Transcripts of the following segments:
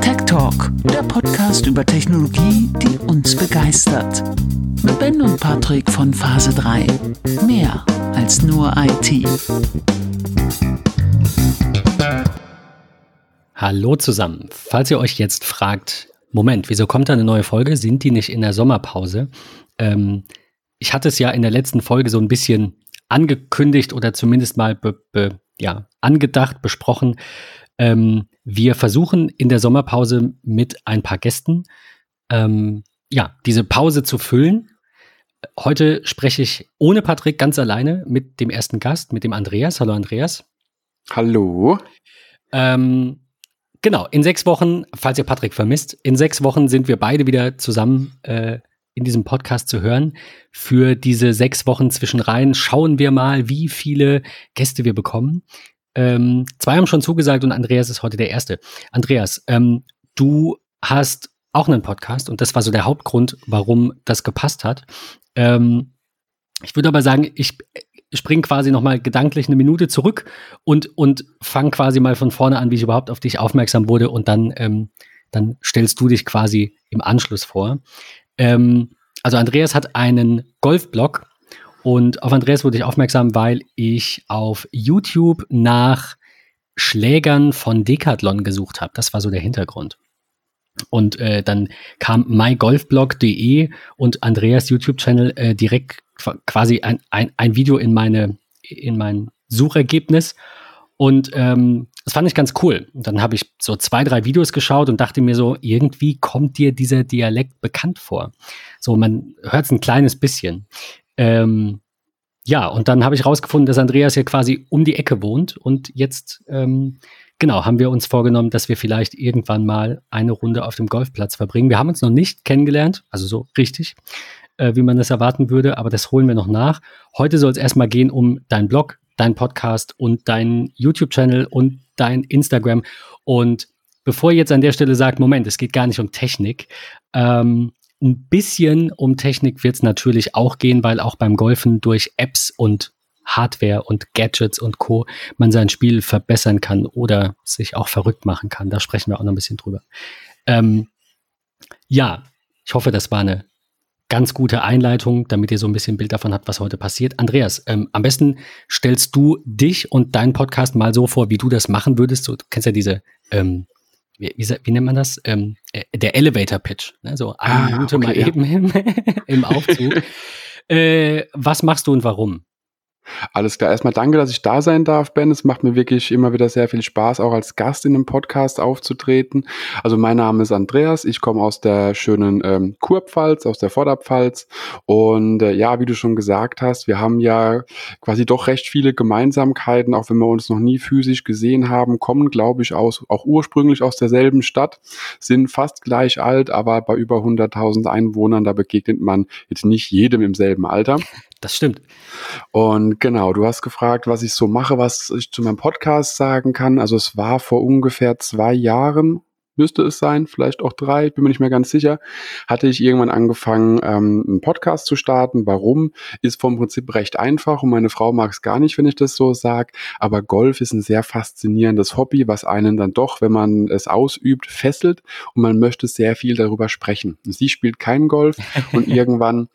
Tech Talk, der Podcast über Technologie, die uns begeistert. Mit Ben und Patrick von Phase 3. Mehr als nur IT. Hallo zusammen. Falls ihr euch jetzt fragt, Moment, wieso kommt da eine neue Folge? Sind die nicht in der Sommerpause? Ähm, ich hatte es ja in der letzten Folge so ein bisschen angekündigt oder zumindest mal be, be, ja, angedacht, besprochen. Ähm, wir versuchen in der Sommerpause mit ein paar Gästen ähm, ja, diese Pause zu füllen. Heute spreche ich ohne Patrick ganz alleine mit dem ersten Gast, mit dem Andreas. Hallo Andreas. Hallo. Ähm, genau, in sechs Wochen, falls ihr Patrick vermisst, in sechs Wochen sind wir beide wieder zusammen äh, in diesem Podcast zu hören. Für diese sechs Wochen zwischen rein schauen wir mal, wie viele Gäste wir bekommen. Ähm, zwei haben schon zugesagt und Andreas ist heute der Erste. Andreas, ähm, du hast auch einen Podcast und das war so der Hauptgrund, warum das gepasst hat. Ähm, ich würde aber sagen, ich springe quasi nochmal gedanklich eine Minute zurück und, und fange quasi mal von vorne an, wie ich überhaupt auf dich aufmerksam wurde und dann, ähm, dann stellst du dich quasi im Anschluss vor. Ähm, also Andreas hat einen Golfblog und auf Andreas wurde ich aufmerksam, weil ich auf YouTube nach Schlägern von Decathlon gesucht habe. Das war so der Hintergrund. Und äh, dann kam mygolfblog.de und Andreas YouTube-Channel äh, direkt quasi ein, ein, ein Video in meine in mein Suchergebnis. Und ähm, das fand ich ganz cool. Und dann habe ich so zwei, drei Videos geschaut und dachte mir so, irgendwie kommt dir dieser Dialekt bekannt vor. So, man hört es ein kleines bisschen. Ähm, ja, und dann habe ich rausgefunden, dass Andreas ja quasi um die Ecke wohnt und jetzt, ähm, genau, haben wir uns vorgenommen, dass wir vielleicht irgendwann mal eine Runde auf dem Golfplatz verbringen. Wir haben uns noch nicht kennengelernt, also so richtig, äh, wie man das erwarten würde, aber das holen wir noch nach. Heute soll es erstmal gehen um deinen Blog, deinen Podcast und deinen YouTube-Channel und dein Instagram. Und bevor ihr jetzt an der Stelle sagt, Moment, es geht gar nicht um Technik, ähm, ein bisschen um Technik wird es natürlich auch gehen, weil auch beim Golfen durch Apps und Hardware und Gadgets und Co. man sein Spiel verbessern kann oder sich auch verrückt machen kann. Da sprechen wir auch noch ein bisschen drüber. Ähm, ja, ich hoffe, das war eine ganz gute Einleitung, damit ihr so ein bisschen Bild davon habt, was heute passiert. Andreas, ähm, am besten stellst du dich und deinen Podcast mal so vor, wie du das machen würdest. Du kennst ja diese, ähm, wie, wie, wie, nennt man das? Ähm, äh, der Elevator Pitch. Ne? So eine ah, Minute okay, mal ja. eben im, im Aufzug. äh, was machst du und warum? Alles klar. Erstmal danke, dass ich da sein darf, Ben. Es macht mir wirklich immer wieder sehr viel Spaß, auch als Gast in einem Podcast aufzutreten. Also mein Name ist Andreas. Ich komme aus der schönen ähm, Kurpfalz, aus der Vorderpfalz. Und äh, ja, wie du schon gesagt hast, wir haben ja quasi doch recht viele Gemeinsamkeiten, auch wenn wir uns noch nie physisch gesehen haben, kommen, glaube ich, aus, auch ursprünglich aus derselben Stadt, sind fast gleich alt, aber bei über 100.000 Einwohnern, da begegnet man jetzt nicht jedem im selben Alter. Das stimmt. Und genau, du hast gefragt, was ich so mache, was ich zu meinem Podcast sagen kann. Also es war vor ungefähr zwei Jahren, müsste es sein, vielleicht auch drei, bin mir nicht mehr ganz sicher, hatte ich irgendwann angefangen, ähm, einen Podcast zu starten. Warum? Ist vom Prinzip recht einfach und meine Frau mag es gar nicht, wenn ich das so sage. Aber Golf ist ein sehr faszinierendes Hobby, was einen dann doch, wenn man es ausübt, fesselt und man möchte sehr viel darüber sprechen. Sie spielt kein Golf und irgendwann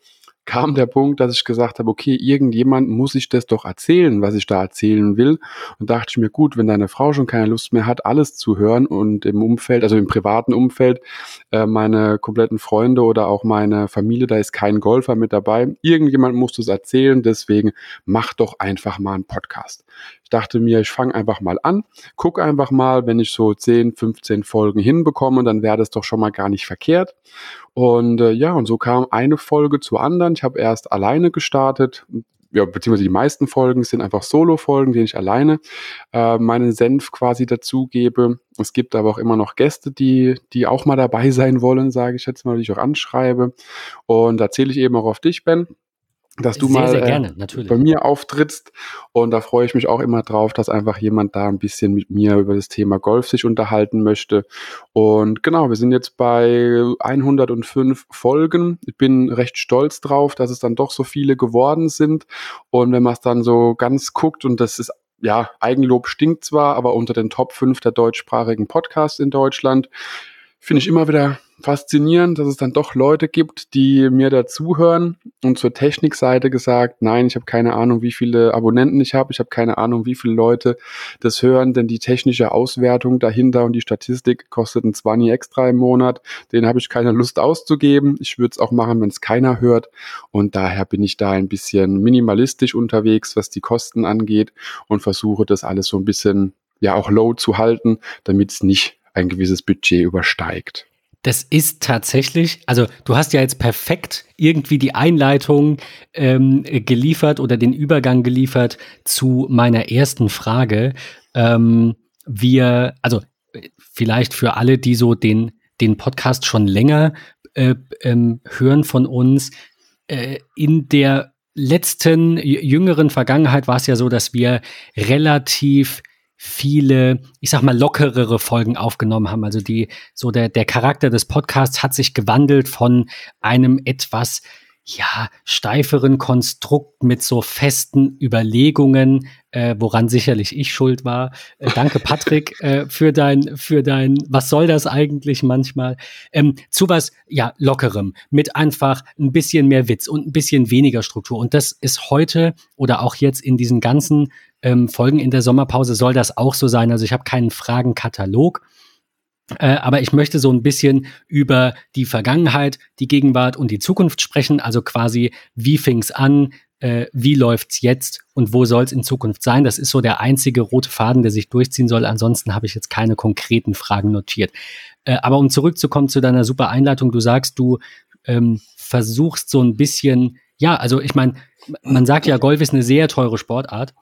kam der Punkt, dass ich gesagt habe, okay, irgendjemand muss ich das doch erzählen, was ich da erzählen will. Und dachte ich mir, gut, wenn deine Frau schon keine Lust mehr hat, alles zu hören und im Umfeld, also im privaten Umfeld, äh, meine kompletten Freunde oder auch meine Familie, da ist kein Golfer mit dabei. Irgendjemand muss das erzählen, deswegen mach doch einfach mal einen Podcast. Dachte mir, ich fange einfach mal an, guck einfach mal, wenn ich so 10, 15 Folgen hinbekomme, dann wäre das doch schon mal gar nicht verkehrt. Und äh, ja, und so kam eine Folge zur anderen. Ich habe erst alleine gestartet, ja, beziehungsweise die meisten Folgen sind einfach Solo-Folgen, denen ich alleine äh, meinen Senf quasi dazugebe. Es gibt aber auch immer noch Gäste, die, die auch mal dabei sein wollen, sage ich jetzt mal, die ich auch anschreibe. Und da zähle ich eben auch auf dich, Ben dass du sehr, mal sehr gerne, äh, bei mir auftrittst. Und da freue ich mich auch immer drauf, dass einfach jemand da ein bisschen mit mir über das Thema Golf sich unterhalten möchte. Und genau, wir sind jetzt bei 105 Folgen. Ich bin recht stolz drauf, dass es dann doch so viele geworden sind. Und wenn man es dann so ganz guckt, und das ist ja, Eigenlob stinkt zwar, aber unter den Top 5 der deutschsprachigen Podcasts in Deutschland. Finde ich immer wieder faszinierend, dass es dann doch Leute gibt, die mir dazuhören. Und zur Technikseite gesagt, nein, ich habe keine Ahnung, wie viele Abonnenten ich habe. Ich habe keine Ahnung, wie viele Leute das hören, denn die technische Auswertung dahinter und die Statistik kostet ein 20 extra im Monat. Den habe ich keine Lust auszugeben. Ich würde es auch machen, wenn es keiner hört. Und daher bin ich da ein bisschen minimalistisch unterwegs, was die Kosten angeht und versuche das alles so ein bisschen ja auch low zu halten, damit es nicht ein gewisses Budget übersteigt. Das ist tatsächlich, also du hast ja jetzt perfekt irgendwie die Einleitung ähm, geliefert oder den Übergang geliefert zu meiner ersten Frage. Ähm, wir, also vielleicht für alle, die so den, den Podcast schon länger äh, ähm, hören von uns, äh, in der letzten jüngeren Vergangenheit war es ja so, dass wir relativ viele, ich sag mal, lockerere Folgen aufgenommen haben. Also die, so der, der Charakter des Podcasts hat sich gewandelt von einem etwas, ja, steiferen Konstrukt mit so festen Überlegungen, äh, woran sicherlich ich schuld war. Äh, danke, Patrick, äh, für dein, für dein, was soll das eigentlich manchmal? Ähm, zu was, ja, lockerem, mit einfach ein bisschen mehr Witz und ein bisschen weniger Struktur. Und das ist heute oder auch jetzt in diesen ganzen ähm, Folgen in der Sommerpause soll das auch so sein. Also ich habe keinen Fragenkatalog. Äh, aber ich möchte so ein bisschen über die Vergangenheit, die Gegenwart und die Zukunft sprechen. Also quasi, wie fing's an, äh, wie läuft's jetzt und wo soll's in Zukunft sein? Das ist so der einzige rote Faden, der sich durchziehen soll. Ansonsten habe ich jetzt keine konkreten Fragen notiert. Äh, aber um zurückzukommen zu deiner super Einleitung, du sagst, du ähm, versuchst so ein bisschen, ja, also ich meine, man sagt ja, Golf ist eine sehr teure Sportart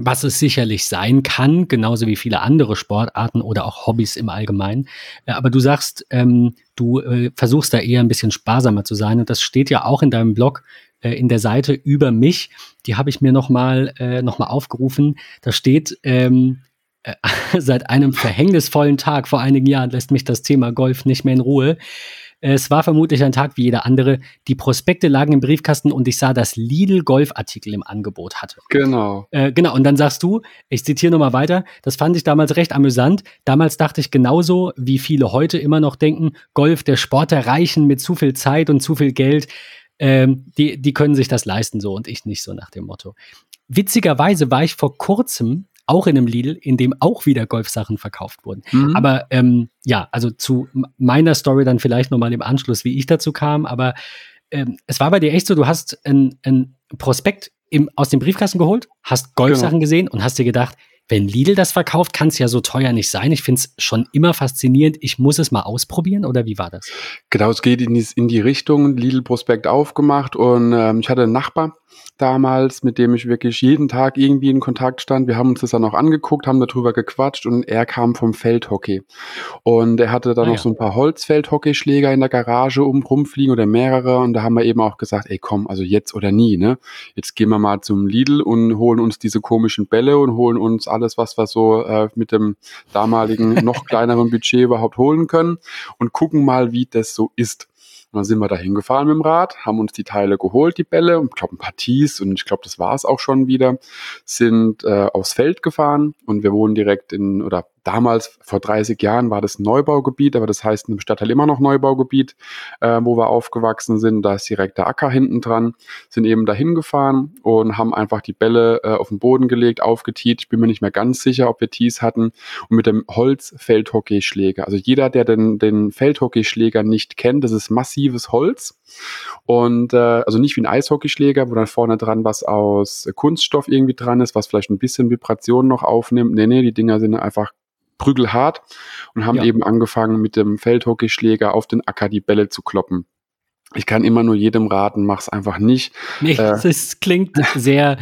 was es sicherlich sein kann, genauso wie viele andere Sportarten oder auch Hobbys im Allgemeinen. Äh, aber du sagst, ähm, du äh, versuchst da eher ein bisschen sparsamer zu sein. Und das steht ja auch in deinem Blog äh, in der Seite über mich. Die habe ich mir nochmal äh, noch aufgerufen. Da steht, ähm, äh, seit einem verhängnisvollen Tag vor einigen Jahren lässt mich das Thema Golf nicht mehr in Ruhe. Es war vermutlich ein Tag wie jeder andere. Die Prospekte lagen im Briefkasten und ich sah, dass Lidl Golfartikel im Angebot hatte. Genau. Äh, genau. Und dann sagst du, ich zitiere nochmal weiter, das fand ich damals recht amüsant. Damals dachte ich genauso, wie viele heute immer noch denken, Golf, der Sport der Reichen mit zu viel Zeit und zu viel Geld, ähm, die, die können sich das leisten so und ich nicht so nach dem Motto. Witzigerweise war ich vor kurzem auch in einem Lidl, in dem auch wieder Golfsachen verkauft wurden. Mhm. Aber ähm, ja, also zu meiner Story dann vielleicht nochmal im Anschluss, wie ich dazu kam. Aber ähm, es war bei dir echt so, du hast ein, Prospekt im, aus dem Briefkasten geholt, hast Golfsachen genau. gesehen und hast dir gedacht, wenn Lidl das verkauft, kann es ja so teuer nicht sein. Ich finde es schon immer faszinierend. Ich muss es mal ausprobieren oder wie war das? Genau, es geht in die, in die Richtung. Lidl Prospekt aufgemacht und ähm, ich hatte einen Nachbar, damals, mit dem ich wirklich jeden Tag irgendwie in Kontakt stand. Wir haben uns das dann auch angeguckt, haben darüber gequatscht und er kam vom Feldhockey. Und er hatte dann ah, noch ja. so ein paar Holzfeldhockeyschläger in der Garage um rumfliegen oder mehrere und da haben wir eben auch gesagt, ey komm, also jetzt oder nie, ne? Jetzt gehen wir mal zum Lidl und holen uns diese komischen Bälle und holen uns alles, was wir so äh, mit dem damaligen noch kleineren Budget überhaupt holen können und gucken mal, wie das so ist. Und dann sind wir da hingefahren mit dem Rad, haben uns die Teile geholt, die Bälle, und ich glaube ein paar Tees und ich glaube, das war es auch schon wieder, sind äh, aufs Feld gefahren und wir wohnen direkt in, oder damals, vor 30 Jahren, war das Neubaugebiet, aber das heißt im Stadtteil immer noch Neubaugebiet, äh, wo wir aufgewachsen sind. Da ist direkt der Acker hinten dran, sind eben dahin gefahren und haben einfach die Bälle äh, auf den Boden gelegt, aufgetiet. Ich bin mir nicht mehr ganz sicher, ob wir Tees hatten. Und mit dem Holzfeldhockeyschläger. Also jeder, der den, den Feldhockeyschläger nicht kennt, das ist massives Holz. Und äh, also nicht wie ein Eishockeyschläger, wo dann vorne dran was aus Kunststoff irgendwie dran ist, was vielleicht ein bisschen Vibration noch aufnimmt. Nee, nee, die Dinger sind einfach prügelhart und haben ja. eben angefangen mit dem Feldhockeyschläger auf den Acker die Bälle zu kloppen. Ich kann immer nur jedem raten, mach's einfach nicht. Nee, äh, es klingt sehr,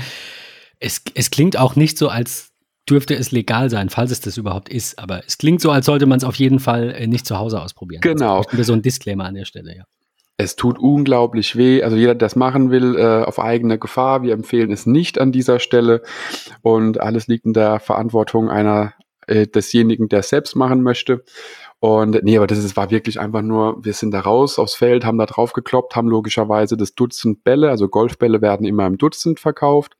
es, es klingt auch nicht so, als dürfte es legal sein, falls es das überhaupt ist. Aber es klingt so, als sollte man es auf jeden Fall äh, nicht zu Hause ausprobieren. Genau. Also, so ein Disclaimer an der Stelle, ja. Es tut unglaublich weh. Also jeder, der das machen will, äh, auf eigene Gefahr. Wir empfehlen es nicht an dieser Stelle. Und alles liegt in der Verantwortung einer äh, desjenigen, der es selbst machen möchte. Und nee, aber das ist, war wirklich einfach nur, wir sind da raus aufs Feld, haben da drauf gekloppt, haben logischerweise das Dutzend Bälle, also Golfbälle werden immer im Dutzend verkauft,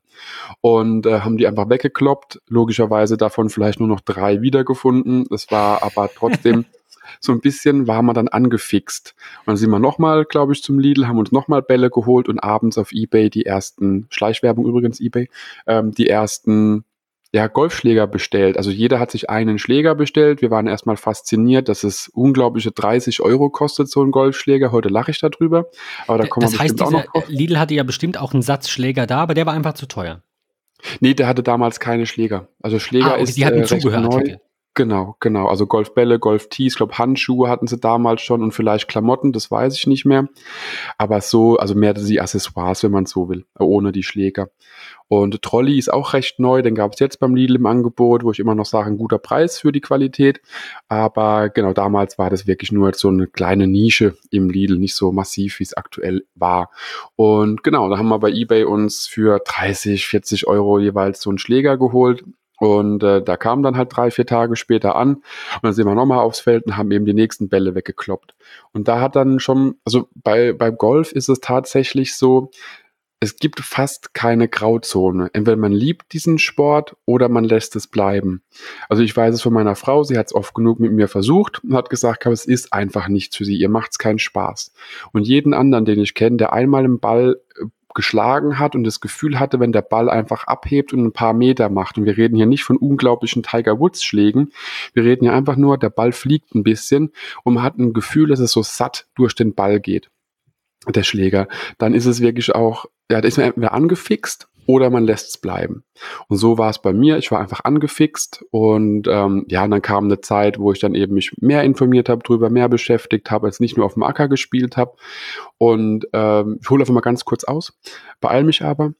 und äh, haben die einfach weggekloppt. Logischerweise davon vielleicht nur noch drei wiedergefunden. Es war aber trotzdem so ein bisschen war man dann angefixt. Und dann sind wir nochmal, glaube ich, zum Lidl, haben uns nochmal Bälle geholt und abends auf Ebay die ersten, Schleichwerbung übrigens Ebay, ähm, die ersten ja, Golfschläger bestellt. Also jeder hat sich einen Schläger bestellt. Wir waren erstmal fasziniert, dass es unglaubliche 30 Euro kostet, so ein Golfschläger. Heute lache ich darüber. Aber da kommen das wir heißt, bestimmt auch noch Lidl hatte ja bestimmt auch einen Satz Schläger da, aber der war einfach zu teuer. Nee, der hatte damals keine Schläger. Also Schläger ah, okay, ist die hatten äh, Zubehör neu. Genau, genau. Also Golfbälle, Golftees, ich glaube Handschuhe hatten sie damals schon und vielleicht Klamotten, das weiß ich nicht mehr. Aber so, also mehr die Accessoires, wenn man so will, ohne die Schläger. Und Trolley ist auch recht neu, den gab es jetzt beim Lidl im Angebot, wo ich immer noch sage, ein guter Preis für die Qualität. Aber genau damals war das wirklich nur so eine kleine Nische im Lidl, nicht so massiv, wie es aktuell war. Und genau, da haben wir bei eBay uns für 30, 40 Euro jeweils so einen Schläger geholt und äh, da kam dann halt drei, vier Tage später an und dann sind wir nochmal aufs Feld und haben eben die nächsten Bälle weggekloppt. Und da hat dann schon, also bei, beim Golf ist es tatsächlich so, es gibt fast keine Grauzone. Entweder man liebt diesen Sport oder man lässt es bleiben. Also ich weiß es von meiner Frau, sie hat es oft genug mit mir versucht und hat gesagt, es ist einfach nichts für sie, ihr macht es keinen Spaß. Und jeden anderen, den ich kenne, der einmal im Ball äh, geschlagen hat und das Gefühl hatte, wenn der Ball einfach abhebt und ein paar Meter macht. Und wir reden hier nicht von unglaublichen Tiger Woods Schlägen. Wir reden hier einfach nur, der Ball fliegt ein bisschen und man hat ein Gefühl, dass es so satt durch den Ball geht. Der Schläger. Dann ist es wirklich auch, ja, da ist man angefixt oder man lässt es bleiben. Und so war es bei mir. Ich war einfach angefixt und ähm, ja, und dann kam eine Zeit, wo ich dann eben mich mehr informiert habe, drüber mehr beschäftigt habe, als nicht nur auf dem Acker gespielt habe. Und ähm, ich hole einfach mal ganz kurz aus, beeil mich aber.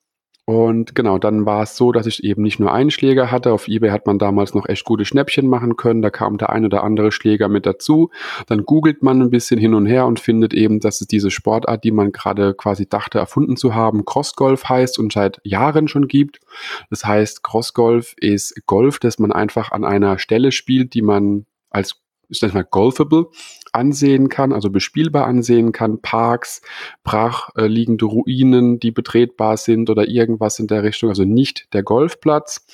Und genau, dann war es so, dass ich eben nicht nur einen Schläger hatte. Auf eBay hat man damals noch echt gute Schnäppchen machen können. Da kam der ein oder andere Schläger mit dazu. Dann googelt man ein bisschen hin und her und findet eben, dass es diese Sportart, die man gerade quasi dachte erfunden zu haben, Crossgolf heißt und seit Jahren schon gibt. Das heißt, Crossgolf ist Golf, das man einfach an einer Stelle spielt, die man als ich sag mal, golfable ansehen kann, also bespielbar ansehen kann, Parks, brach äh, liegende Ruinen, die betretbar sind oder irgendwas in der Richtung, also nicht der Golfplatz.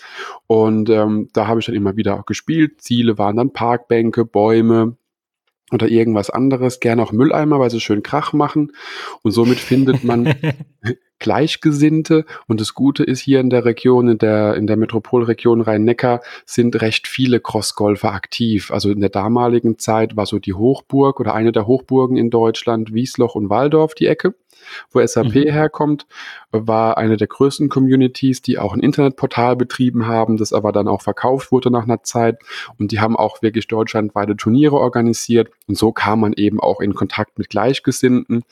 Und ähm, da habe ich dann immer wieder auch gespielt. Ziele waren dann Parkbänke, Bäume, oder irgendwas anderes, gerne auch Mülleimer, weil sie schön Krach machen. Und somit findet man Gleichgesinnte. Und das Gute ist hier in der Region, in der, in der Metropolregion Rhein-Neckar, sind recht viele Crossgolfer aktiv. Also in der damaligen Zeit war so die Hochburg oder eine der Hochburgen in Deutschland, Wiesloch und Waldorf die Ecke wo SAP mhm. herkommt, war eine der größten Communities, die auch ein Internetportal betrieben haben, das aber dann auch verkauft wurde nach einer Zeit. Und die haben auch wirklich deutschlandweite Turniere organisiert. Und so kam man eben auch in Kontakt mit Gleichgesinnten.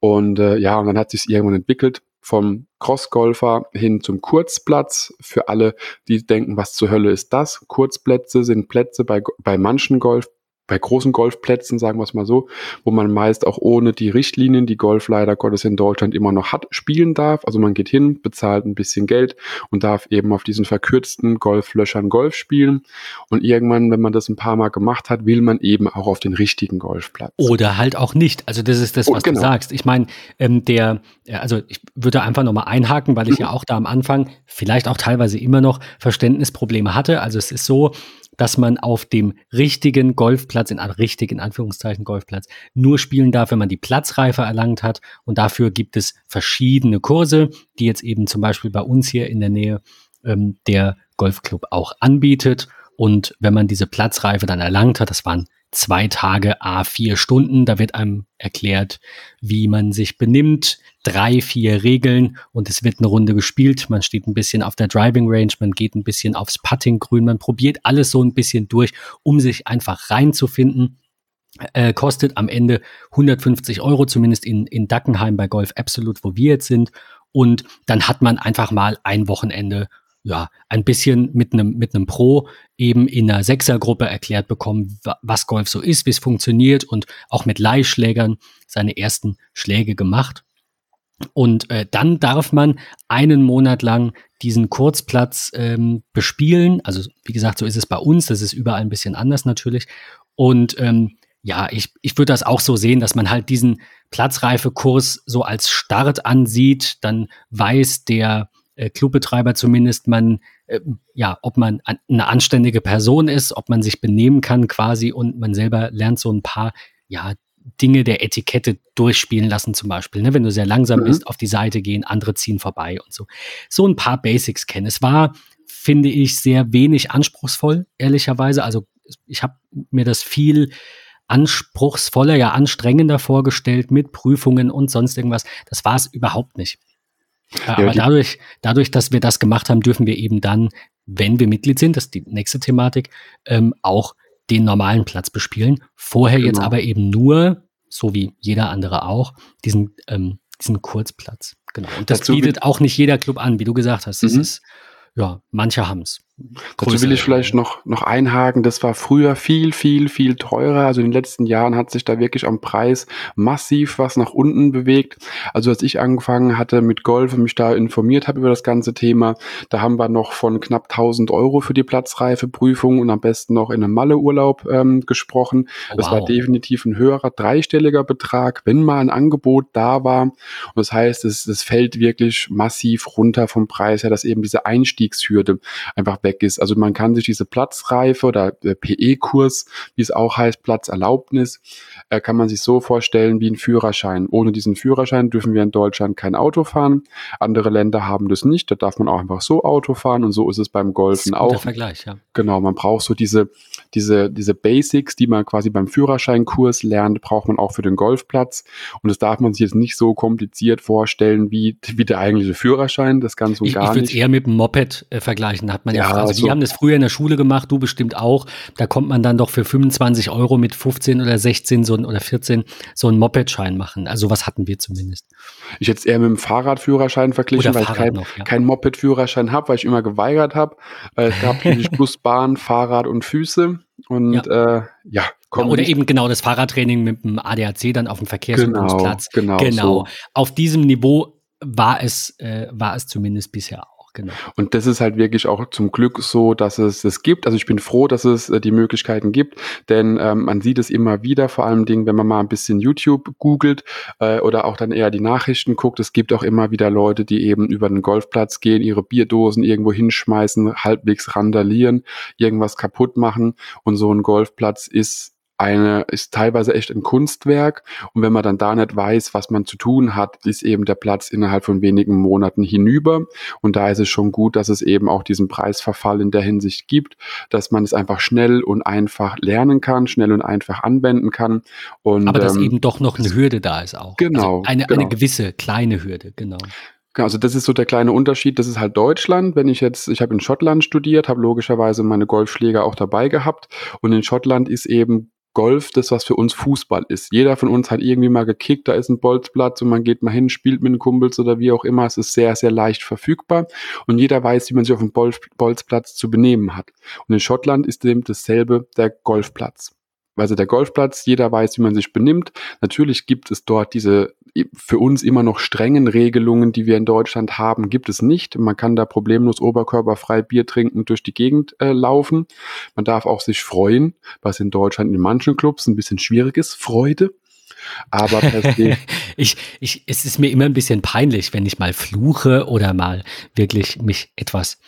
Und äh, ja, und dann hat sich irgendwann entwickelt vom Crossgolfer hin zum Kurzplatz. Für alle, die denken, was zur Hölle ist das? Kurzplätze sind Plätze bei, bei manchen Golf bei großen Golfplätzen, sagen wir es mal so, wo man meist auch ohne die Richtlinien, die Golf leider Gottes in Deutschland immer noch hat, spielen darf. Also man geht hin, bezahlt ein bisschen Geld und darf eben auf diesen verkürzten Golflöchern Golf spielen. Und irgendwann, wenn man das ein paar Mal gemacht hat, will man eben auch auf den richtigen Golfplatz. Oder halt auch nicht. Also das ist das, oh, was oh, genau. du sagst. Ich meine, ähm, der, also ich würde einfach nochmal einhaken, weil ich ja auch da am Anfang vielleicht auch teilweise immer noch Verständnisprobleme hatte. Also es ist so, dass man auf dem richtigen Golfplatz, in richtigen Anführungszeichen Golfplatz, nur spielen darf, wenn man die Platzreife erlangt hat. Und dafür gibt es verschiedene Kurse, die jetzt eben zum Beispiel bei uns hier in der Nähe ähm, der Golfclub auch anbietet. Und wenn man diese Platzreife dann erlangt hat, das waren zwei Tage, a vier Stunden. Da wird einem erklärt, wie man sich benimmt, drei, vier Regeln und es wird eine Runde gespielt. Man steht ein bisschen auf der Driving Range, man geht ein bisschen aufs Puttinggrün, man probiert alles so ein bisschen durch, um sich einfach reinzufinden. Äh, kostet am Ende 150 Euro, zumindest in, in Dackenheim bei Golf Absolute, wo wir jetzt sind. Und dann hat man einfach mal ein Wochenende ja, ein bisschen mit einem mit einem Pro eben in einer Sechsergruppe erklärt bekommen, was Golf so ist, wie es funktioniert und auch mit Leihschlägern seine ersten Schläge gemacht. Und äh, dann darf man einen Monat lang diesen Kurzplatz ähm, bespielen. Also wie gesagt, so ist es bei uns. Das ist überall ein bisschen anders natürlich. Und ähm, ja, ich, ich würde das auch so sehen, dass man halt diesen Platzreifekurs so als Start ansieht. Dann weiß der äh, Clubbetreiber zumindest man, äh, ja, ob man an, eine anständige Person ist, ob man sich benehmen kann quasi und man selber lernt so ein paar, ja, Dinge der Etikette durchspielen lassen, zum Beispiel. Ne? Wenn du sehr langsam mhm. bist, auf die Seite gehen, andere ziehen vorbei und so. So ein paar Basics kennen. Es war, finde ich, sehr wenig anspruchsvoll, ehrlicherweise. Also ich habe mir das viel anspruchsvoller, ja anstrengender vorgestellt mit Prüfungen und sonst irgendwas. Das war es überhaupt nicht. Ja, aber dadurch, dadurch, dass wir das gemacht haben, dürfen wir eben dann, wenn wir Mitglied sind, das ist die nächste Thematik, ähm, auch den normalen Platz bespielen. Vorher genau. jetzt aber eben nur, so wie jeder andere auch, diesen, ähm, diesen Kurzplatz. Genau. Und das Dazu bietet auch nicht jeder Club an, wie du gesagt hast. Das mhm. ist, ja, manche haben es. Dazu will ich vielleicht noch, noch einhaken, das war früher viel, viel, viel teurer. Also in den letzten Jahren hat sich da wirklich am Preis massiv was nach unten bewegt. Also als ich angefangen hatte mit Golf und mich da informiert habe über das ganze Thema, da haben wir noch von knapp 1000 Euro für die Platzreifeprüfung und am besten noch in einem Malleurlaub ähm, gesprochen. Oh, das war definitiv ein höherer dreistelliger Betrag, wenn mal ein Angebot da war. Und das heißt, es, es fällt wirklich massiv runter vom Preis her, dass eben diese Einstiegshürde einfach weg ist. Also man kann sich diese Platzreife oder PE-Kurs, wie es auch heißt, Platzerlaubnis, äh, kann man sich so vorstellen wie ein Führerschein. Ohne diesen Führerschein dürfen wir in Deutschland kein Auto fahren. Andere Länder haben das nicht. Da darf man auch einfach so Auto fahren und so ist es beim Golfen auch. Der Vergleich, ja. Genau, man braucht so diese, diese, diese Basics, die man quasi beim Führerscheinkurs lernt, braucht man auch für den Golfplatz. Und das darf man sich jetzt nicht so kompliziert vorstellen wie, wie der eigentliche Führerschein. Das ganz und ich, gar ich nicht. Ich würde es eher mit dem Moped äh, vergleichen. Da hat man ja, ja also, also die haben das früher in der Schule gemacht, du bestimmt auch. Da kommt man dann doch für 25 Euro mit 15 oder 16 so ein, oder 14 so einen Moped-Schein machen. Also was hatten wir zumindest. Ich hätte es eher mit dem Fahrradführerschein verglichen, oder weil Fahrrad ich kein, noch, ja. keinen Moped-Führerschein habe, weil ich immer geweigert habe. Äh, es gab natürlich Busbahn, Fahrrad und Füße. Und ja, äh, ja ja, oder eben genau das Fahrradtraining mit dem ADAC dann auf dem Verkehrsübungsplatz. Genau, genau. genau. So. Auf diesem Niveau war es, äh, war es zumindest bisher auch. Genau. Und das ist halt wirklich auch zum Glück so, dass es es gibt. Also ich bin froh, dass es äh, die Möglichkeiten gibt, denn ähm, man sieht es immer wieder, vor allem Dingen, wenn man mal ein bisschen YouTube googelt äh, oder auch dann eher die Nachrichten guckt. Es gibt auch immer wieder Leute, die eben über den Golfplatz gehen, ihre Bierdosen irgendwo hinschmeißen, halbwegs randalieren, irgendwas kaputt machen. Und so ein Golfplatz ist eine ist teilweise echt ein Kunstwerk. Und wenn man dann da nicht weiß, was man zu tun hat, ist eben der Platz innerhalb von wenigen Monaten hinüber. Und da ist es schon gut, dass es eben auch diesen Preisverfall in der Hinsicht gibt, dass man es einfach schnell und einfach lernen kann, schnell und einfach anwenden kann. Und, Aber dass ähm, eben doch noch eine Hürde da ist auch. Genau. Also eine, genau. eine gewisse kleine Hürde, genau. Also das ist so der kleine Unterschied. Das ist halt Deutschland. Wenn ich jetzt, ich habe in Schottland studiert, habe logischerweise meine Golfschläger auch dabei gehabt. Und in Schottland ist eben Golf das, was für uns Fußball ist. Jeder von uns hat irgendwie mal gekickt, da ist ein Bolzplatz und man geht mal hin, spielt mit den Kumpels oder wie auch immer. Es ist sehr, sehr leicht verfügbar und jeder weiß, wie man sich auf dem Bolzplatz zu benehmen hat. Und in Schottland ist eben dasselbe der Golfplatz. Also der Golfplatz, jeder weiß, wie man sich benimmt. Natürlich gibt es dort diese für uns immer noch strengen Regelungen, die wir in Deutschland haben, gibt es nicht. Man kann da problemlos oberkörperfrei Bier trinken durch die Gegend äh, laufen. Man darf auch sich freuen, was in Deutschland in manchen Clubs ein bisschen schwierig ist. Freude. Aber ich, ich, es ist mir immer ein bisschen peinlich, wenn ich mal fluche oder mal wirklich mich etwas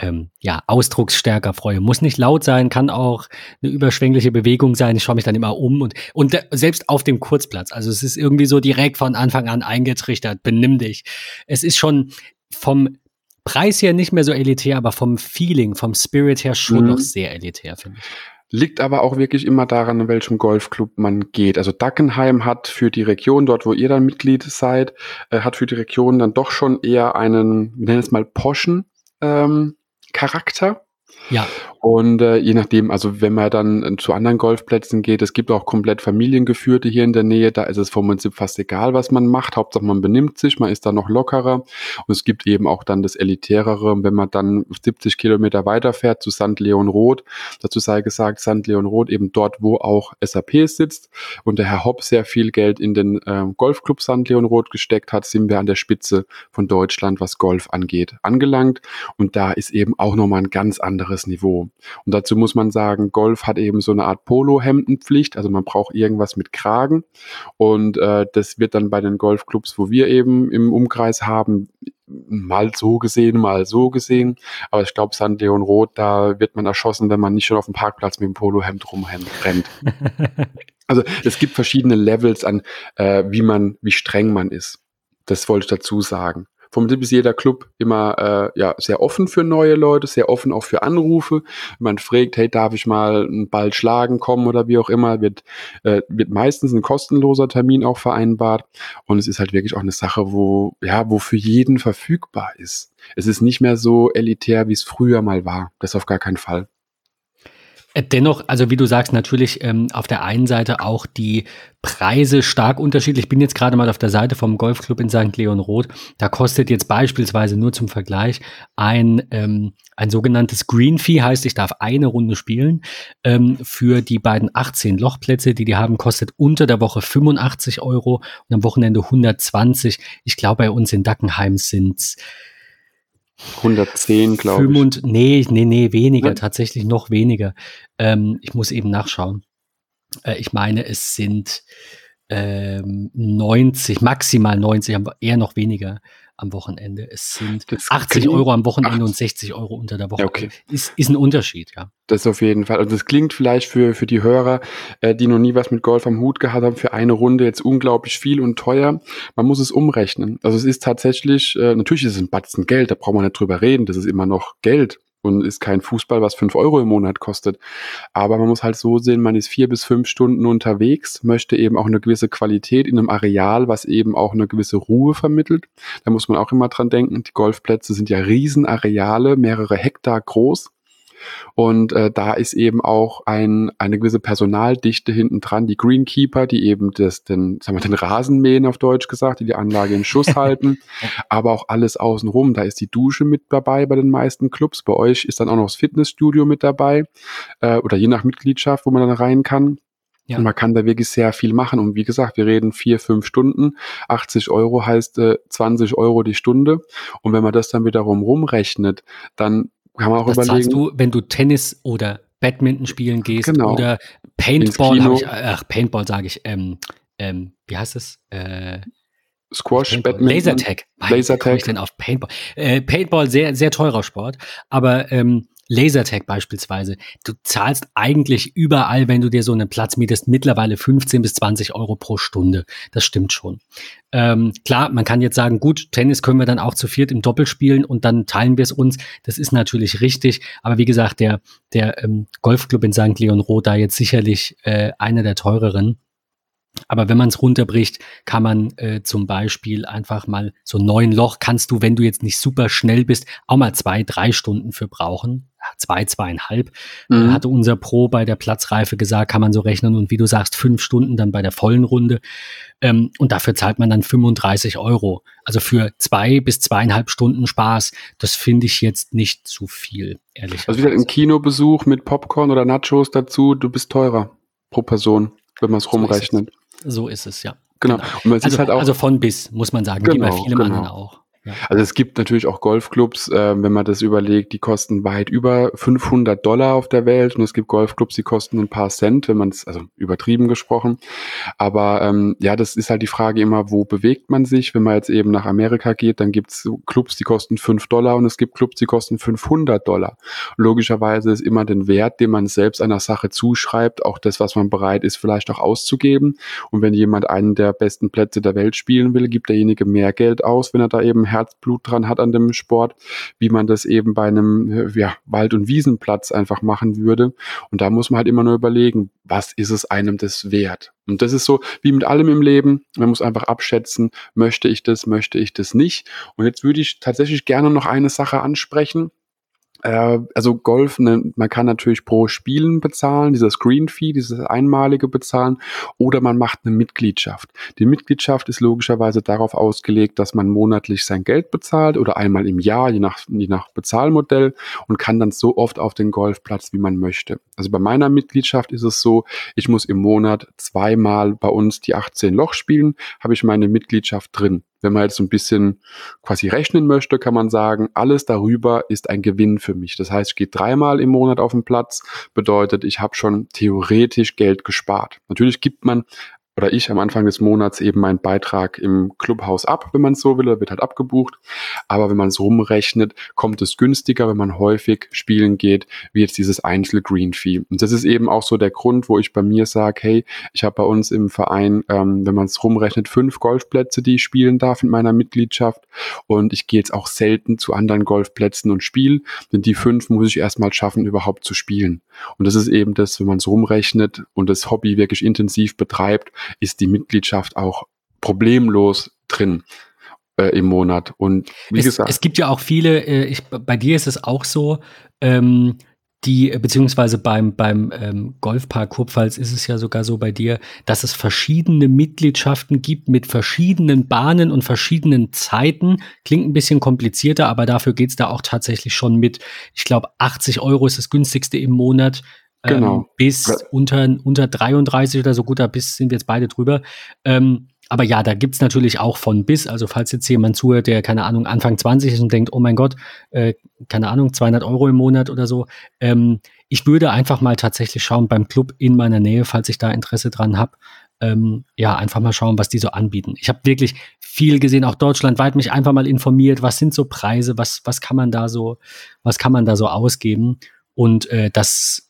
ähm, ja, ausdrucksstärker freue. Muss nicht laut sein, kann auch eine überschwängliche Bewegung sein. Ich schaue mich dann immer um und, und selbst auf dem Kurzplatz. Also es ist irgendwie so direkt von Anfang an eingetrichtert. Benimm dich. Es ist schon vom Preis her nicht mehr so elitär, aber vom Feeling, vom Spirit her schon mhm. noch sehr elitär, finde ich. Liegt aber auch wirklich immer daran, in welchem Golfclub man geht. Also Dackenheim hat für die Region, dort wo ihr dann Mitglied seid, äh, hat für die Region dann doch schon eher einen, wir nennen es mal Poschen ähm, Charakter. Ja. Und äh, je nachdem, also wenn man dann äh, zu anderen Golfplätzen geht, es gibt auch komplett familiengeführte hier in der Nähe, da ist es vom Prinzip fast egal, was man macht. Hauptsache man benimmt sich, man ist da noch lockerer. Und es gibt eben auch dann das Elitärere, wenn man dann 70 Kilometer weiterfährt zu St. Leon Roth. Dazu sei gesagt, St. Leon Roth eben dort, wo auch SAP sitzt und der Herr Hopp sehr viel Geld in den äh, Golfclub St. Leon Roth gesteckt hat, sind wir an der Spitze von Deutschland, was Golf angeht, angelangt. Und da ist eben auch nochmal ein ganz anderes Niveau. Und dazu muss man sagen, Golf hat eben so eine Art Polo-Hemdenpflicht, also man braucht irgendwas mit Kragen. Und äh, das wird dann bei den Golfclubs, wo wir eben im Umkreis haben, mal so gesehen, mal so gesehen. Aber ich glaube, San Leon Roth, da wird man erschossen, wenn man nicht schon auf dem Parkplatz mit dem Polohemd rumrennt. also es gibt verschiedene Levels an, äh, wie man, wie streng man ist. Das wollte ich dazu sagen. Vom Prinzip ist jeder Club immer äh, ja, sehr offen für neue Leute, sehr offen auch für Anrufe. Wenn man fragt, hey, darf ich mal einen Ball schlagen kommen oder wie auch immer, wird, äh, wird meistens ein kostenloser Termin auch vereinbart. Und es ist halt wirklich auch eine Sache, wo, ja, wo für jeden verfügbar ist. Es ist nicht mehr so elitär, wie es früher mal war. Das auf gar keinen Fall. Äh, dennoch, also wie du sagst, natürlich ähm, auf der einen Seite auch die Preise stark unterschiedlich. Ich bin jetzt gerade mal auf der Seite vom Golfclub in St. Leon Roth. Da kostet jetzt beispielsweise nur zum Vergleich ein, ähm, ein sogenanntes Green Fee, heißt, ich darf eine Runde spielen. Ähm, für die beiden 18 Lochplätze, die die haben, kostet unter der Woche 85 Euro und am Wochenende 120. Ich glaube, bei uns in Dackenheim sind's 110, glaube ich. Nee, nee, nee, weniger, ja. tatsächlich noch weniger. Ähm, ich muss eben nachschauen. Äh, ich meine, es sind ähm, 90, maximal 90, aber eher noch weniger am Wochenende. Es sind das 80 Euro am Wochenende 80. und 60 Euro unter der Woche. okay. Ist, ist ein Unterschied, ja. Das auf jeden Fall. Also das klingt vielleicht für, für die Hörer, äh, die noch nie was mit Golf am Hut gehabt haben, für eine Runde jetzt unglaublich viel und teuer. Man muss es umrechnen. Also es ist tatsächlich, äh, natürlich ist es ein Batzen Geld, da braucht man nicht drüber reden, das ist immer noch Geld und ist kein Fußball, was fünf Euro im Monat kostet. Aber man muss halt so sehen, man ist vier bis fünf Stunden unterwegs, möchte eben auch eine gewisse Qualität in einem Areal, was eben auch eine gewisse Ruhe vermittelt. Da muss man auch immer dran denken, die Golfplätze sind ja Riesenareale, mehrere Hektar groß. Und äh, da ist eben auch ein, eine gewisse Personaldichte hinten dran, die Greenkeeper, die eben das, den, sagen wir, den Rasen mähen auf Deutsch gesagt, die die Anlage in Schuss halten, aber auch alles außenrum. Da ist die Dusche mit dabei bei den meisten Clubs. Bei euch ist dann auch noch das Fitnessstudio mit dabei äh, oder je nach Mitgliedschaft, wo man dann rein kann. Ja. Und man kann da wirklich sehr viel machen. Und wie gesagt, wir reden vier, fünf Stunden. 80 Euro heißt äh, 20 Euro die Stunde. Und wenn man das dann wiederum rumrechnet, dann kann man auch das überlegen. Zahlst du, wenn du Tennis oder Badminton spielen gehst genau. oder Paintball, habe ich, ach, Paintball sage ich, ähm, ähm, wie heißt es? Äh, Squash, Paintball. Badminton. Lasertag. Lasertag. ich denn auf Paintball? Äh, Paintball, sehr, sehr teurer Sport, aber ähm, Lasertag beispielsweise. Du zahlst eigentlich überall, wenn du dir so einen Platz mietest, mittlerweile 15 bis 20 Euro pro Stunde. Das stimmt schon. Ähm, klar, man kann jetzt sagen, gut, Tennis können wir dann auch zu viert im Doppel spielen und dann teilen wir es uns. Das ist natürlich richtig. Aber wie gesagt, der, der ähm, Golfclub in St. Leon Roth da jetzt sicherlich äh, einer der teureren. Aber wenn man es runterbricht, kann man äh, zum Beispiel einfach mal so neun Loch kannst du, wenn du jetzt nicht super schnell bist, auch mal zwei, drei Stunden für brauchen. Zwei, zweieinhalb. Äh, mhm. Hatte unser Pro bei der Platzreife gesagt, kann man so rechnen. Und wie du sagst, fünf Stunden dann bei der vollen Runde. Ähm, und dafür zahlt man dann 35 Euro. Also für zwei bis zweieinhalb Stunden Spaß, das finde ich jetzt nicht zu viel, ehrlich Also wieder im Kinobesuch mit Popcorn oder Nachos dazu, du bist teurer pro Person, wenn man es rumrechnet. So ist es, ja. Genau. genau. Also, halt auch, also von bis, muss man sagen, genau, wie bei vielem genau. anderen auch. Also es gibt natürlich auch Golfclubs, äh, wenn man das überlegt, die kosten weit über 500 Dollar auf der Welt und es gibt Golfclubs, die kosten ein paar Cent, wenn man es, also übertrieben gesprochen. Aber ähm, ja, das ist halt die Frage immer, wo bewegt man sich? Wenn man jetzt eben nach Amerika geht, dann gibt es Clubs, die kosten 5 Dollar und es gibt Clubs, die kosten 500 Dollar. Logischerweise ist immer den Wert, den man selbst einer Sache zuschreibt, auch das, was man bereit ist, vielleicht auch auszugeben. Und wenn jemand einen der besten Plätze der Welt spielen will, gibt derjenige mehr Geld aus, wenn er da eben Herzblut dran hat an dem Sport, wie man das eben bei einem ja, Wald- und Wiesenplatz einfach machen würde. Und da muss man halt immer nur überlegen, was ist es einem das wert? Und das ist so wie mit allem im Leben. Man muss einfach abschätzen, möchte ich das, möchte ich das nicht. Und jetzt würde ich tatsächlich gerne noch eine Sache ansprechen also Golf, ne, man kann natürlich pro Spielen bezahlen, dieser Screen Fee, dieses einmalige bezahlen, oder man macht eine Mitgliedschaft. Die Mitgliedschaft ist logischerweise darauf ausgelegt, dass man monatlich sein Geld bezahlt oder einmal im Jahr, je nach, je nach Bezahlmodell und kann dann so oft auf den Golfplatz, wie man möchte. Also bei meiner Mitgliedschaft ist es so, ich muss im Monat zweimal bei uns die 18 Loch spielen, habe ich meine Mitgliedschaft drin. Wenn man jetzt so ein bisschen quasi rechnen möchte, kann man sagen, alles darüber ist ein Gewinn für mich. Das heißt, ich gehe dreimal im Monat auf den Platz, bedeutet, ich habe schon theoretisch Geld gespart. Natürlich gibt man oder ich am Anfang des Monats eben meinen Beitrag im Clubhaus ab, wenn man es so will, wird halt abgebucht. Aber wenn man es rumrechnet, kommt es günstiger, wenn man häufig spielen geht, wie jetzt dieses Einzel-Green-Fee. Und das ist eben auch so der Grund, wo ich bei mir sage, hey, ich habe bei uns im Verein, ähm, wenn man es rumrechnet, fünf Golfplätze, die ich spielen darf in meiner Mitgliedschaft. Und ich gehe jetzt auch selten zu anderen Golfplätzen und spiele, denn die fünf muss ich erstmal schaffen, überhaupt zu spielen. Und das ist eben das, wenn man es rumrechnet und das Hobby wirklich intensiv betreibt, ist die Mitgliedschaft auch problemlos drin äh, im Monat. Und wie es, gesagt. Es gibt ja auch viele, äh, ich, bei dir ist es auch so, ähm, die, beziehungsweise beim, beim ähm, Golfpark Kurpfalz ist es ja sogar so bei dir, dass es verschiedene Mitgliedschaften gibt mit verschiedenen Bahnen und verschiedenen Zeiten. Klingt ein bisschen komplizierter, aber dafür geht's da auch tatsächlich schon mit, ich glaube, 80 Euro ist das günstigste im Monat. Ähm, Genau. bis unter, unter 33 oder so, gut, da bis sind wir jetzt beide drüber. Ähm, aber ja, da gibt's natürlich auch von bis. Also falls jetzt jemand zuhört, der, keine Ahnung, Anfang 20 ist und denkt, oh mein Gott, äh, keine Ahnung, 200 Euro im Monat oder so. Ähm, ich würde einfach mal tatsächlich schauen beim Club in meiner Nähe, falls ich da Interesse dran habe. Ähm, ja, einfach mal schauen, was die so anbieten. Ich habe wirklich viel gesehen, auch deutschlandweit mich einfach mal informiert, was sind so Preise, was, was kann man da so, was kann man da so ausgeben. Und äh, das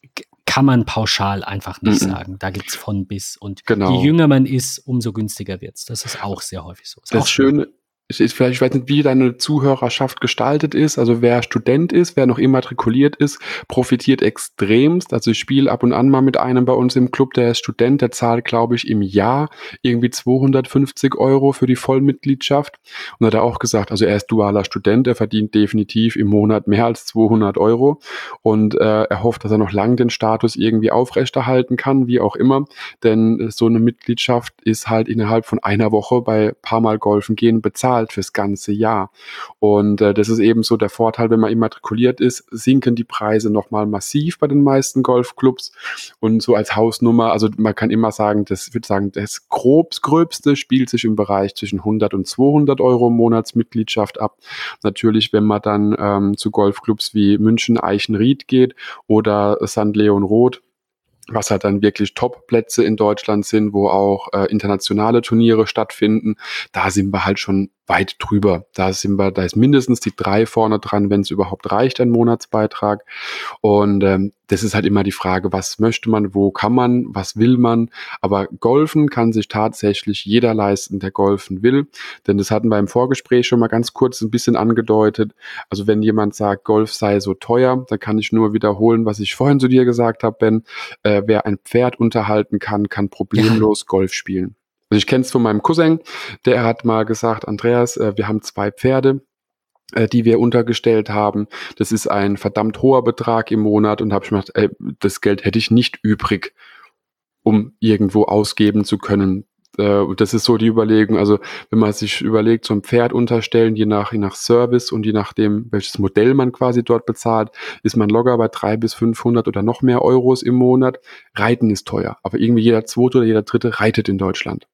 kann man pauschal einfach nicht Mhm. sagen. Da gibt's von bis. Und Genau. je jünger man ist, umso günstiger wird's. Das ist auch sehr häufig so. Ist Das Schöne ist, ist vielleicht, ich weiß nicht, wie deine Zuhörerschaft gestaltet ist. Also wer Student ist, wer noch immatrikuliert ist, profitiert extremst. Also ich spiele ab und an mal mit einem bei uns im Club, der ist Student, der zahlt, glaube ich, im Jahr irgendwie 250 Euro für die Vollmitgliedschaft. Und hat er auch gesagt, also er ist dualer Student, er verdient definitiv im Monat mehr als 200 Euro. Und äh, er hofft, dass er noch lang den Status irgendwie aufrechterhalten kann, wie auch immer. Denn so eine Mitgliedschaft ist halt innerhalb von einer Woche bei paar Mal Golfen gehen bezahlt fürs ganze Jahr. Und äh, das ist eben so der Vorteil, wenn man immatrikuliert ist, sinken die Preise nochmal massiv bei den meisten Golfclubs. Und so als Hausnummer, also man kann immer sagen, das würde sagen, das grobs gröbste spielt sich im Bereich zwischen 100 und 200 Euro Monatsmitgliedschaft ab. Natürlich, wenn man dann ähm, zu Golfclubs wie München, Eichenried geht oder St. Leon Roth, was halt dann wirklich Top-Plätze in Deutschland sind, wo auch äh, internationale Turniere stattfinden, da sind wir halt schon weit drüber. Da sind wir, da ist mindestens die drei vorne dran, wenn es überhaupt reicht, ein Monatsbeitrag. Und ähm, das ist halt immer die Frage, was möchte man, wo kann man, was will man. Aber Golfen kann sich tatsächlich jeder leisten, der golfen will. Denn das hatten wir im Vorgespräch schon mal ganz kurz ein bisschen angedeutet. Also wenn jemand sagt, Golf sei so teuer, dann kann ich nur wiederholen, was ich vorhin zu dir gesagt habe, Ben. Äh, wer ein Pferd unterhalten kann, kann problemlos Golf spielen. Also ich kenne es von meinem Cousin, der hat mal gesagt, Andreas, äh, wir haben zwei Pferde, äh, die wir untergestellt haben. Das ist ein verdammt hoher Betrag im Monat und habe ich mir gedacht, ey, das Geld hätte ich nicht übrig, um irgendwo ausgeben zu können. Äh, das ist so die Überlegung. Also wenn man sich überlegt, so ein Pferd unterstellen, je nach, je nach Service und je nachdem, welches Modell man quasi dort bezahlt, ist man locker bei drei bis 500 oder noch mehr Euros im Monat. Reiten ist teuer, aber irgendwie jeder zweite oder jeder dritte reitet in Deutschland.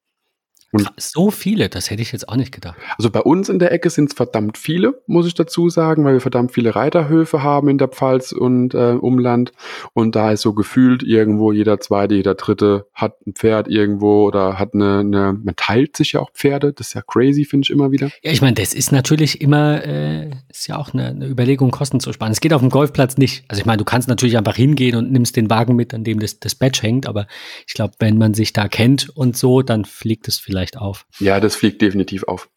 Und So viele, das hätte ich jetzt auch nicht gedacht. also bei uns in der Ecke sind es verdammt viele, muss ich dazu sagen, weil wir verdammt viele Reiterhöfe haben in der Pfalz und äh, Umland. Und da ist so gefühlt irgendwo jeder zweite, jeder dritte hat ein Pferd irgendwo oder hat eine, eine man teilt sich ja auch Pferde. Das ist ja crazy, finde ich immer wieder. Ja, ich meine, das ist natürlich immer, äh, ist ja auch eine, eine Überlegung, Kosten zu sparen. Es geht auf dem Golfplatz nicht. Also ich meine, du kannst natürlich einfach hingehen und nimmst den Wagen mit, an dem das, das Badge hängt, aber ich glaube, wenn man sich da kennt und so, dann fliegt es vielleicht auf. Ja, das fliegt definitiv auf.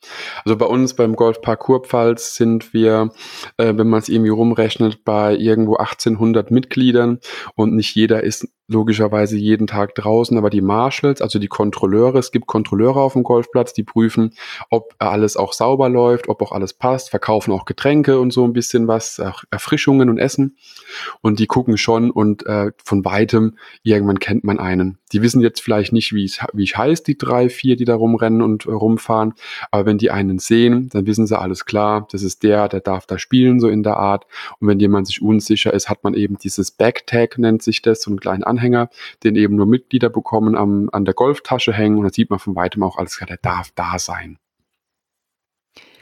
Also bei uns beim Golfpark Kurpfalz sind wir, äh, wenn man es irgendwie rumrechnet, bei irgendwo 1800 Mitgliedern und nicht jeder ist logischerweise jeden Tag draußen, aber die Marshals, also die Kontrolleure, es gibt Kontrolleure auf dem Golfplatz, die prüfen, ob alles auch sauber läuft, ob auch alles passt, verkaufen auch Getränke und so ein bisschen was, Erfrischungen und Essen und die gucken schon und äh, von weitem, irgendwann kennt man einen. Die wissen jetzt vielleicht nicht, wie es- wie ich heiße, die drei, vier, die da rumrennen und äh, rumfahren, aber wenn die einen sehen, dann wissen sie alles klar, das ist der, der darf da spielen, so in der Art. Und wenn jemand sich unsicher ist, hat man eben dieses Backtag, nennt sich das, so einen kleinen Anhänger, den eben nur Mitglieder bekommen, am, an der Golftasche hängen und da sieht man von weitem auch alles klar, der darf da sein.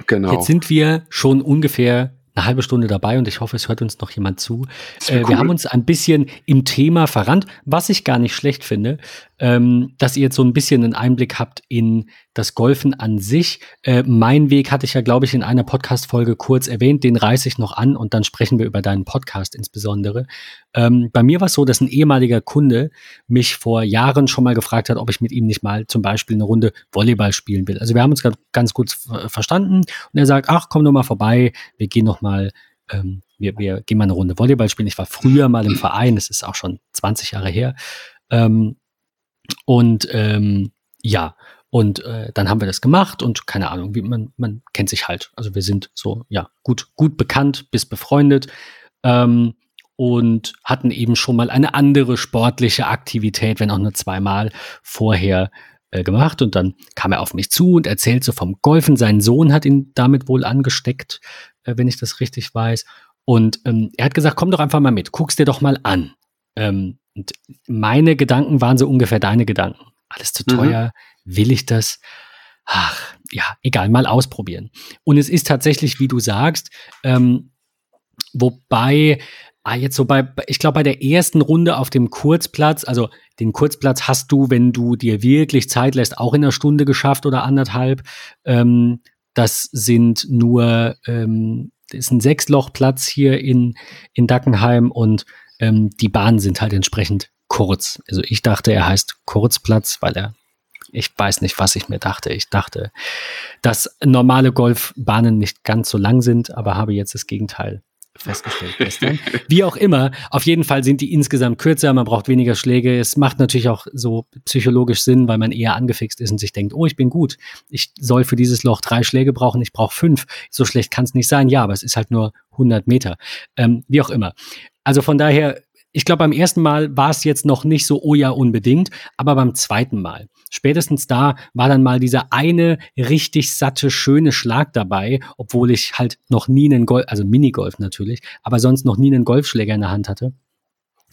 Genau. Jetzt sind wir schon ungefähr eine halbe Stunde dabei und ich hoffe, es hört uns noch jemand zu. Äh, cool. Wir haben uns ein bisschen im Thema verrannt, was ich gar nicht schlecht finde, ähm, dass ihr jetzt so ein bisschen einen Einblick habt in das Golfen an sich. Äh, mein Weg hatte ich ja, glaube ich, in einer Podcast-Folge kurz erwähnt, den reiße ich noch an und dann sprechen wir über deinen Podcast insbesondere. Ähm, bei mir war es so, dass ein ehemaliger Kunde mich vor Jahren schon mal gefragt hat, ob ich mit ihm nicht mal zum Beispiel eine Runde Volleyball spielen will. Also wir haben uns ganz gut verstanden und er sagt, ach, komm doch mal vorbei, wir gehen noch mal ähm, wir, wir gehen mal eine Runde Volleyball spielen. Ich war früher mal im Verein, es ist auch schon 20 Jahre her. Ähm, und ähm, ja, und äh, dann haben wir das gemacht und keine Ahnung, wie man, man kennt sich halt. Also wir sind so, ja, gut, gut bekannt bis befreundet. Ähm, und hatten eben schon mal eine andere sportliche Aktivität, wenn auch nur zweimal vorher äh, gemacht. Und dann kam er auf mich zu und erzählte vom Golfen. Sein Sohn hat ihn damit wohl angesteckt, äh, wenn ich das richtig weiß. Und ähm, er hat gesagt, komm doch einfach mal mit, guck's dir doch mal an. Ähm, und meine Gedanken waren so ungefähr deine Gedanken. Alles zu mhm. teuer, mhm. Will ich das? Ach, ja, egal, mal ausprobieren. Und es ist tatsächlich, wie du sagst, ähm, wobei Ah, jetzt so bei, ich glaube, bei der ersten Runde auf dem Kurzplatz, also den Kurzplatz hast du, wenn du dir wirklich Zeit lässt, auch in einer Stunde geschafft oder anderthalb. Ähm, das sind nur, ähm, das ist ein Sechslochplatz hier in, in Dackenheim und ähm, die Bahnen sind halt entsprechend kurz. Also ich dachte, er heißt Kurzplatz, weil er, ich weiß nicht, was ich mir dachte. Ich dachte, dass normale Golfbahnen nicht ganz so lang sind, aber habe jetzt das Gegenteil festgestellt gestern. Wie auch immer, auf jeden Fall sind die insgesamt kürzer, man braucht weniger Schläge. Es macht natürlich auch so psychologisch Sinn, weil man eher angefixt ist und sich denkt, oh, ich bin gut. Ich soll für dieses Loch drei Schläge brauchen, ich brauche fünf. So schlecht kann es nicht sein. Ja, aber es ist halt nur 100 Meter. Ähm, wie auch immer. Also von daher ich glaube, beim ersten Mal war es jetzt noch nicht so, oh ja, unbedingt, aber beim zweiten Mal, spätestens da war dann mal dieser eine richtig satte, schöne Schlag dabei, obwohl ich halt noch nie einen Golf, also Minigolf natürlich, aber sonst noch nie einen Golfschläger in der Hand hatte.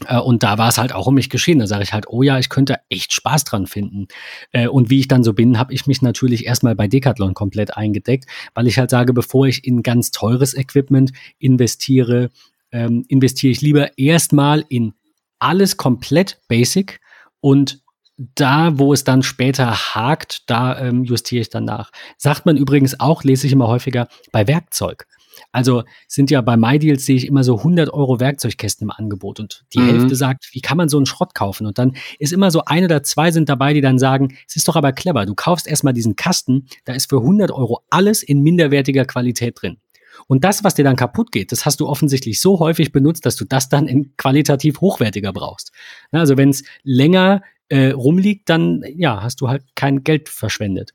Äh, und da war es halt auch um mich geschehen. Da sage ich halt, oh ja, ich könnte echt Spaß dran finden. Äh, und wie ich dann so bin, habe ich mich natürlich erstmal bei Decathlon komplett eingedeckt, weil ich halt sage, bevor ich in ganz teures Equipment investiere, ähm, investiere ich lieber erstmal in alles komplett basic und da, wo es dann später hakt, da ähm, justiere ich dann nach. Sagt man übrigens auch, lese ich immer häufiger, bei Werkzeug. Also sind ja bei MyDeals sehe ich immer so 100 Euro Werkzeugkästen im Angebot und die mhm. Hälfte sagt, wie kann man so einen Schrott kaufen? Und dann ist immer so ein oder zwei sind dabei, die dann sagen, es ist doch aber clever, du kaufst erstmal diesen Kasten, da ist für 100 Euro alles in minderwertiger Qualität drin. Und das, was dir dann kaputt geht, das hast du offensichtlich so häufig benutzt, dass du das dann in qualitativ hochwertiger brauchst. Also wenn es länger äh, rumliegt, dann ja, hast du halt kein Geld verschwendet.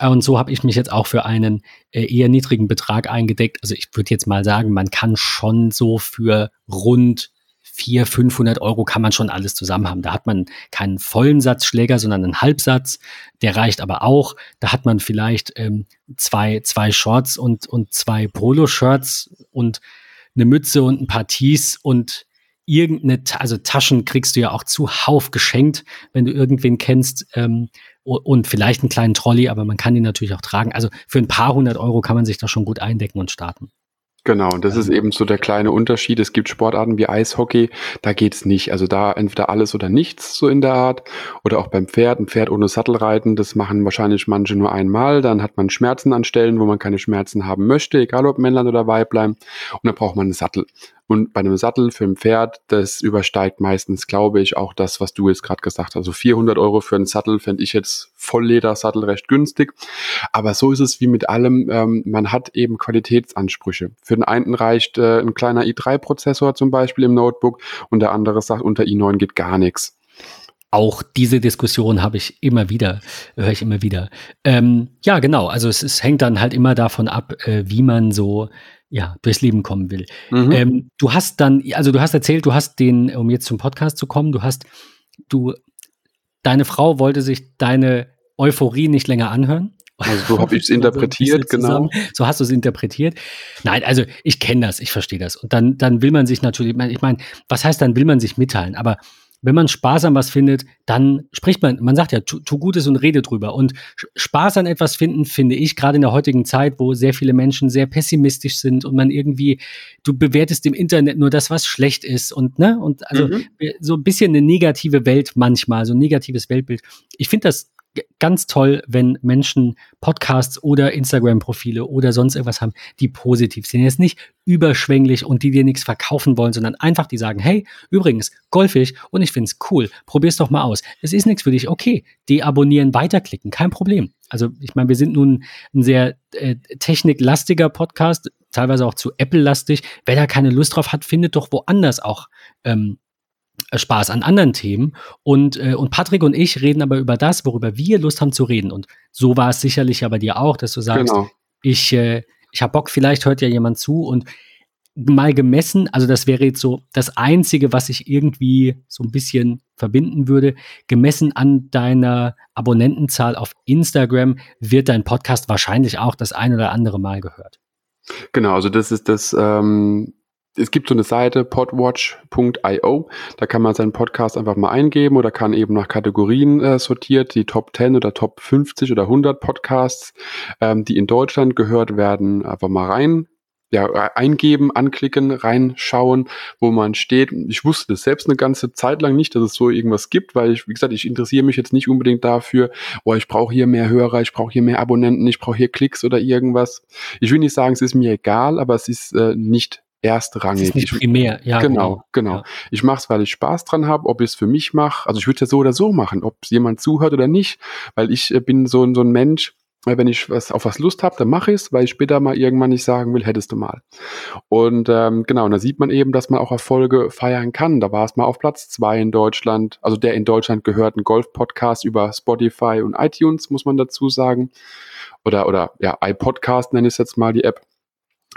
Und so habe ich mich jetzt auch für einen äh, eher niedrigen Betrag eingedeckt. Also ich würde jetzt mal sagen, man kann schon so für rund 400, 500 Euro kann man schon alles zusammen haben. Da hat man keinen vollen Satz Schläger, sondern einen Halbsatz. Der reicht aber auch. Da hat man vielleicht ähm, zwei, zwei Shorts und, und zwei Poloshirts und eine Mütze und ein paar Tees und irgendeine, also Taschen kriegst du ja auch zuhauf geschenkt, wenn du irgendwen kennst. Ähm, und vielleicht einen kleinen Trolley, aber man kann ihn natürlich auch tragen. Also für ein paar hundert Euro kann man sich da schon gut eindecken und starten. Genau, und das ist eben so der kleine Unterschied. Es gibt Sportarten wie Eishockey, da geht's nicht. Also da entweder alles oder nichts so in der Art. Oder auch beim Pferd, ein Pferd ohne Sattelreiten, das machen wahrscheinlich manche nur einmal. Dann hat man Schmerzen an Stellen, wo man keine Schmerzen haben möchte, egal ob Männlein oder Weiblein. Und dann braucht man einen Sattel. Und bei einem Sattel für ein Pferd, das übersteigt meistens, glaube ich, auch das, was du jetzt gerade gesagt hast. Also 400 Euro für einen Sattel fände ich jetzt Vollledersattel recht günstig. Aber so ist es wie mit allem. Ähm, man hat eben Qualitätsansprüche. Für den einen reicht äh, ein kleiner i3-Prozessor zum Beispiel im Notebook und der andere sagt, unter i9 geht gar nichts. Auch diese Diskussion habe ich immer wieder, höre ich immer wieder. Ähm, ja, genau. Also es, es, hängt dann halt immer davon ab, äh, wie man so ja, durchs Leben kommen will. Mhm. Ähm, du hast dann, also du hast erzählt, du hast den, um jetzt zum Podcast zu kommen, du hast, du, deine Frau wollte sich deine Euphorie nicht länger anhören. Also so habe ich es interpretiert, genau. So hast du es interpretiert. Nein, also ich kenne das, ich verstehe das. Und dann, dann will man sich natürlich, ich meine, was heißt dann, will man sich mitteilen? Aber wenn man Spaß an was findet, dann spricht man, man sagt ja, tu, tu Gutes und rede drüber. Und Spaß an etwas finden, finde ich, gerade in der heutigen Zeit, wo sehr viele Menschen sehr pessimistisch sind und man irgendwie, du bewertest im Internet nur das, was schlecht ist und, ne, und also mhm. so ein bisschen eine negative Welt manchmal, so ein negatives Weltbild. Ich finde das ganz toll, wenn Menschen Podcasts oder Instagram-Profile oder sonst irgendwas haben, die positiv sind. Jetzt nicht überschwänglich und die dir nichts verkaufen wollen, sondern einfach die sagen, hey, übrigens, golf ich und ich finde es cool, probier's doch mal aus. Es ist nichts für dich, okay, deabonnieren, weiterklicken, kein Problem. Also ich meine, wir sind nun ein sehr äh, techniklastiger Podcast, teilweise auch zu Apple-lastig. Wer da keine Lust drauf hat, findet doch woanders auch ähm, äh, Spaß an anderen Themen. Und, äh, und Patrick und ich reden aber über das, worüber wir Lust haben zu reden. Und so war es sicherlich ja bei dir auch, dass du sagst, genau. ich, äh, ich habe Bock, vielleicht hört ja jemand zu und mal gemessen, also das wäre jetzt so das Einzige, was ich irgendwie so ein bisschen verbinden würde, gemessen an deiner Abonnentenzahl auf Instagram wird dein Podcast wahrscheinlich auch das ein oder andere Mal gehört. Genau, also das ist das ähm, es gibt so eine Seite podwatch.io, da kann man seinen Podcast einfach mal eingeben oder kann eben nach Kategorien äh, sortiert, die Top 10 oder Top 50 oder 100 Podcasts, ähm, die in Deutschland gehört werden, einfach mal rein ja, eingeben, anklicken, reinschauen, wo man steht. Ich wusste das selbst eine ganze Zeit lang nicht, dass es so irgendwas gibt, weil ich, wie gesagt, ich interessiere mich jetzt nicht unbedingt dafür, oh, ich brauche hier mehr Hörer, ich brauche hier mehr Abonnenten, ich brauche hier Klicks oder irgendwas. Ich will nicht sagen, es ist mir egal, aber es ist äh, nicht erstrangig. Das ist nicht primär, ja. Genau, genau. genau. Ja. Ich mache es, weil ich Spaß dran habe, ob ich es für mich mache. Also ich würde ja so oder so machen, ob jemand zuhört oder nicht, weil ich äh, bin so, so ein Mensch, wenn ich was auf was Lust habe, dann mache ich es, weil ich später mal irgendwann nicht sagen will, hättest du mal. Und ähm, genau, und da sieht man eben, dass man auch Erfolge feiern kann. Da war es mal auf Platz zwei in Deutschland, also der in Deutschland gehörten Golf-Podcast über Spotify und iTunes, muss man dazu sagen. Oder, oder ja, iPodcast nenne ich es jetzt mal die App.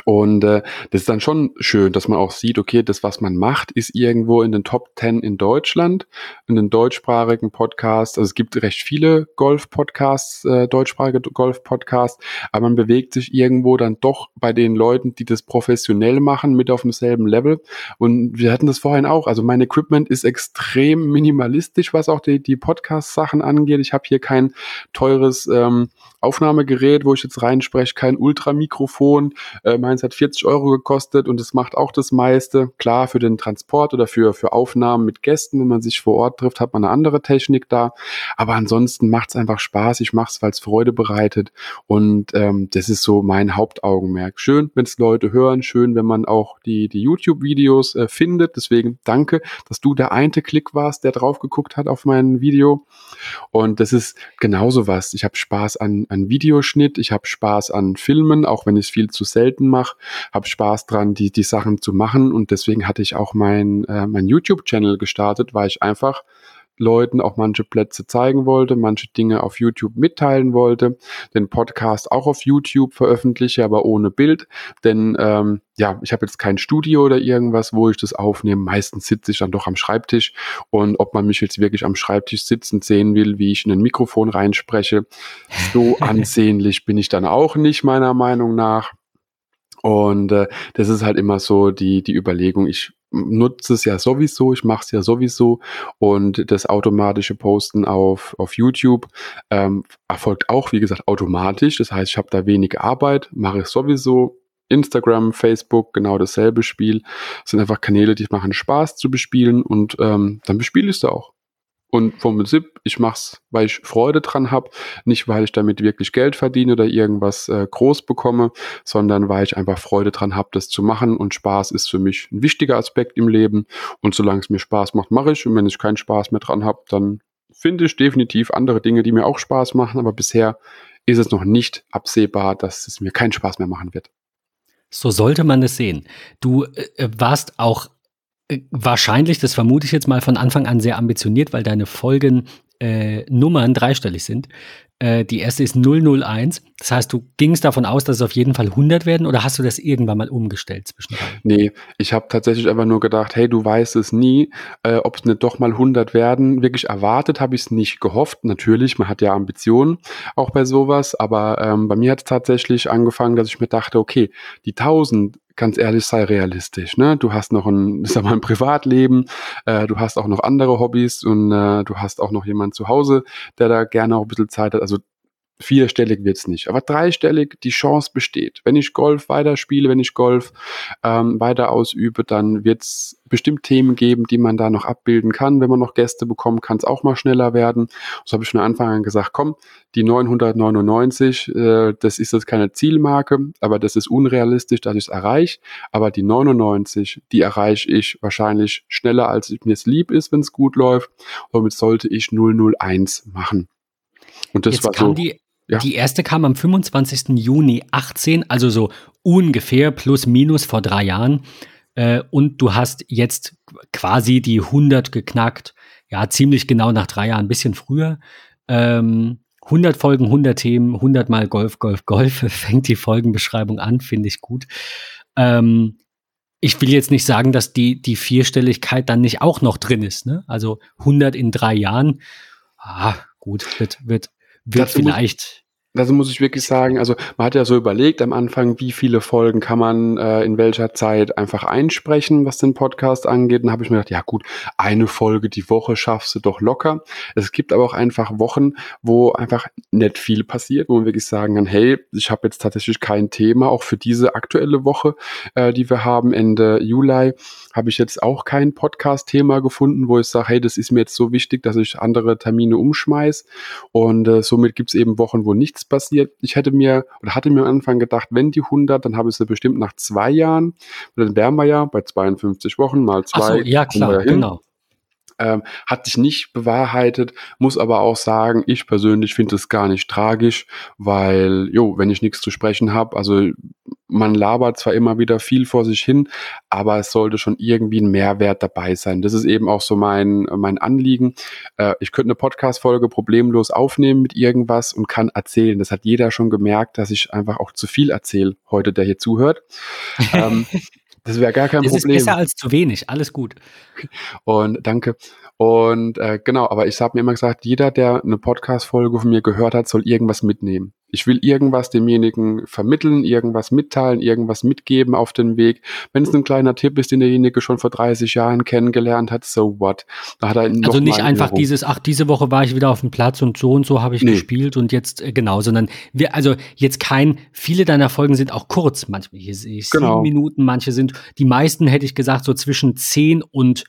Und äh, das ist dann schon schön, dass man auch sieht, okay, das, was man macht, ist irgendwo in den Top 10 in Deutschland, in den deutschsprachigen Podcasts. Also es gibt recht viele Golf-Podcasts, äh, deutschsprachige Golf-Podcasts, aber man bewegt sich irgendwo dann doch bei den Leuten, die das professionell machen, mit auf demselben Level. Und wir hatten das vorhin auch. Also mein Equipment ist extrem minimalistisch, was auch die, die Podcast-Sachen angeht. Ich habe hier kein teures ähm, Aufnahmegerät, wo ich jetzt reinspreche, kein Ultramikrofon. Äh, meins hat 40 Euro gekostet und es macht auch das meiste. Klar, für den Transport oder für, für Aufnahmen mit Gästen, wenn man sich vor Ort trifft, hat man eine andere Technik da. Aber ansonsten macht es einfach Spaß. Ich mache es, weil es Freude bereitet. Und ähm, das ist so mein Hauptaugenmerk. Schön, wenn es Leute hören. Schön, wenn man auch die, die YouTube-Videos äh, findet. Deswegen danke, dass du der eine Klick warst, der drauf geguckt hat auf mein Video. Und das ist genauso was. Ich habe Spaß an, an Videoschnitt. Ich habe Spaß an Filmen, auch wenn ich es viel zu selten mache, habe Spaß dran, die, die Sachen zu machen und deswegen hatte ich auch mein, äh, mein YouTube-Channel gestartet, weil ich einfach Leuten auch manche Plätze zeigen wollte, manche Dinge auf YouTube mitteilen wollte, den Podcast auch auf YouTube veröffentliche, aber ohne Bild, denn ähm, ja, ich habe jetzt kein Studio oder irgendwas, wo ich das aufnehme. Meistens sitze ich dann doch am Schreibtisch und ob man mich jetzt wirklich am Schreibtisch sitzend sehen will, wie ich in ein Mikrofon reinspreche, so ansehnlich bin ich dann auch nicht meiner Meinung nach. Und äh, das ist halt immer so die, die Überlegung, ich nutze es ja sowieso, ich mache es ja sowieso und das automatische Posten auf, auf YouTube ähm, erfolgt auch, wie gesagt, automatisch. Das heißt, ich habe da wenig Arbeit, mache ich sowieso. Instagram, Facebook, genau dasselbe Spiel. Das sind einfach Kanäle, die machen Spaß zu bespielen und ähm, dann bespiele ich es auch. Und vom Prinzip, ich mach's, weil ich Freude dran habe, nicht weil ich damit wirklich Geld verdiene oder irgendwas äh, groß bekomme, sondern weil ich einfach Freude dran habe, das zu machen. Und Spaß ist für mich ein wichtiger Aspekt im Leben. Und solange es mir Spaß macht, mache ich. Und wenn ich keinen Spaß mehr dran habe, dann finde ich definitiv andere Dinge, die mir auch Spaß machen. Aber bisher ist es noch nicht absehbar, dass es mir keinen Spaß mehr machen wird. So sollte man es sehen. Du äh, warst auch wahrscheinlich, das vermute ich jetzt mal von Anfang an sehr ambitioniert, weil deine Folgen äh, Nummern dreistellig sind. Äh, die erste ist 001. Das heißt, du gingst davon aus, dass es auf jeden Fall 100 werden oder hast du das irgendwann mal umgestellt zwischendurch? Nee, ich habe tatsächlich einfach nur gedacht, hey, du weißt es nie, äh, ob es nicht doch mal 100 werden. Wirklich erwartet habe ich es nicht gehofft. Natürlich, man hat ja Ambitionen auch bei sowas, aber ähm, bei mir hat es tatsächlich angefangen, dass ich mir dachte, okay, die 1000 ganz ehrlich, sei realistisch. Ne? Du hast noch ein, sag mal, ein Privatleben, äh, du hast auch noch andere Hobbys und äh, du hast auch noch jemanden zu Hause, der da gerne auch ein bisschen Zeit hat. Also Vierstellig wird's nicht, aber dreistellig, die Chance besteht. Wenn ich Golf weiterspiele, wenn ich Golf ähm, weiter ausübe, dann wird's bestimmt Themen geben, die man da noch abbilden kann. Wenn man noch Gäste bekommt, kann es auch mal schneller werden. So habe ich von Anfang an gesagt, komm, die 999, äh, das ist jetzt keine Zielmarke, aber das ist unrealistisch, dass ich es erreiche. Aber die 99, die erreiche ich wahrscheinlich schneller, als mir es lieb ist, wenn es gut läuft. Somit sollte ich 001 machen. Und das Jetzt war so. Die ja. Die erste kam am 25. Juni 18, also so ungefähr plus minus vor drei Jahren. Äh, und du hast jetzt quasi die 100 geknackt. Ja, ziemlich genau nach drei Jahren, ein bisschen früher. Ähm, 100 Folgen, 100 Themen, 100 mal Golf, Golf, Golf. Fängt die Folgenbeschreibung an, finde ich gut. Ähm, ich will jetzt nicht sagen, dass die, die Vierstelligkeit dann nicht auch noch drin ist. Ne? Also 100 in drei Jahren. Ah, gut, wird, wird wird vielleicht. Muss, dazu muss ich wirklich sagen, also man hat ja so überlegt am Anfang, wie viele Folgen kann man äh, in welcher Zeit einfach einsprechen, was den Podcast angeht. Dann habe ich mir gedacht, ja gut, eine Folge die Woche schaffst du doch locker. Es gibt aber auch einfach Wochen, wo einfach nicht viel passiert, wo man wirklich sagen kann, hey, ich habe jetzt tatsächlich kein Thema, auch für diese aktuelle Woche, äh, die wir haben Ende Juli habe ich jetzt auch kein Podcast-Thema gefunden, wo ich sage, hey, das ist mir jetzt so wichtig, dass ich andere Termine umschmeiß. Und äh, somit gibt es eben Wochen, wo nichts passiert. Ich hätte mir oder hatte mir am Anfang gedacht, wenn die 100, dann habe ich sie bestimmt nach zwei Jahren. Und dann wären wir ja bei 52 Wochen mal zwei. Ach so, ja klar, ja genau. Ähm, hat sich nicht bewahrheitet, muss aber auch sagen, ich persönlich finde es gar nicht tragisch, weil, jo, wenn ich nichts zu sprechen habe, also man labert zwar immer wieder viel vor sich hin, aber es sollte schon irgendwie ein Mehrwert dabei sein. Das ist eben auch so mein, mein Anliegen. Äh, ich könnte eine Podcast-Folge problemlos aufnehmen mit irgendwas und kann erzählen. Das hat jeder schon gemerkt, dass ich einfach auch zu viel erzähle, heute, der hier zuhört. ähm, das wäre gar kein es Problem. Es ist besser als zu wenig, alles gut. Und danke. Und äh, genau, aber ich habe mir immer gesagt, jeder, der eine Podcast-Folge von mir gehört hat, soll irgendwas mitnehmen. Ich will irgendwas demjenigen vermitteln, irgendwas mitteilen, irgendwas mitgeben auf den Weg. Wenn es ein kleiner Tipp ist, den derjenige schon vor 30 Jahren kennengelernt hat, so what? Da hat er also nicht einfach dieses, ach, diese Woche war ich wieder auf dem Platz und so und so habe ich nee. gespielt und jetzt äh, genau, sondern wir, also jetzt kein, viele deiner Folgen sind auch kurz, manchmal hier sehe ich genau. sieben Minuten, manche sind, die meisten hätte ich gesagt, so zwischen zehn und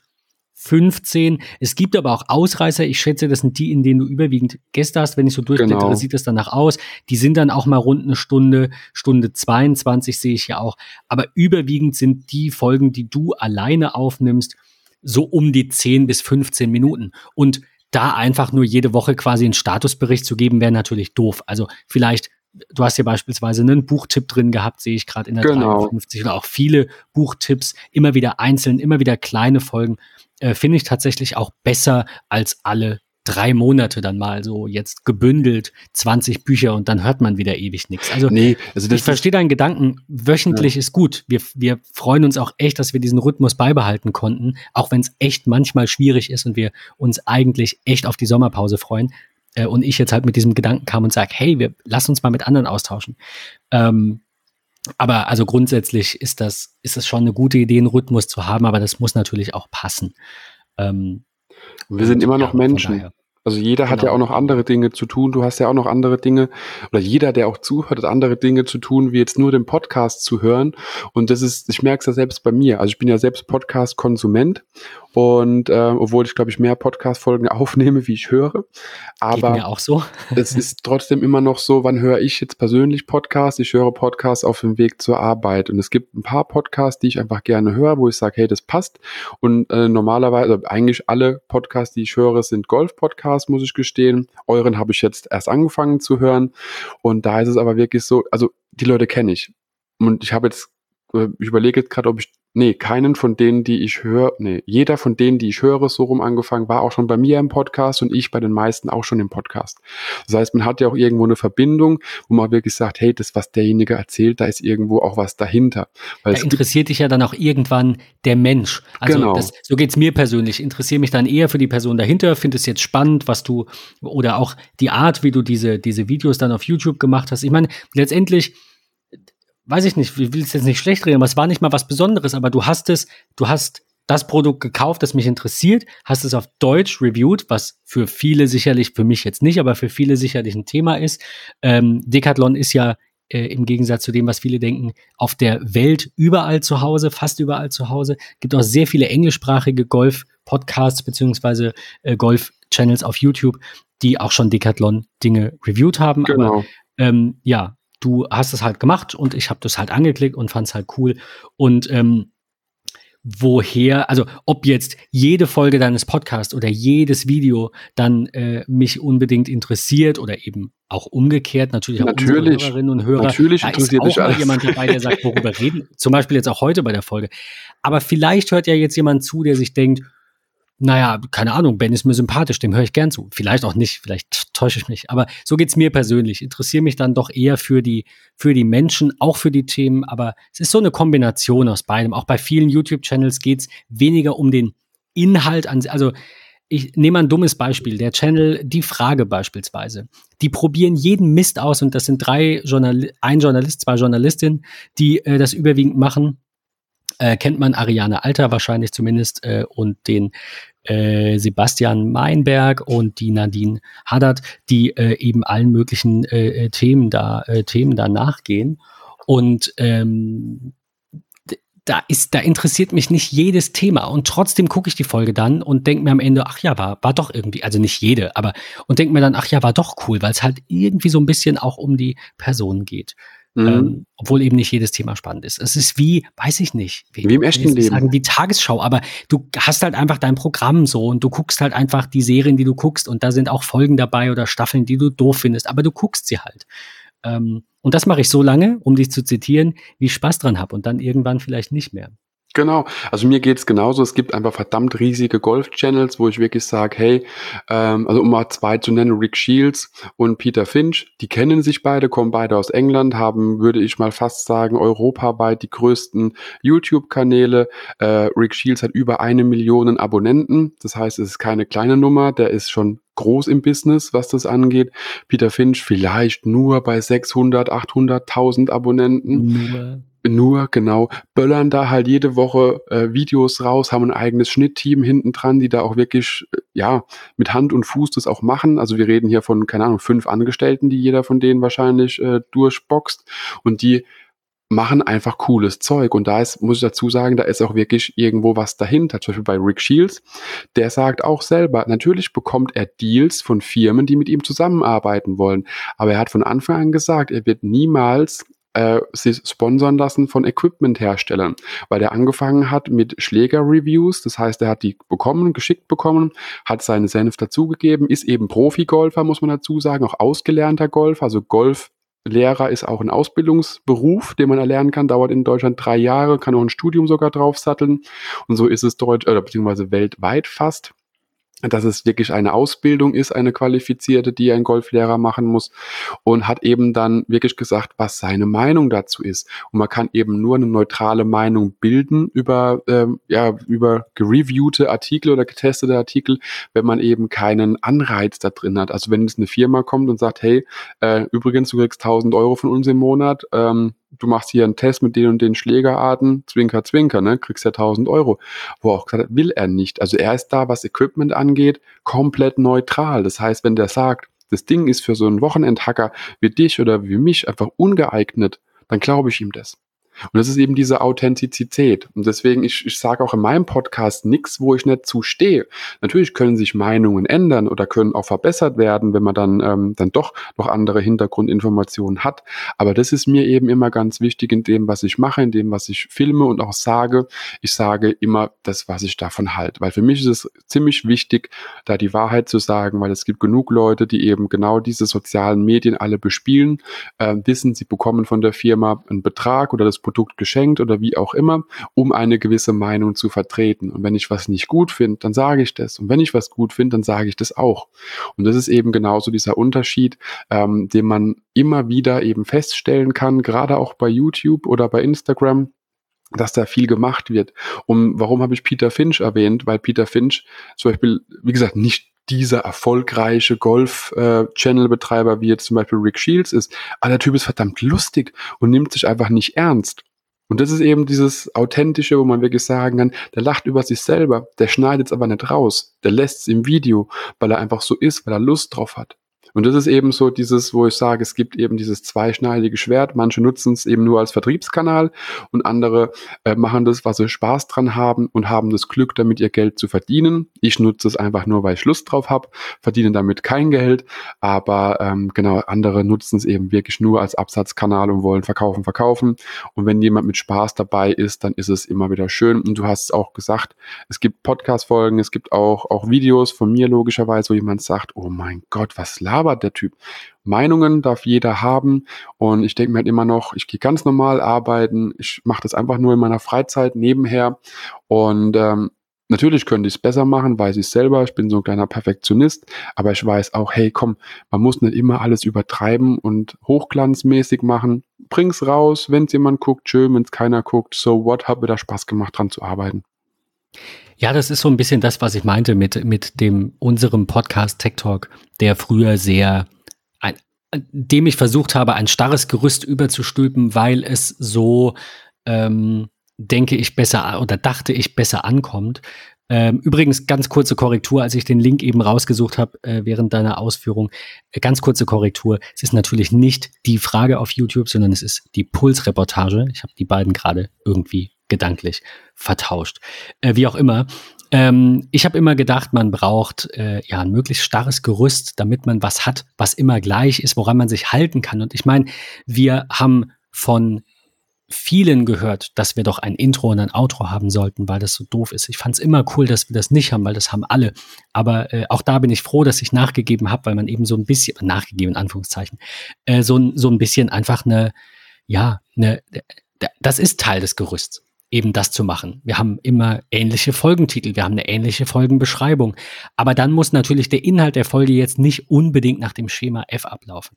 15. Es gibt aber auch Ausreißer. Ich schätze, das sind die, in denen du überwiegend Gäste hast. Wenn ich so durchblättere, genau. sieht das danach aus. Die sind dann auch mal rund eine Stunde, Stunde 22 sehe ich ja auch. Aber überwiegend sind die Folgen, die du alleine aufnimmst, so um die 10 bis 15 Minuten. Und da einfach nur jede Woche quasi einen Statusbericht zu geben, wäre natürlich doof. Also vielleicht du hast hier beispielsweise einen Buchtipp drin gehabt, sehe ich gerade in der genau. 53 oder auch viele Buchtipps, immer wieder einzeln, immer wieder kleine Folgen äh, finde ich tatsächlich auch besser als alle drei Monate dann mal so jetzt gebündelt 20 Bücher und dann hört man wieder ewig nichts. Also, nee, also ich verstehe deinen Gedanken, wöchentlich ja. ist gut. Wir, wir freuen uns auch echt, dass wir diesen Rhythmus beibehalten konnten, auch wenn es echt manchmal schwierig ist und wir uns eigentlich echt auf die Sommerpause freuen. Äh, und ich jetzt halt mit diesem Gedanken kam und sage, hey, wir lass uns mal mit anderen austauschen. Ähm, aber also grundsätzlich ist das, ist das schon eine gute Idee, einen Rhythmus zu haben, aber das muss natürlich auch passen. Ähm, wir sind immer noch ja, Menschen. Also jeder hat genau. ja auch noch andere Dinge zu tun. Du hast ja auch noch andere Dinge, oder jeder, der auch zuhört, hat andere Dinge zu tun, wie jetzt nur den Podcast zu hören. Und das ist, ich merke es ja selbst bei mir. Also ich bin ja selbst Podcast-Konsument und äh, obwohl ich, glaube ich, mehr Podcast-Folgen aufnehme, wie ich höre. Aber Geht mir auch so. es ist trotzdem immer noch so, wann höre ich jetzt persönlich Podcasts? Ich höre Podcasts auf dem Weg zur Arbeit. Und es gibt ein paar Podcasts, die ich einfach gerne höre, wo ich sage, hey, das passt. Und äh, normalerweise, also eigentlich alle Podcasts, die ich höre, sind Golf-Podcasts, muss ich gestehen. Euren habe ich jetzt erst angefangen zu hören. Und da ist es aber wirklich so, also die Leute kenne ich. Und ich habe jetzt äh, ich überlege jetzt gerade, ob ich Nee, keinen von denen, die ich höre, nee, jeder von denen, die ich höre, so rum angefangen, war auch schon bei mir im Podcast und ich bei den meisten auch schon im Podcast. Das heißt, man hat ja auch irgendwo eine Verbindung, wo man wirklich sagt, hey, das, was derjenige erzählt, da ist irgendwo auch was dahinter. Weil da interessiert dich ja dann auch irgendwann der Mensch. Also genau. das, so geht's mir persönlich. Interessiere mich dann eher für die Person dahinter, finde es jetzt spannend, was du, oder auch die Art, wie du diese, diese Videos dann auf YouTube gemacht hast. Ich meine, letztendlich, weiß ich nicht, ich will es jetzt nicht schlecht reden, aber es war nicht mal was Besonderes, aber du hast es, du hast das Produkt gekauft, das mich interessiert, hast es auf Deutsch reviewed, was für viele sicherlich, für mich jetzt nicht, aber für viele sicherlich ein Thema ist. Ähm, Decathlon ist ja äh, im Gegensatz zu dem, was viele denken, auf der Welt überall zu Hause, fast überall zu Hause. Gibt auch sehr viele englischsprachige Golf-Podcasts beziehungsweise äh, Golf-Channels auf YouTube, die auch schon Decathlon-Dinge reviewed haben. Genau. Aber ähm, ja, du hast es halt gemacht und ich habe das halt angeklickt und fand es halt cool. Und ähm, woher, also ob jetzt jede Folge deines Podcasts oder jedes Video dann äh, mich unbedingt interessiert oder eben auch umgekehrt, natürlich auch natürlich, Hörerinnen und Hörer. Natürlich interessiert da ist auch dich jemand dabei, der sagt, worüber reden. Zum Beispiel jetzt auch heute bei der Folge. Aber vielleicht hört ja jetzt jemand zu, der sich denkt, naja, keine Ahnung, Ben ist mir sympathisch, dem höre ich gern zu. Vielleicht auch nicht, vielleicht täusche ich mich. Aber so geht's mir persönlich. Interessiere mich dann doch eher für die, für die Menschen, auch für die Themen. Aber es ist so eine Kombination aus beidem. Auch bei vielen YouTube-Channels geht's weniger um den Inhalt an, also ich nehme ein dummes Beispiel, der Channel Die Frage beispielsweise. Die probieren jeden Mist aus und das sind drei Journal ein Journalist, zwei Journalistinnen, die äh, das überwiegend machen. Äh, kennt man Ariane Alter wahrscheinlich zumindest äh, und den äh, Sebastian Meinberg und die Nadine Haddad, die äh, eben allen möglichen äh, äh Themen da äh, Themen da nachgehen und ähm, da ist, da interessiert mich nicht jedes Thema und trotzdem gucke ich die Folge dann und denke mir am Ende, ach ja, war, war doch irgendwie, also nicht jede, aber und denke mir dann, ach ja, war doch cool, weil es halt irgendwie so ein bisschen auch um die Person geht. Mhm. Ähm, obwohl eben nicht jedes Thema spannend ist. Es ist wie, weiß ich nicht, wie, wie im echten Leben. Sagen, wie Tagesschau, aber du hast halt einfach dein Programm so und du guckst halt einfach die Serien, die du guckst und da sind auch Folgen dabei oder Staffeln, die du doof findest, aber du guckst sie halt. Ähm, und das mache ich so lange, um dich zu zitieren, wie ich Spaß dran habe und dann irgendwann vielleicht nicht mehr. Genau, also mir geht's genauso. Es gibt einfach verdammt riesige Golf-Channels, wo ich wirklich sage, hey, ähm, also um mal zwei zu nennen, Rick Shields und Peter Finch, die kennen sich beide, kommen beide aus England, haben, würde ich mal fast sagen, europaweit die größten YouTube-Kanäle. Äh, Rick Shields hat über eine Million Abonnenten, das heißt, es ist keine kleine Nummer, der ist schon groß im Business, was das angeht. Peter Finch vielleicht nur bei 600, 800.000 Abonnenten. Nur nur, genau, böllern da halt jede Woche äh, Videos raus, haben ein eigenes Schnittteam hinten dran, die da auch wirklich, äh, ja, mit Hand und Fuß das auch machen. Also wir reden hier von, keine Ahnung, fünf Angestellten, die jeder von denen wahrscheinlich äh, durchboxt und die machen einfach cooles Zeug. Und da ist, muss ich dazu sagen, da ist auch wirklich irgendwo was dahinter. Zum Beispiel bei Rick Shields, der sagt auch selber, natürlich bekommt er Deals von Firmen, die mit ihm zusammenarbeiten wollen. Aber er hat von Anfang an gesagt, er wird niemals äh, sich sponsern lassen von Equipment-Herstellern, weil er angefangen hat mit Schläger-Reviews, das heißt, er hat die bekommen, geschickt bekommen, hat seinen Senf dazugegeben, ist eben Profi-Golfer, muss man dazu sagen, auch ausgelernter Golfer, also Golf Lehrer ist auch ein Ausbildungsberuf, den man erlernen kann, dauert in Deutschland drei Jahre, kann auch ein Studium sogar draufsatteln. Und so ist es deutsch, oder beziehungsweise weltweit fast dass es wirklich eine Ausbildung ist, eine qualifizierte, die ein Golflehrer machen muss und hat eben dann wirklich gesagt, was seine Meinung dazu ist. Und man kann eben nur eine neutrale Meinung bilden über, ähm, ja, über gereviewte Artikel oder getestete Artikel, wenn man eben keinen Anreiz da drin hat. Also wenn jetzt eine Firma kommt und sagt, hey, äh, übrigens, du kriegst 1000 Euro von uns im Monat, ähm, du machst hier einen Test mit den und den Schlägerarten, Zwinker, Zwinker, ne, kriegst ja 1000 Euro. Wo auch gesagt hat, will er nicht. Also er ist da, was Equipment angeht, komplett neutral. Das heißt, wenn der sagt, das Ding ist für so einen Wochenendhacker wie dich oder wie mich einfach ungeeignet, dann glaube ich ihm das. Und das ist eben diese Authentizität. Und deswegen, ich, ich sage auch in meinem Podcast nichts, wo ich nicht zustehe. Natürlich können sich Meinungen ändern oder können auch verbessert werden, wenn man dann, ähm, dann doch noch andere Hintergrundinformationen hat. Aber das ist mir eben immer ganz wichtig in dem, was ich mache, in dem, was ich filme und auch sage. Ich sage immer das, was ich davon halte. Weil für mich ist es ziemlich wichtig, da die Wahrheit zu sagen, weil es gibt genug Leute, die eben genau diese sozialen Medien alle bespielen, äh, wissen, sie bekommen von der Firma einen Betrag oder das Produkt Produkt geschenkt oder wie auch immer, um eine gewisse Meinung zu vertreten. Und wenn ich was nicht gut finde, dann sage ich das. Und wenn ich was gut finde, dann sage ich das auch. Und das ist eben genauso dieser Unterschied, ähm, den man immer wieder eben feststellen kann, gerade auch bei YouTube oder bei Instagram dass da viel gemacht wird. Und warum habe ich Peter Finch erwähnt? Weil Peter Finch zum Beispiel, wie gesagt, nicht dieser erfolgreiche Golf-Channel-Betreiber, wie jetzt zum Beispiel Rick Shields ist. Aber der Typ ist verdammt lustig und nimmt sich einfach nicht ernst. Und das ist eben dieses Authentische, wo man wirklich sagen kann, der lacht über sich selber, der schneidet es aber nicht raus, der lässt es im Video, weil er einfach so ist, weil er Lust drauf hat. Und das ist eben so dieses, wo ich sage, es gibt eben dieses zweischneidige Schwert. Manche nutzen es eben nur als Vertriebskanal und andere äh, machen das, was sie Spaß dran haben und haben das Glück, damit ihr Geld zu verdienen. Ich nutze es einfach nur, weil ich Lust drauf habe, verdiene damit kein Geld, aber ähm, genau, andere nutzen es eben wirklich nur als Absatzkanal und wollen verkaufen, verkaufen. Und wenn jemand mit Spaß dabei ist, dann ist es immer wieder schön. Und du hast es auch gesagt, es gibt Podcast-Folgen, es gibt auch, auch Videos von mir logischerweise, wo jemand sagt, oh mein Gott, was labert labert der Typ? Meinungen darf jeder haben. Und ich denke mir halt immer noch, ich gehe ganz normal arbeiten, ich mache das einfach nur in meiner Freizeit nebenher. Und ähm, Natürlich könnte ich es besser machen, weiß ich selber, ich bin so ein kleiner Perfektionist, aber ich weiß auch, hey, komm, man muss nicht immer alles übertreiben und hochglanzmäßig machen. Bring's raus, wenn es jemand guckt, schön, wenn es keiner guckt, so what, hat mir da Spaß gemacht dran zu arbeiten. Ja, das ist so ein bisschen das, was ich meinte mit, mit dem, unserem Podcast Tech Talk, der früher sehr, ein, dem ich versucht habe, ein starres Gerüst überzustülpen, weil es so, ähm, denke ich, besser oder dachte ich besser ankommt. Ähm, übrigens, ganz kurze Korrektur, als ich den Link eben rausgesucht habe äh, während deiner Ausführung, äh, ganz kurze Korrektur. Es ist natürlich nicht die Frage auf YouTube, sondern es ist die Pulsreportage. Ich habe die beiden gerade irgendwie gedanklich vertauscht. Äh, wie auch immer. Ähm, ich habe immer gedacht, man braucht äh, ja ein möglichst starres Gerüst, damit man was hat, was immer gleich ist, woran man sich halten kann. Und ich meine, wir haben von vielen gehört, dass wir doch ein Intro und ein Outro haben sollten, weil das so doof ist. Ich fand es immer cool, dass wir das nicht haben, weil das haben alle. Aber äh, auch da bin ich froh, dass ich nachgegeben habe, weil man eben so ein bisschen, nachgegeben in Anführungszeichen, äh, so, so ein bisschen einfach eine, ja, eine, das ist Teil des Gerüsts eben das zu machen. Wir haben immer ähnliche Folgentitel, wir haben eine ähnliche Folgenbeschreibung. Aber dann muss natürlich der Inhalt der Folge jetzt nicht unbedingt nach dem Schema F ablaufen.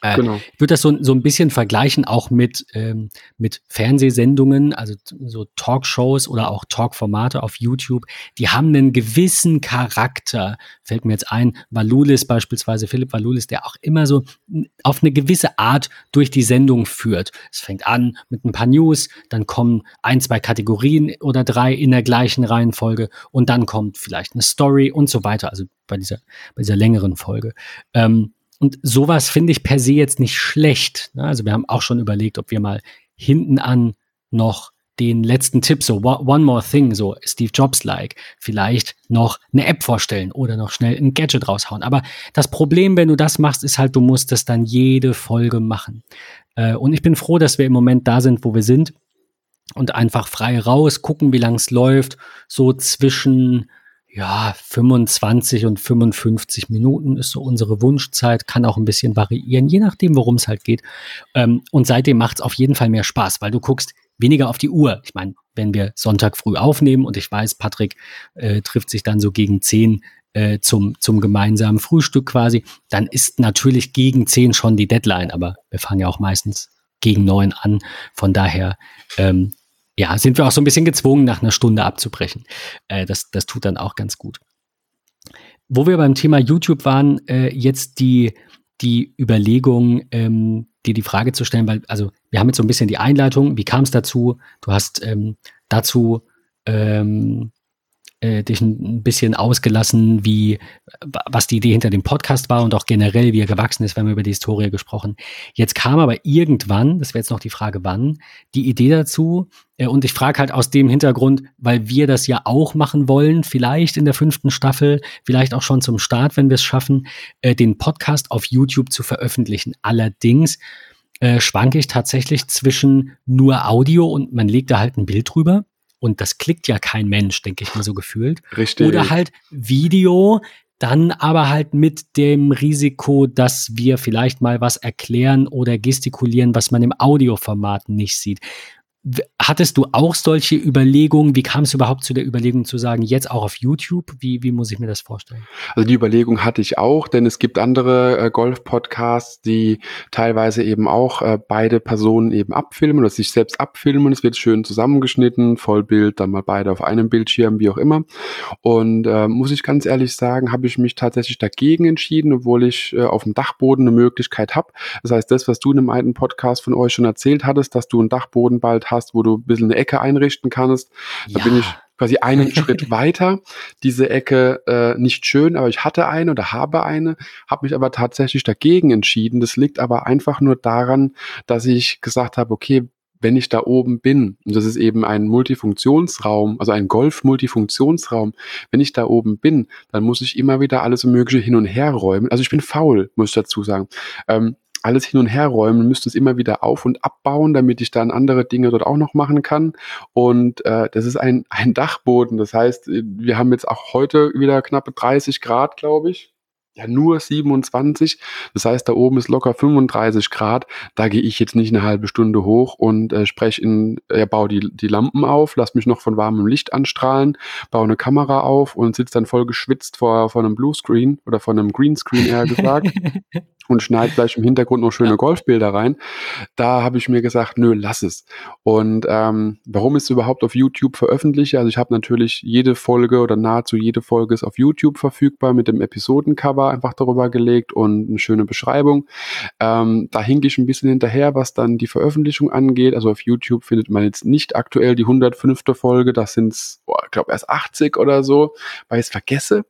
Äh, genau. Ich würde das so, so ein bisschen vergleichen auch mit, ähm, mit Fernsehsendungen, also so Talkshows oder auch Talkformate auf YouTube. Die haben einen gewissen Charakter. Fällt mir jetzt ein, Valulis beispielsweise, Philipp Valulis, der auch immer so auf eine gewisse Art durch die Sendung führt. Es fängt an mit ein paar News, dann kommen ein, zwei Kategorien oder drei in der gleichen Reihenfolge und dann kommt vielleicht eine Story und so weiter. Also bei dieser, bei dieser längeren Folge. Ähm, und sowas finde ich per se jetzt nicht schlecht. Ne? Also wir haben auch schon überlegt, ob wir mal hinten an noch den letzten Tipp, so One More Thing, so Steve Jobs-like, vielleicht noch eine App vorstellen oder noch schnell ein Gadget raushauen. Aber das Problem, wenn du das machst, ist halt, du musst es dann jede Folge machen. Äh, und ich bin froh, dass wir im Moment da sind, wo wir sind und einfach frei raus, gucken, wie lang es läuft, so zwischen ja, 25 und 55 Minuten ist so unsere Wunschzeit, kann auch ein bisschen variieren, je nachdem, worum es halt geht. Ähm, und seitdem macht es auf jeden Fall mehr Spaß, weil du guckst weniger auf die Uhr. Ich meine, wenn wir Sonntag früh aufnehmen und ich weiß, Patrick äh, trifft sich dann so gegen 10 äh, zum, zum gemeinsamen Frühstück quasi, dann ist natürlich gegen 10 schon die Deadline, aber wir fangen ja auch meistens gegen 9 an. Von daher ähm, ja, sind wir auch so ein bisschen gezwungen, nach einer Stunde abzubrechen. Äh, das, das tut dann auch ganz gut. Wo wir beim Thema YouTube waren, äh, jetzt die, die Überlegung, ähm, dir die Frage zu stellen, weil, also wir haben jetzt so ein bisschen die Einleitung, wie kam es dazu? Du hast ähm, dazu ähm, äh, dich ein bisschen ausgelassen, wie was die Idee hinter dem Podcast war und auch generell, wie er gewachsen ist, wenn wir über die Historie gesprochen. Jetzt kam aber irgendwann, das wäre jetzt noch die Frage, wann, die Idee dazu. Äh, und ich frage halt aus dem Hintergrund, weil wir das ja auch machen wollen, vielleicht in der fünften Staffel, vielleicht auch schon zum Start, wenn wir es schaffen, äh, den Podcast auf YouTube zu veröffentlichen. Allerdings äh, schwanke ich tatsächlich zwischen nur Audio und man legt da halt ein Bild drüber und das klickt ja kein Mensch, denke ich mal so gefühlt. Richtig. Oder halt Video, dann aber halt mit dem Risiko, dass wir vielleicht mal was erklären oder gestikulieren, was man im Audioformat nicht sieht. Hattest du auch solche Überlegungen? Wie kam es überhaupt zu der Überlegung zu sagen, jetzt auch auf YouTube? Wie, wie muss ich mir das vorstellen? Also die Überlegung hatte ich auch, denn es gibt andere äh, Golf-Podcasts, die teilweise eben auch äh, beide Personen eben abfilmen oder sich selbst abfilmen. Es wird schön zusammengeschnitten, Vollbild, dann mal beide auf einem Bildschirm, wie auch immer. Und äh, muss ich ganz ehrlich sagen, habe ich mich tatsächlich dagegen entschieden, obwohl ich äh, auf dem Dachboden eine Möglichkeit habe. Das heißt, das, was du in einem alten Podcast von euch schon erzählt hattest, dass du einen Dachboden bald hast, hast, wo du ein bisschen eine Ecke einrichten kannst. Da ja. bin ich quasi einen Schritt weiter. Diese Ecke äh, nicht schön, aber ich hatte eine oder habe eine, habe mich aber tatsächlich dagegen entschieden. Das liegt aber einfach nur daran, dass ich gesagt habe, okay, wenn ich da oben bin, und das ist eben ein Multifunktionsraum, also ein Golf-Multifunktionsraum, wenn ich da oben bin, dann muss ich immer wieder alles Mögliche hin und her räumen. Also ich bin faul, muss ich dazu sagen. Ähm, alles hin und her räumen, müsste es immer wieder auf- und abbauen, damit ich dann andere Dinge dort auch noch machen kann. Und äh, das ist ein, ein Dachboden. Das heißt, wir haben jetzt auch heute wieder knappe 30 Grad, glaube ich ja nur 27. Das heißt, da oben ist locker 35 Grad. Da gehe ich jetzt nicht eine halbe Stunde hoch und äh, spreche in, äh, baue die, die Lampen auf, lass mich noch von warmem Licht anstrahlen, baue eine Kamera auf und sitze dann voll geschwitzt vor, vor einem Bluescreen oder vor einem Greenscreen eher gesagt. und schneide vielleicht im Hintergrund noch schöne Golfbilder rein. Da habe ich mir gesagt, nö, lass es. Und ähm, warum ist es überhaupt auf YouTube veröffentlicht? Also ich habe natürlich jede Folge oder nahezu jede Folge ist auf YouTube verfügbar mit dem Episodencover einfach darüber gelegt und eine schöne Beschreibung. Ähm, da hink ich ein bisschen hinterher, was dann die Veröffentlichung angeht. Also auf YouTube findet man jetzt nicht aktuell die 105. Folge, das sind ich glaube erst 80 oder so, weil ich es vergesse.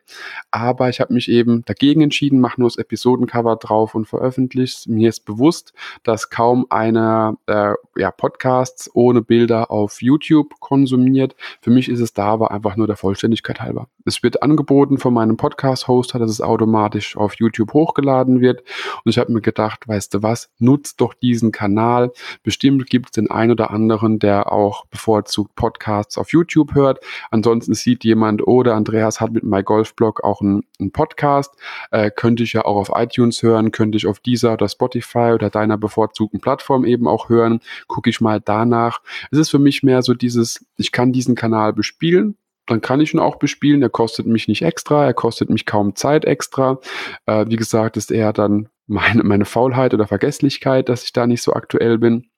Aber ich habe mich eben dagegen entschieden, mache nur das Episodencover drauf drauf und veröffentlicht. Mir ist bewusst, dass kaum einer äh, ja, Podcasts ohne Bilder auf YouTube konsumiert. Für mich ist es da aber einfach nur der Vollständigkeit halber. Es wird angeboten von meinem Podcast-Hoster, dass es automatisch auf YouTube hochgeladen wird. Und ich habe mir gedacht, weißt du was, nutzt doch diesen Kanal. Bestimmt gibt es den einen oder anderen, der auch bevorzugt Podcasts auf YouTube hört. Ansonsten sieht jemand, oder Andreas hat mit MyGolfblog auch einen, einen Podcast. Äh, könnte ich ja auch auf iTunes hören, könnte ich auf dieser oder Spotify oder deiner bevorzugten Plattform eben auch hören. Gucke ich mal danach. Es ist für mich mehr so dieses, ich kann diesen Kanal bespielen, dann kann ich ihn auch bespielen. Er kostet mich nicht extra, er kostet mich kaum Zeit extra. Äh, wie gesagt, ist eher dann meine, meine Faulheit oder Vergesslichkeit, dass ich da nicht so aktuell bin.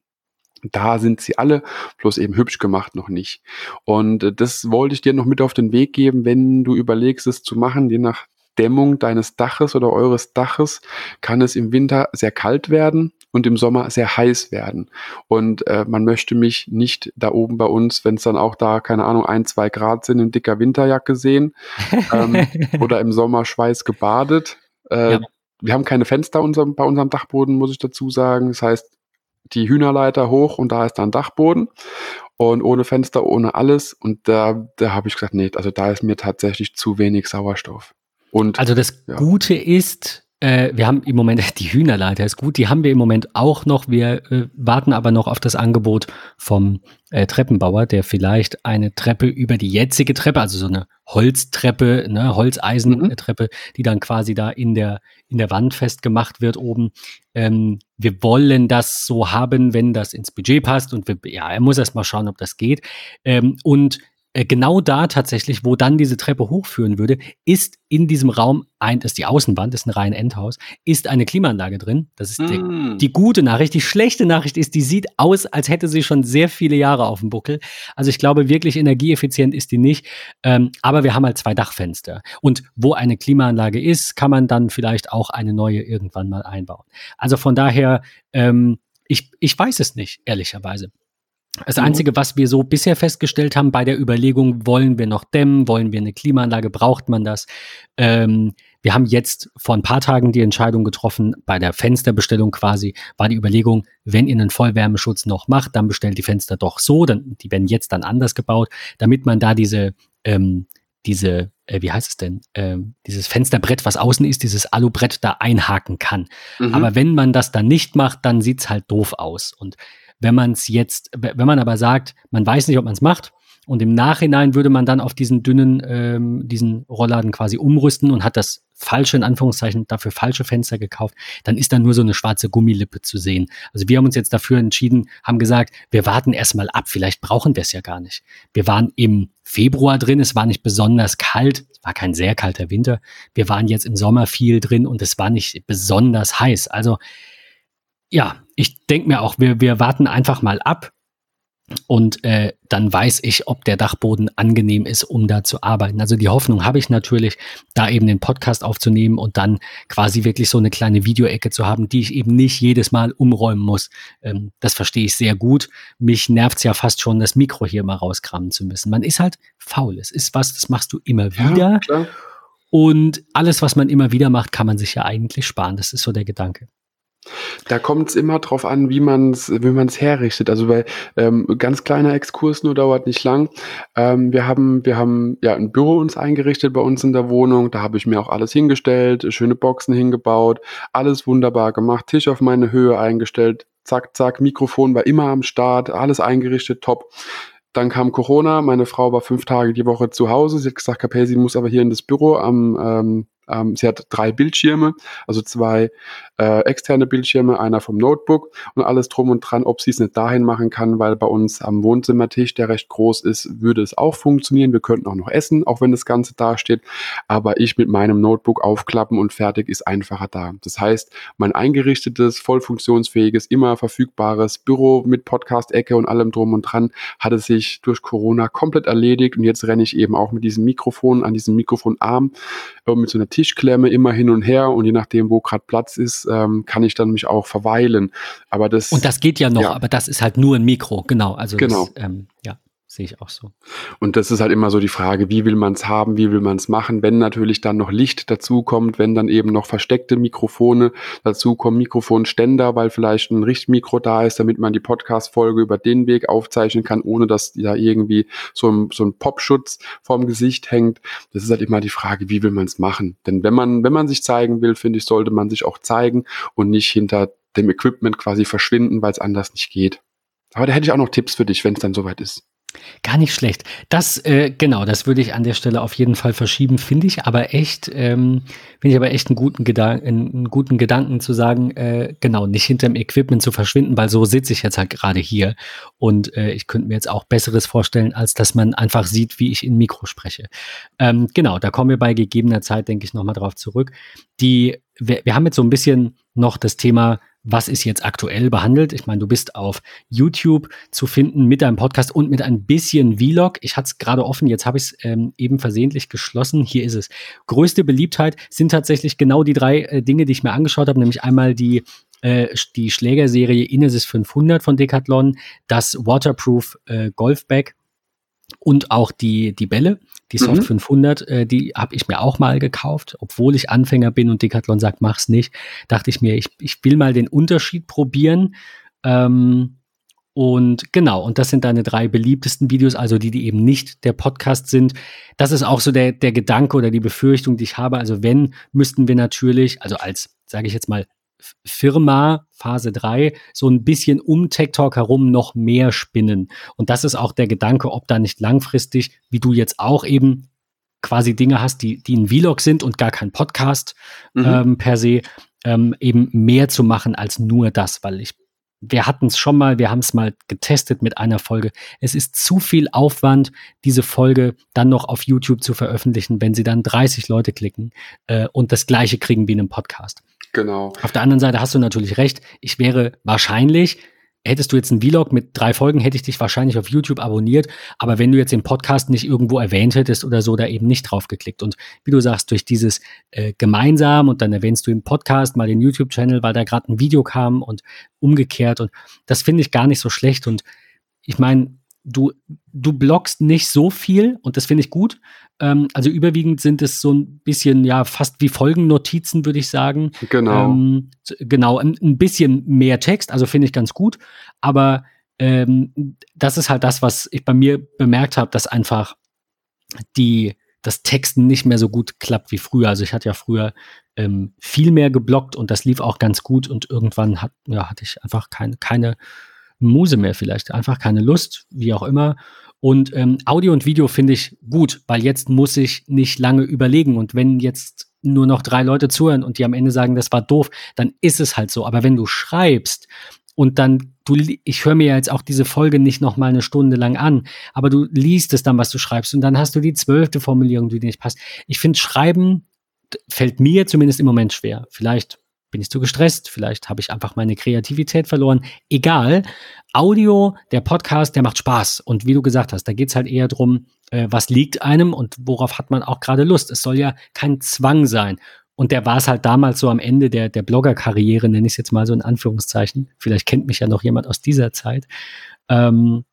Da sind sie alle, bloß eben hübsch gemacht noch nicht. Und äh, das wollte ich dir noch mit auf den Weg geben, wenn du überlegst, es zu machen, je nach Dämmung deines Daches oder eures Daches kann es im Winter sehr kalt werden und im Sommer sehr heiß werden. Und äh, man möchte mich nicht da oben bei uns, wenn es dann auch da, keine Ahnung, ein, zwei Grad sind, in dicker Winterjacke sehen ähm, oder im Sommer Schweiß gebadet. Äh, ja. Wir haben keine Fenster unserem, bei unserem Dachboden, muss ich dazu sagen. Das heißt, die Hühnerleiter hoch und da ist dann Dachboden und ohne Fenster, ohne alles. Und da, da habe ich gesagt, nee, also da ist mir tatsächlich zu wenig Sauerstoff. Und, also das ja. Gute ist, äh, wir haben im Moment, die Hühnerleiter ist gut, die haben wir im Moment auch noch. Wir äh, warten aber noch auf das Angebot vom äh, Treppenbauer, der vielleicht eine Treppe über die jetzige Treppe, also so eine Holztreppe, ne, Holzeisentreppe, mhm. die dann quasi da in der, in der Wand festgemacht wird oben. Ähm, wir wollen das so haben, wenn das ins Budget passt und wir, ja, er muss erst mal schauen, ob das geht. Ähm, und äh, genau da tatsächlich, wo dann diese Treppe hochführen würde, ist in diesem Raum ein, das ist die Außenwand, das ist ein rein Endhaus, ist eine Klimaanlage drin. Das ist mm. die, die, gute Nachricht. Die schlechte Nachricht ist, die sieht aus, als hätte sie schon sehr viele Jahre auf dem Buckel. Also ich glaube, wirklich energieeffizient ist die nicht. Ähm, aber wir haben halt zwei Dachfenster. Und wo eine Klimaanlage ist, kann man dann vielleicht auch eine neue irgendwann mal einbauen. Also von daher, ähm, ich, ich weiß es nicht, ehrlicherweise. Das mhm. Einzige, was wir so bisher festgestellt haben bei der Überlegung, wollen wir noch dämmen, wollen wir eine Klimaanlage, braucht man das? Ähm, wir haben jetzt vor ein paar Tagen die Entscheidung getroffen, bei der Fensterbestellung quasi, war die Überlegung, wenn ihr einen Vollwärmeschutz noch macht, dann bestellt die Fenster doch so, dann, die werden jetzt dann anders gebaut, damit man da diese, ähm, diese, äh, wie heißt es denn, ähm, dieses Fensterbrett, was außen ist, dieses Alubrett da einhaken kann. Mhm. Aber wenn man das dann nicht macht, dann sieht's halt doof aus. Und wenn man es jetzt, wenn man aber sagt, man weiß nicht, ob man es macht Und im Nachhinein würde man dann auf diesen dünnen, ähm, diesen Rollladen quasi umrüsten und hat das falsche, in Anführungszeichen, dafür falsche Fenster gekauft, dann ist da nur so eine schwarze Gummilippe zu sehen. Also wir haben uns jetzt dafür entschieden, haben gesagt, wir warten erstmal ab, vielleicht brauchen wir es ja gar nicht. Wir waren im Februar drin, es war nicht besonders kalt, es war kein sehr kalter Winter. Wir waren jetzt im Sommer viel drin und es war nicht besonders heiß. Also ja, ich denke mir auch, wir, wir warten einfach mal ab und äh, dann weiß ich, ob der Dachboden angenehm ist, um da zu arbeiten. Also die Hoffnung habe ich natürlich, da eben den Podcast aufzunehmen und dann quasi wirklich so eine kleine Videoecke zu haben, die ich eben nicht jedes Mal umräumen muss. Ähm, das verstehe ich sehr gut. Mich nervt es ja fast schon, das Mikro hier mal rauskramen zu müssen. Man ist halt faul. Es ist was, das machst du immer wieder. Ja, und alles, was man immer wieder macht, kann man sich ja eigentlich sparen. Das ist so der Gedanke. Da kommt es immer drauf an, wie man es wie man's herrichtet. Also bei ähm, ganz kleiner Exkurs nur dauert nicht lang. Ähm, wir haben wir haben ja ein Büro uns eingerichtet bei uns in der Wohnung. Da habe ich mir auch alles hingestellt, schöne Boxen hingebaut, alles wunderbar gemacht, Tisch auf meine Höhe eingestellt, zack zack, Mikrofon war immer am Start, alles eingerichtet, top. Dann kam Corona, meine Frau war fünf Tage die Woche zu Hause. Sie hat gesagt, Kapell, sie muss aber hier in das Büro am ähm, ähm, sie hat drei Bildschirme, also zwei äh, externe Bildschirme, einer vom Notebook und alles drum und dran, ob sie es nicht dahin machen kann, weil bei uns am Wohnzimmertisch, der recht groß ist, würde es auch funktionieren. Wir könnten auch noch essen, auch wenn das Ganze da steht. Aber ich mit meinem Notebook aufklappen und fertig ist einfacher da. Das heißt, mein eingerichtetes, voll funktionsfähiges, immer verfügbares Büro mit Podcast-Ecke und allem drum und dran hatte sich durch Corona komplett erledigt und jetzt renne ich eben auch mit diesem Mikrofon an diesem Mikrofonarm äh, mit so einer Tischklemme immer hin und her und je nachdem, wo gerade Platz ist, ähm, kann ich dann mich auch verweilen. Aber das und das geht ja noch, ja. aber das ist halt nur ein Mikro, genau. Also genau. Das, ähm, ja sehe ich auch so. Und das ist halt immer so die Frage, wie will man es haben, wie will man es machen, wenn natürlich dann noch Licht dazukommt, wenn dann eben noch versteckte Mikrofone dazukommen, Mikrofonständer, weil vielleicht ein Richtmikro da ist, damit man die Podcast-Folge über den Weg aufzeichnen kann, ohne dass da irgendwie so ein, so ein Popschutz vorm Gesicht hängt. Das ist halt immer die Frage, wie will man es machen? Denn wenn man, wenn man sich zeigen will, finde ich, sollte man sich auch zeigen und nicht hinter dem Equipment quasi verschwinden, weil es anders nicht geht. Aber da hätte ich auch noch Tipps für dich, wenn es dann soweit ist. Gar nicht schlecht. Das, äh, genau, das würde ich an der Stelle auf jeden Fall verschieben, finde ich aber echt, ähm, finde ich aber echt einen guten, Gedan einen guten Gedanken zu sagen, äh, genau, nicht hinterm Equipment zu verschwinden, weil so sitze ich jetzt halt gerade hier und äh, ich könnte mir jetzt auch Besseres vorstellen, als dass man einfach sieht, wie ich in Mikro spreche. Ähm, genau, da kommen wir bei gegebener Zeit, denke ich, nochmal drauf zurück. Die, wir, wir haben jetzt so ein bisschen noch das Thema was ist jetzt aktuell behandelt. Ich meine, du bist auf YouTube zu finden mit deinem Podcast und mit ein bisschen Vlog. Ich hatte es gerade offen, jetzt habe ich es ähm, eben versehentlich geschlossen. Hier ist es. Größte Beliebtheit sind tatsächlich genau die drei äh, Dinge, die ich mir angeschaut habe, nämlich einmal die äh, die Schlägerserie Inesis 500 von Decathlon, das Waterproof äh, Golfbag und auch die, die Bälle, die Soft mhm. 500, äh, die habe ich mir auch mal gekauft, obwohl ich Anfänger bin und Decathlon sagt, mach's nicht. Dachte ich mir, ich, ich will mal den Unterschied probieren. Ähm, und genau, und das sind deine drei beliebtesten Videos, also die, die eben nicht der Podcast sind. Das ist auch so der, der Gedanke oder die Befürchtung, die ich habe. Also wenn, müssten wir natürlich, also als, sage ich jetzt mal, Firma Phase 3 so ein bisschen um Tech Talk herum noch mehr spinnen. Und das ist auch der Gedanke, ob da nicht langfristig, wie du jetzt auch eben quasi Dinge hast, die, die ein Vlog sind und gar kein Podcast mhm. ähm, per se, ähm, eben mehr zu machen als nur das, weil ich wir hatten es schon mal, wir haben es mal getestet mit einer Folge. Es ist zu viel Aufwand, diese Folge dann noch auf YouTube zu veröffentlichen, wenn sie dann 30 Leute klicken äh, und das gleiche kriegen wie in einem Podcast. Genau. Auf der anderen Seite hast du natürlich recht. Ich wäre wahrscheinlich, hättest du jetzt einen Vlog mit drei Folgen, hätte ich dich wahrscheinlich auf YouTube abonniert. Aber wenn du jetzt den Podcast nicht irgendwo erwähnt hättest oder so, da eben nicht drauf geklickt. Und wie du sagst, durch dieses äh, gemeinsam und dann erwähnst du im Podcast mal den YouTube-Channel, weil da gerade ein Video kam und umgekehrt. Und das finde ich gar nicht so schlecht. Und ich meine, du, du bloggst nicht so viel und das finde ich gut. Ähm, also überwiegend sind es so ein bisschen, ja, fast wie Folgennotizen, würde ich sagen. Genau. Ähm, genau, ein, ein, bisschen mehr Text, also finde ich ganz gut. Aber ähm, das ist halt das, was ich bei mir bemerkt habe, dass einfach die, das Texten nicht mehr so gut klappt wie früher. Also ich hatte ja früher ähm, viel mehr geblockt und das lief auch ganz gut und irgendwann hat, ja, hatte ich einfach keine, keine Muse mehr vielleicht, einfach keine Lust, wie auch immer. Und ähm, Audio und Video finde ich gut, weil jetzt muss ich nicht lange überlegen. Und wenn jetzt nur noch drei Leute zuhören und die am Ende sagen, das war doof, dann ist es halt so. Aber wenn du schreibst und dann du, ich höre mir jetzt auch diese Folge nicht noch mal eine Stunde lang an, aber du liest es dann, was du schreibst und dann hast du die zwölfte Formulierung, die nicht passt. Ich finde, Schreiben fällt mir zumindest im Moment schwer. Vielleicht bin ich zu gestresst, vielleicht habe ich einfach meine Kreativität verloren. Egal. Audio, der Podcast, der macht Spaß. Und wie du gesagt hast, da geht es halt eher drum, äh, was liegt einem und worauf hat man auch gerade Lust. Es soll ja kein Zwang sein. Und der war es halt damals so am Ende der, der Blogger-Karriere, nenne ich es jetzt mal so in Anführungszeichen. Vielleicht kennt mich ja noch jemand aus dieser Zeit. Ähm,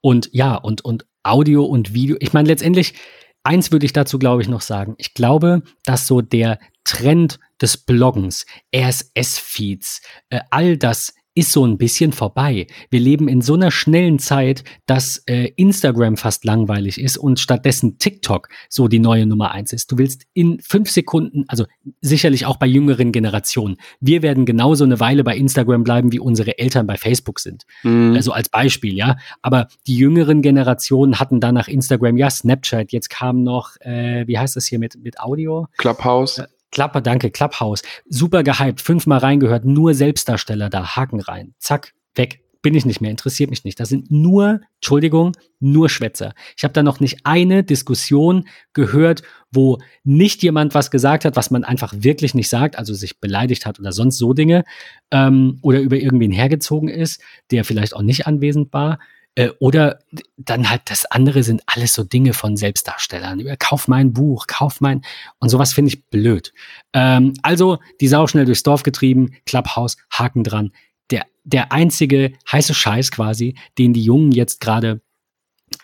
und ja, und, und Audio und Video. Ich meine, letztendlich, eins würde ich dazu, glaube ich, noch sagen. Ich glaube, dass so der Trend des Bloggens, RSS-Feeds, äh, all das ist so ein bisschen vorbei. Wir leben in so einer schnellen Zeit, dass äh, Instagram fast langweilig ist und stattdessen TikTok so die neue Nummer eins ist. Du willst in fünf Sekunden, also sicherlich auch bei jüngeren Generationen, wir werden genauso eine Weile bei Instagram bleiben, wie unsere Eltern bei Facebook sind. Mhm. Also als Beispiel, ja. Aber die jüngeren Generationen hatten dann nach Instagram ja Snapchat. Jetzt kam noch, äh, wie heißt das hier mit, mit Audio? Clubhouse. Äh, Klapper, danke, Clubhouse. Super gehypt, fünfmal reingehört, nur Selbstdarsteller da, Haken rein. Zack, weg. Bin ich nicht mehr, interessiert mich nicht. Das sind nur, Entschuldigung, nur Schwätzer. Ich habe da noch nicht eine Diskussion gehört, wo nicht jemand was gesagt hat, was man einfach wirklich nicht sagt, also sich beleidigt hat oder sonst so Dinge, ähm, oder über irgendwen hergezogen ist, der vielleicht auch nicht anwesend war. Äh, oder dann halt das andere sind alles so Dinge von Selbstdarstellern. Kauf mein Buch, kauf mein. Und sowas finde ich blöd. Ähm, also die Sau schnell durchs Dorf getrieben, Clubhouse, Haken dran. Der, der einzige heiße Scheiß quasi, den die Jungen jetzt gerade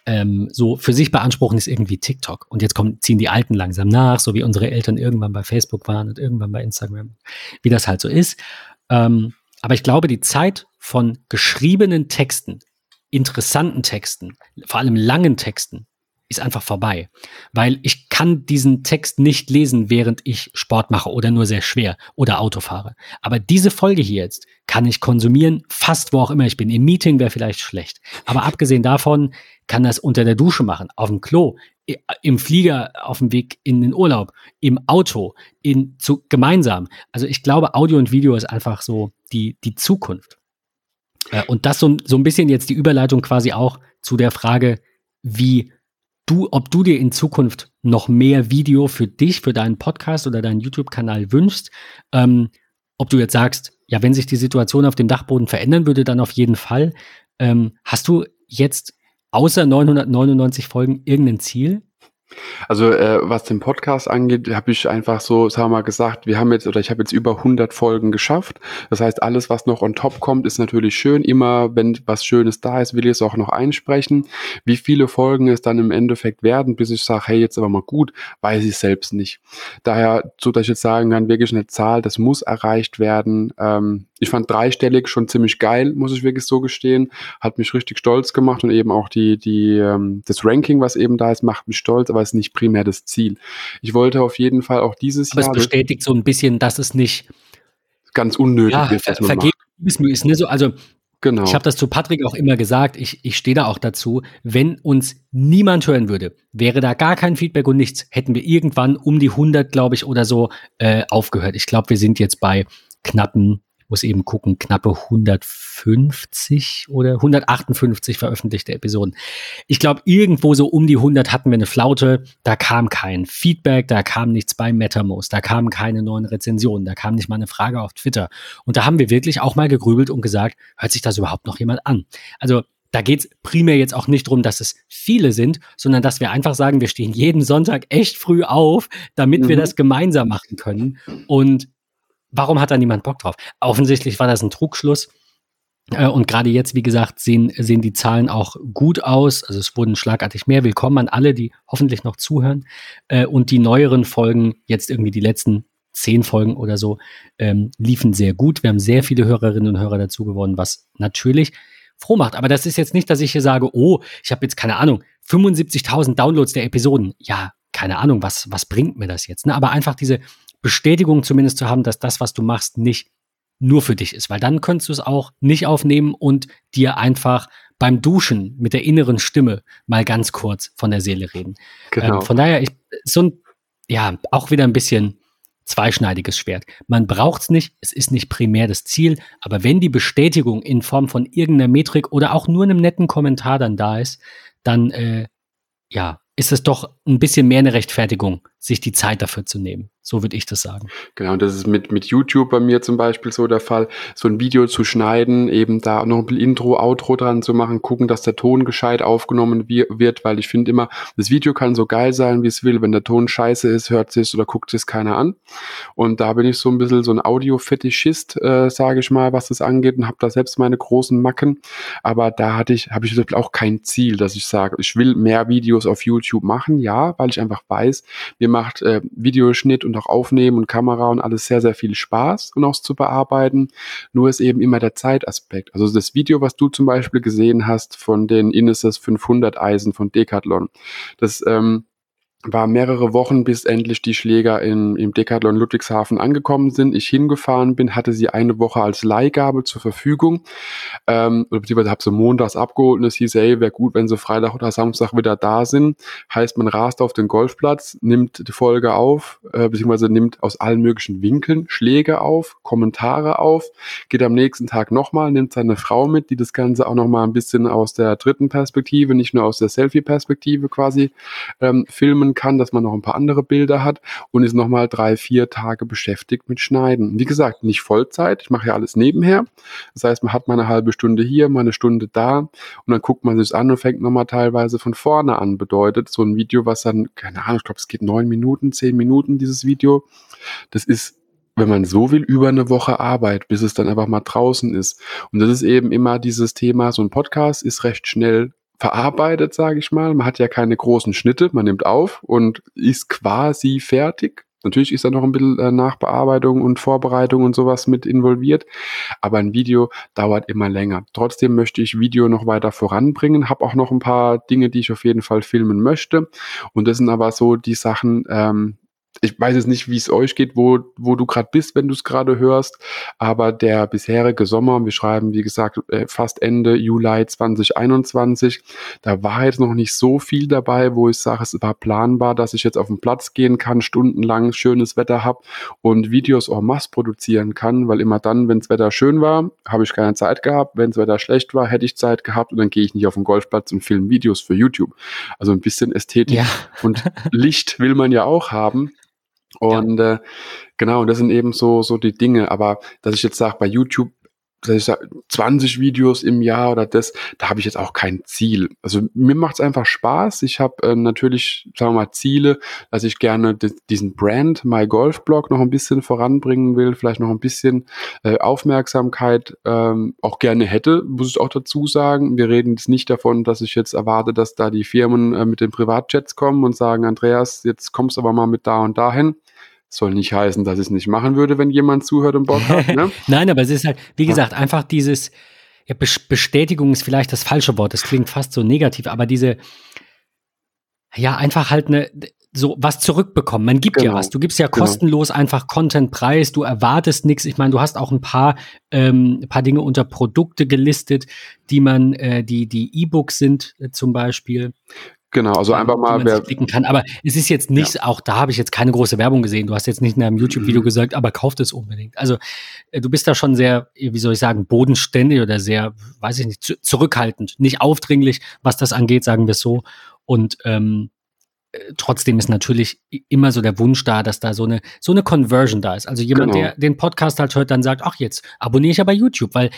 ähm, so für sich beanspruchen, ist irgendwie TikTok. Und jetzt kommen, ziehen die Alten langsam nach, so wie unsere Eltern irgendwann bei Facebook waren und irgendwann bei Instagram, wie das halt so ist. Ähm, aber ich glaube, die Zeit von geschriebenen Texten interessanten Texten, vor allem langen Texten, ist einfach vorbei. Weil ich kann diesen Text nicht lesen, während ich Sport mache oder nur sehr schwer oder Auto fahre. Aber diese Folge hier jetzt kann ich konsumieren, fast wo auch immer ich bin. Im Meeting wäre vielleicht schlecht. Aber abgesehen davon kann das unter der Dusche machen, auf dem Klo, im Flieger auf dem Weg in den Urlaub, im Auto, in, zu, gemeinsam. Also ich glaube, Audio und Video ist einfach so die, die Zukunft. Äh, und das so, so ein bisschen jetzt die Überleitung quasi auch zu der Frage, wie du, ob du dir in Zukunft noch mehr Video für dich, für deinen Podcast oder deinen YouTube-Kanal wünschst. Ähm, ob du jetzt sagst, ja, wenn sich die Situation auf dem Dachboden verändern würde, dann auf jeden Fall. Ähm, hast du jetzt außer 999 Folgen irgendein Ziel? Also, äh, was den Podcast angeht, habe ich einfach so, sagen wir mal, gesagt, wir haben jetzt oder ich habe jetzt über 100 Folgen geschafft. Das heißt, alles, was noch on top kommt, ist natürlich schön. Immer, wenn was Schönes da ist, will ich es auch noch einsprechen. Wie viele Folgen es dann im Endeffekt werden, bis ich sage, hey, jetzt aber mal gut, weiß ich selbst nicht. Daher, so dass ich jetzt sagen kann, wirklich eine Zahl, das muss erreicht werden. Ähm, ich fand dreistellig schon ziemlich geil, muss ich wirklich so gestehen. Hat mich richtig stolz gemacht und eben auch die, die, ähm, das Ranking, was eben da ist, macht mich stolz, aber ist nicht primär das Ziel. Ich wollte auf jeden Fall auch dieses aber Jahr. Aber es bestätigt so ein bisschen, dass es nicht ganz unnötig ja, ist, was man ist. Ne? So, also Genau. Ich habe das zu Patrick auch immer gesagt, ich, ich stehe da auch dazu, wenn uns niemand hören würde, wäre da gar kein Feedback und nichts, hätten wir irgendwann um die 100, glaube ich, oder so äh, aufgehört. Ich glaube, wir sind jetzt bei knappen muss eben gucken, knappe 150 oder 158 veröffentlichte Episoden. Ich glaube, irgendwo so um die 100 hatten wir eine Flaute. Da kam kein Feedback, da kam nichts bei MetaMost, da kamen keine neuen Rezensionen, da kam nicht mal eine Frage auf Twitter. Und da haben wir wirklich auch mal gegrübelt und gesagt, hört sich das überhaupt noch jemand an? Also da geht es primär jetzt auch nicht darum, dass es viele sind, sondern dass wir einfach sagen, wir stehen jeden Sonntag echt früh auf, damit mhm. wir das gemeinsam machen können. Und warum hat da niemand Bock drauf? Offensichtlich war das ein Trugschluss. Äh, und gerade jetzt, wie gesagt, sehen, sehen die Zahlen auch gut aus. Also es wurden schlagartig mehr. Willkommen an alle, die hoffentlich noch zuhören. Äh, und die neueren Folgen, jetzt irgendwie die letzten zehn Folgen oder so, ähm, liefen sehr gut. Wir haben sehr viele Hörerinnen und Hörer dazu gewonnen, was natürlich froh macht. Aber das ist jetzt nicht, dass ich hier sage, oh, ich habe jetzt keine Ahnung, 75.000 Downloads der Episoden. Ja, keine Ahnung, was, was bringt mir das jetzt? Ne? Aber einfach diese Bestätigung zumindest zu haben, dass das, was du machst, nicht nur für dich ist, weil dann könntest du es auch nicht aufnehmen und dir einfach beim Duschen mit der inneren Stimme mal ganz kurz von der Seele reden. Genau. Ähm, von daher, ich, so ein, ja, auch wieder ein bisschen zweischneidiges Schwert. Man braucht es nicht, es ist nicht primär das Ziel, aber wenn die Bestätigung in Form von irgendeiner Metrik oder auch nur einem netten Kommentar dann da ist, dann äh, ja, ist es doch ein bisschen mehr eine Rechtfertigung, sich die Zeit dafür zu nehmen. So würde ich das sagen. Genau, das ist mit, mit YouTube bei mir zum Beispiel so der Fall, so ein Video zu schneiden, eben da noch ein bisschen Intro, Outro dran zu machen, gucken, dass der Ton gescheit aufgenommen wird, weil ich finde immer, das Video kann so geil sein, wie es will. Wenn der Ton scheiße ist, hört sich oder guckt es keiner an. Und da bin ich so ein bisschen so ein Audio-Fetischist, äh, sage ich mal, was das angeht und habe da selbst meine großen Macken. Aber da hatte ich, habe ich auch kein Ziel, dass ich sage, ich will mehr Videos auf YouTube machen, ja, weil ich einfach weiß, mir macht äh, Videoschnitt und auch Aufnehmen und Kamera und alles sehr, sehr viel Spaß und auch zu bearbeiten. Nur ist eben immer der Zeitaspekt. Also das Video, was du zum Beispiel gesehen hast von den Inesis 500 Eisen von Decathlon, das ähm, war mehrere Wochen, bis endlich die Schläger in, im Decathlon Ludwigshafen angekommen sind. Ich hingefahren bin, hatte sie eine Woche als Leihgabe zur Verfügung. Ähm, beziehungsweise habe sie montags abgeholt und es hieß, hey, wäre gut, wenn sie Freitag oder Samstag wieder da sind. Heißt, man rast auf den Golfplatz, nimmt die Folge auf, äh, beziehungsweise nimmt aus allen möglichen Winkeln Schläge auf, Kommentare auf, geht am nächsten Tag nochmal, nimmt seine Frau mit, die das Ganze auch nochmal ein bisschen aus der dritten Perspektive, nicht nur aus der Selfie-Perspektive quasi ähm, filmen kann, dass man noch ein paar andere Bilder hat und ist nochmal drei, vier Tage beschäftigt mit Schneiden. Wie gesagt, nicht Vollzeit, ich mache ja alles nebenher. Das heißt, man hat mal eine halbe Stunde hier, mal eine Stunde da und dann guckt man sich an und fängt nochmal teilweise von vorne an. Bedeutet, so ein Video, was dann, keine Ahnung, ich glaube, es geht neun Minuten, zehn Minuten, dieses Video. Das ist wenn man so will, über eine Woche Arbeit, bis es dann einfach mal draußen ist. Und das ist eben immer dieses Thema, so ein Podcast ist recht schnell verarbeitet, sage ich mal. Man hat ja keine großen Schnitte, man nimmt auf und ist quasi fertig. Natürlich ist da noch ein bisschen äh, Nachbearbeitung und Vorbereitung und sowas mit involviert, aber ein Video dauert immer länger. Trotzdem möchte ich Video noch weiter voranbringen, habe auch noch ein paar Dinge, die ich auf jeden Fall filmen möchte. Und das sind aber so die Sachen, ähm, ich weiß jetzt nicht, wie es euch geht, wo, wo du gerade bist, wenn du es gerade hörst, aber der bisherige Sommer, wir schreiben, wie gesagt, äh, fast Ende Juli 2021, da war jetzt noch nicht so viel dabei, wo ich sage, es war planbar, dass ich jetzt auf den Platz gehen kann, stundenlang schönes Wetter habe und Videos en masse produzieren kann, weil immer dann, wenn das Wetter schön war, habe ich keine Zeit gehabt, wenn das Wetter schlecht war, hätte ich Zeit gehabt und dann gehe ich nicht auf den Golfplatz und filme Videos für YouTube. Also ein bisschen Ästhetik ja. und Licht will man ja auch haben. Und ja. äh, genau, das sind eben so, so die Dinge. Aber dass ich jetzt sage, bei YouTube, dass ich sage, 20 Videos im Jahr oder das, da habe ich jetzt auch kein Ziel. Also mir macht es einfach Spaß. Ich habe äh, natürlich, sagen wir mal, Ziele, dass ich gerne diesen Brand, My Golf Blog, noch ein bisschen voranbringen will, vielleicht noch ein bisschen äh, Aufmerksamkeit ähm, auch gerne hätte, muss ich auch dazu sagen. Wir reden jetzt nicht davon, dass ich jetzt erwarte, dass da die Firmen äh, mit den Privatjets kommen und sagen, Andreas, jetzt kommst du aber mal mit da und dahin. Soll nicht heißen, dass ich es nicht machen würde, wenn jemand zuhört und Bock hat. Ne? Nein, aber es ist halt, wie gesagt, ja. einfach dieses, ja, Bestätigung ist vielleicht das falsche Wort, das klingt fast so negativ, aber diese, ja, einfach halt eine, so was zurückbekommen. Man gibt genau. ja was. Du gibst ja genau. kostenlos genau. einfach Content preis. Du erwartest nichts. Ich meine, du hast auch ein paar, ähm, paar Dinge unter Produkte gelistet, die man, äh, die die E-Books sind äh, zum Beispiel. Genau, also einfach mal, wer klicken kann. Aber es ist jetzt nicht, ja. auch da habe ich jetzt keine große Werbung gesehen. Du hast jetzt nicht in einem YouTube-Video mhm. gesagt, aber kauft es unbedingt. Also äh, du bist da schon sehr, wie soll ich sagen, bodenständig oder sehr, weiß ich nicht, zurückhaltend, nicht aufdringlich, was das angeht, sagen wir so. Und ähm, trotzdem ist natürlich immer so der Wunsch da, dass da so eine, so eine Conversion da ist. Also jemand, genau. der den Podcast halt hört, dann sagt, ach, jetzt abonniere ich ja bei YouTube, weil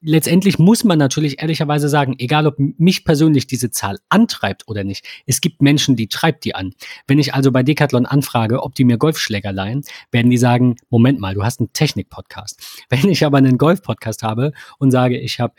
letztendlich muss man natürlich ehrlicherweise sagen, egal ob mich persönlich diese Zahl antreibt oder nicht, es gibt Menschen, die treibt die an. Wenn ich also bei Decathlon anfrage, ob die mir Golfschläger leihen, werden die sagen, Moment mal, du hast einen Technik-Podcast. Wenn ich aber einen Golf-Podcast habe und sage, ich habe,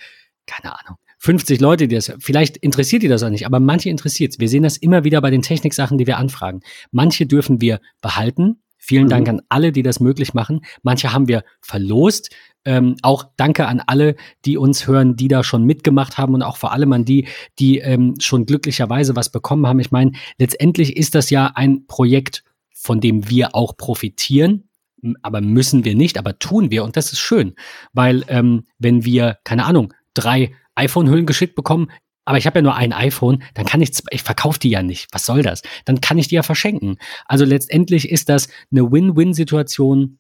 keine Ahnung, 50 Leute, die das, vielleicht interessiert die das auch nicht, aber manche interessiert es. Wir sehen das immer wieder bei den Techniksachen, die wir anfragen. Manche dürfen wir behalten. Vielen mhm. Dank an alle, die das möglich machen. Manche haben wir verlost. Ähm, auch danke an alle, die uns hören, die da schon mitgemacht haben und auch vor allem an die, die ähm, schon glücklicherweise was bekommen haben. Ich meine, letztendlich ist das ja ein Projekt, von dem wir auch profitieren aber müssen wir nicht, aber tun wir und das ist schön, weil ähm, wenn wir, keine Ahnung, drei iPhone-Hüllen geschickt bekommen, aber ich habe ja nur ein iPhone, dann kann ich, ich verkaufe die ja nicht. Was soll das? Dann kann ich die ja verschenken. Also letztendlich ist das eine Win-Win-Situation,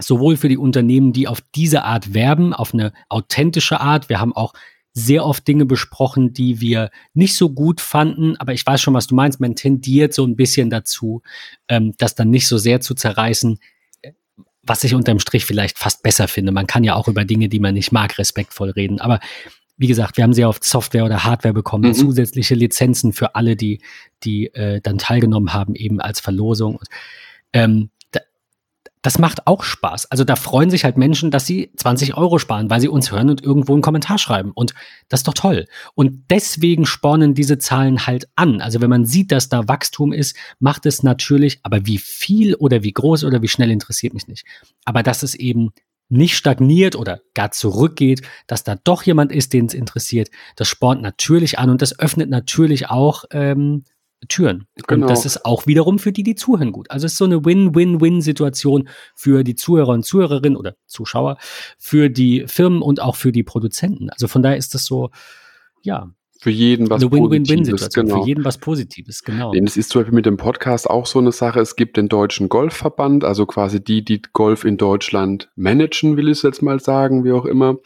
sowohl für die Unternehmen, die auf diese Art werben, auf eine authentische Art. Wir haben auch sehr oft Dinge besprochen, die wir nicht so gut fanden, aber ich weiß schon, was du meinst. Man tendiert so ein bisschen dazu, ähm, das dann nicht so sehr zu zerreißen, was ich unterm Strich vielleicht fast besser finde. Man kann ja auch über Dinge, die man nicht mag, respektvoll reden. Aber wie gesagt, wir haben sehr oft Software oder Hardware bekommen, mhm. zusätzliche Lizenzen für alle, die, die äh, dann teilgenommen haben, eben als Verlosung. Und, ähm, das macht auch Spaß. Also da freuen sich halt Menschen, dass sie 20 Euro sparen, weil sie uns hören und irgendwo einen Kommentar schreiben. Und das ist doch toll. Und deswegen spornen diese Zahlen halt an. Also wenn man sieht, dass da Wachstum ist, macht es natürlich, aber wie viel oder wie groß oder wie schnell interessiert mich nicht. Aber dass es eben nicht stagniert oder gar zurückgeht, dass da doch jemand ist, den es interessiert, das spornt natürlich an und das öffnet natürlich auch ähm, Türen. Genau. Und das ist auch wiederum für die, die zuhören, gut. Also es ist so eine Win-Win-Win-Situation für die Zuhörer und Zuhörerinnen oder Zuschauer, für die Firmen und auch für die Produzenten. Also von daher ist das so, ja, für jeden was eine Positives. Genau. Für jeden was Positives, genau. Das ist zum Beispiel mit dem Podcast auch so eine Sache. Es gibt den Deutschen Golfverband, also quasi die, die Golf in Deutschland managen, will ich jetzt mal sagen, wie auch immer.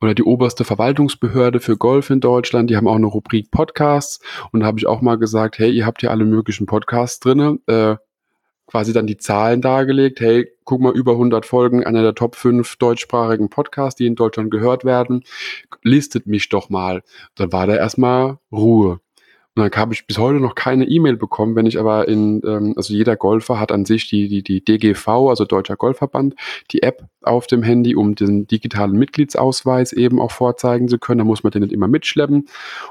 Oder die oberste Verwaltungsbehörde für Golf in Deutschland. Die haben auch eine Rubrik Podcasts. Und da habe ich auch mal gesagt, hey, ihr habt hier alle möglichen Podcasts drinne. Äh, quasi dann die Zahlen dargelegt. Hey, guck mal, über 100 Folgen, einer der Top 5 deutschsprachigen Podcasts, die in Deutschland gehört werden. Listet mich doch mal. Dann war da erstmal Ruhe. Und dann habe ich bis heute noch keine E-Mail bekommen, wenn ich aber in, ähm, also jeder Golfer hat an sich die, die, die DGV, also Deutscher Golfverband, die App auf dem Handy, um den digitalen Mitgliedsausweis eben auch vorzeigen zu können. Da muss man den nicht immer mitschleppen.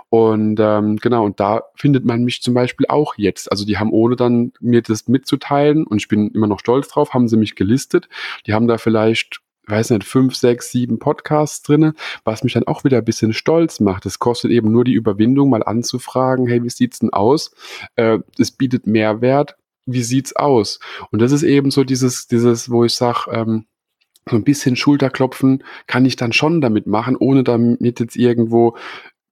Und ähm, genau, und da findet man mich zum Beispiel auch jetzt. Also die haben ohne dann mir das mitzuteilen, und ich bin immer noch stolz drauf, haben sie mich gelistet. Die haben da vielleicht weiß nicht, fünf, sechs, sieben Podcasts drinne, was mich dann auch wieder ein bisschen stolz macht. Es kostet eben nur die Überwindung, mal anzufragen, hey, wie sieht's denn aus? Äh, es bietet Mehrwert. Wie sieht's aus? Und das ist eben so dieses, dieses, wo ich sage, ähm, so ein bisschen Schulterklopfen kann ich dann schon damit machen, ohne damit jetzt irgendwo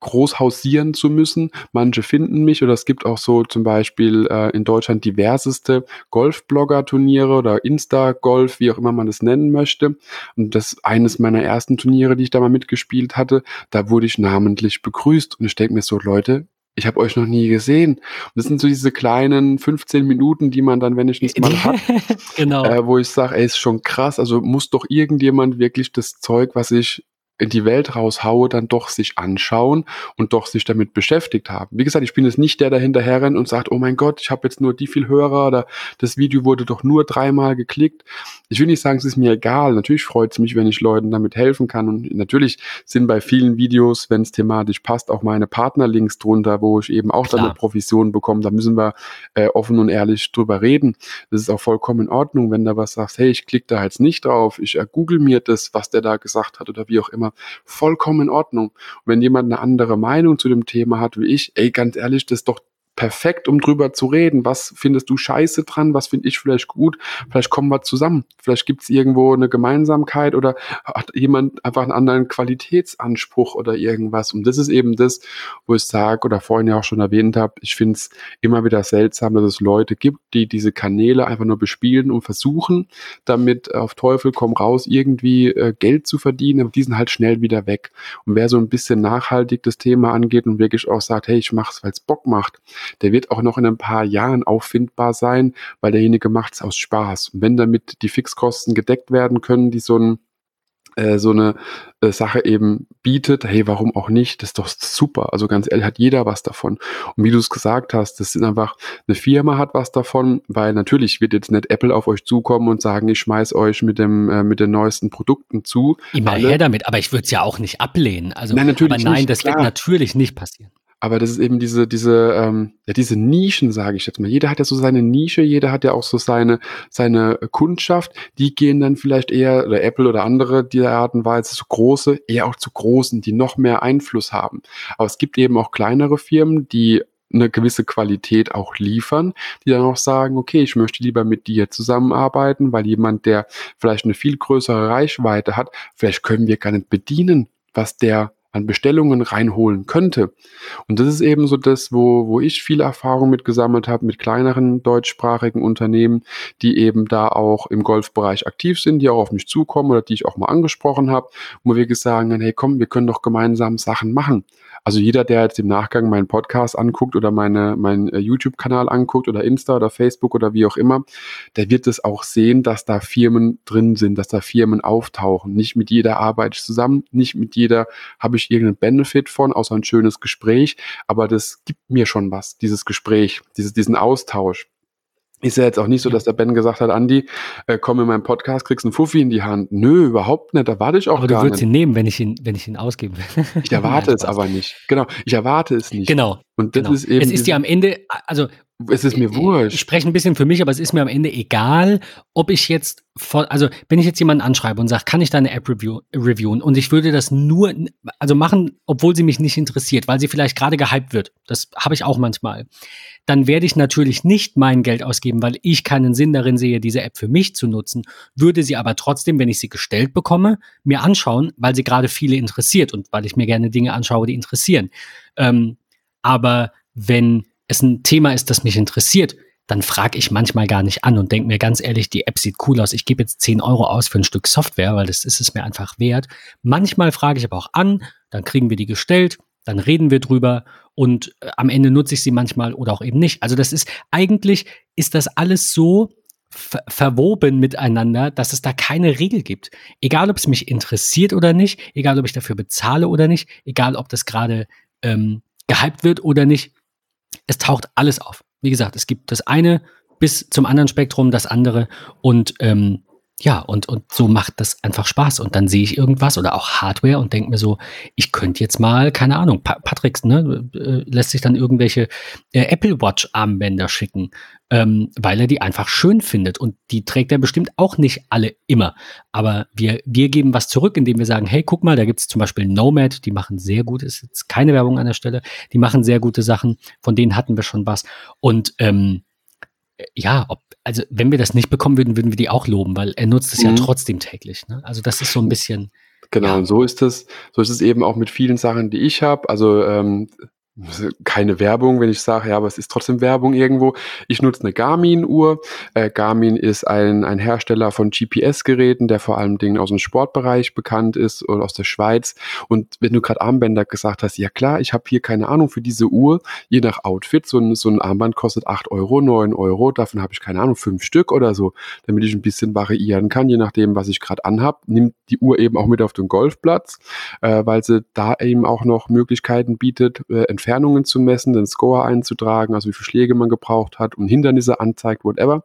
groß hausieren zu müssen. Manche finden mich oder es gibt auch so zum Beispiel äh, in Deutschland diverseste Golf-Blogger-Turniere oder Insta-Golf, wie auch immer man es nennen möchte. Und das eines meiner ersten Turniere, die ich da mal mitgespielt hatte, da wurde ich namentlich begrüßt. Und ich denke mir so, Leute, ich habe euch noch nie gesehen. Und das sind so diese kleinen 15 Minuten, die man dann, wenn ich es mal hat, genau. äh, wo ich sage, ey, ist schon krass. Also muss doch irgendjemand wirklich das Zeug, was ich in die Welt raushaue, dann doch sich anschauen und doch sich damit beschäftigt haben. Wie gesagt, ich bin jetzt nicht der, der hinterher rennt und sagt, oh mein Gott, ich habe jetzt nur die viel Hörer oder das Video wurde doch nur dreimal geklickt. Ich will nicht sagen, es ist mir egal. Natürlich freut es mich, wenn ich Leuten damit helfen kann. Und natürlich sind bei vielen Videos, wenn es thematisch passt, auch meine Partnerlinks drunter, wo ich eben auch Klar. damit Provision bekomme. Da müssen wir äh, offen und ehrlich drüber reden. Das ist auch vollkommen in Ordnung, wenn da was sagst, hey, ich klicke da jetzt nicht drauf, ich äh, google mir das, was der da gesagt hat oder wie auch immer Thema vollkommen in Ordnung. Und wenn jemand eine andere Meinung zu dem Thema hat wie ich, ey, ganz ehrlich, das ist doch perfekt, um drüber zu reden. Was findest du scheiße dran? Was finde ich vielleicht gut? Vielleicht kommen wir zusammen. Vielleicht gibt es irgendwo eine Gemeinsamkeit oder hat jemand einfach einen anderen Qualitätsanspruch oder irgendwas. Und das ist eben das, wo ich sage oder vorhin ja auch schon erwähnt habe, ich finde es immer wieder seltsam, dass es Leute gibt, die diese Kanäle einfach nur bespielen und versuchen, damit auf Teufel komm raus irgendwie äh, Geld zu verdienen, aber die sind halt schnell wieder weg. Und wer so ein bisschen nachhaltig das Thema angeht und wirklich auch sagt, hey, ich mache es, weil es Bock macht, der wird auch noch in ein paar Jahren auffindbar sein, weil derjenige macht es aus Spaß. Und wenn damit die Fixkosten gedeckt werden können, die so ein äh, so eine äh, Sache eben bietet, hey, warum auch nicht? Das ist doch super. Also ganz ehrlich, hat jeder was davon. Und wie du es gesagt hast, das sind einfach, eine Firma hat was davon, weil natürlich wird jetzt nicht Apple auf euch zukommen und sagen, ich schmeiß euch mit dem, äh, mit den neuesten Produkten zu. Immer her damit, aber ich würde es ja auch nicht ablehnen. Also, nein, natürlich aber nein, nicht, das klar. wird natürlich nicht passieren. Aber das ist eben diese, diese, ähm, ja, diese Nischen, sage ich jetzt mal. Jeder hat ja so seine Nische, jeder hat ja auch so seine, seine Kundschaft. Die gehen dann vielleicht eher, oder Apple oder andere dieser Art und Weise, so große, eher auch zu großen, die noch mehr Einfluss haben. Aber es gibt eben auch kleinere Firmen, die eine gewisse Qualität auch liefern, die dann auch sagen, okay, ich möchte lieber mit dir zusammenarbeiten, weil jemand, der vielleicht eine viel größere Reichweite hat, vielleicht können wir gar nicht bedienen, was der an Bestellungen reinholen könnte. Und das ist eben so das, wo, wo ich viel Erfahrung mit gesammelt habe, mit kleineren deutschsprachigen Unternehmen, die eben da auch im Golfbereich aktiv sind, die auch auf mich zukommen oder die ich auch mal angesprochen habe, wo wir wirklich sagen, hey komm, wir können doch gemeinsam Sachen machen. Also jeder, der jetzt im Nachgang meinen Podcast anguckt oder meine, meinen äh, YouTube-Kanal anguckt oder Insta oder Facebook oder wie auch immer, der wird es auch sehen, dass da Firmen drin sind, dass da Firmen auftauchen. Nicht mit jeder arbeite ich zusammen, nicht mit jeder habe ich irgendeinen Benefit von, außer ein schönes Gespräch, aber das gibt mir schon was, dieses Gespräch, dieses, diesen Austausch. Ist ja jetzt auch nicht so, dass der Ben gesagt hat, Andi, äh, komm in meinen Podcast, kriegst einen Fuffi in die Hand. Nö, überhaupt nicht, da warte ich auch aber gar du würdest nicht. ihn nehmen, wenn ich ihn, wenn ich ihn ausgeben will. Ich erwarte Nein, es aber nicht. Genau, ich erwarte es nicht. Genau. Und das genau. ist eben. es ist dir am Ende, also es ist mir ich wurscht. spreche ein bisschen für mich, aber es ist mir am Ende egal, ob ich jetzt, vor, also wenn ich jetzt jemanden anschreibe und sage, kann ich deine App review, reviewen und ich würde das nur, also machen, obwohl sie mich nicht interessiert, weil sie vielleicht gerade gehypt wird, das habe ich auch manchmal, dann werde ich natürlich nicht mein Geld ausgeben, weil ich keinen Sinn darin sehe, diese App für mich zu nutzen, würde sie aber trotzdem, wenn ich sie gestellt bekomme, mir anschauen, weil sie gerade viele interessiert und weil ich mir gerne Dinge anschaue, die interessieren. Ähm, aber wenn es ein Thema ist, das mich interessiert, dann frage ich manchmal gar nicht an und denke mir ganz ehrlich, die App sieht cool aus, ich gebe jetzt 10 Euro aus für ein Stück Software, weil das ist es mir einfach wert. Manchmal frage ich aber auch an, dann kriegen wir die gestellt, dann reden wir drüber und äh, am Ende nutze ich sie manchmal oder auch eben nicht. Also das ist eigentlich, ist das alles so ver verwoben miteinander, dass es da keine Regel gibt. Egal, ob es mich interessiert oder nicht, egal, ob ich dafür bezahle oder nicht, egal, ob das gerade ähm, gehypt wird oder nicht, es taucht alles auf. Wie gesagt, es gibt das eine bis zum anderen Spektrum, das andere und ähm, ja, und, und so macht das einfach Spaß. Und dann sehe ich irgendwas oder auch Hardware und denke mir so, ich könnte jetzt mal, keine Ahnung, pa Patrick ne, äh, lässt sich dann irgendwelche äh, Apple Watch Armbänder schicken, ähm, weil er die einfach schön findet. Und die trägt er bestimmt auch nicht alle immer. Aber wir, wir geben was zurück, indem wir sagen, hey, guck mal, da gibt es zum Beispiel Nomad, die machen sehr gut, ist jetzt keine Werbung an der Stelle, die machen sehr gute Sachen, von denen hatten wir schon was. Und ähm, ja, ob, also wenn wir das nicht bekommen würden, würden wir die auch loben, weil er nutzt es Mhm. ja trotzdem täglich. Ne? Also das ist so ein bisschen, Genau, Ja. und so ist es, so ist es eben auch mit vielen Sachen, die ich habe. Also ähm, keine Werbung, wenn ich sage, ja, aber es ist trotzdem Werbung irgendwo. Ich nutze eine Garmin-Uhr. Äh, Garmin ist ein, ein Hersteller von GPS-Geräten, der vor allem Dingen aus dem Sportbereich bekannt ist oder aus der Schweiz. Und wenn du gerade Armbänder gesagt hast, ja klar, ich habe hier keine Ahnung für diese Uhr, je nach Outfit, so ein, so ein Armband kostet 8 Euro, 9 Euro, davon habe ich keine Ahnung, fünf Stück oder so, damit ich ein bisschen variieren kann, je nachdem, was ich gerade anhab. Nimmt die Uhr eben auch mit auf den Golfplatz, äh, weil sie da eben auch noch Möglichkeiten bietet, äh, Entfernungen zu messen, den Score einzutragen, also wie viele Schläge man gebraucht hat und Hindernisse anzeigt, whatever.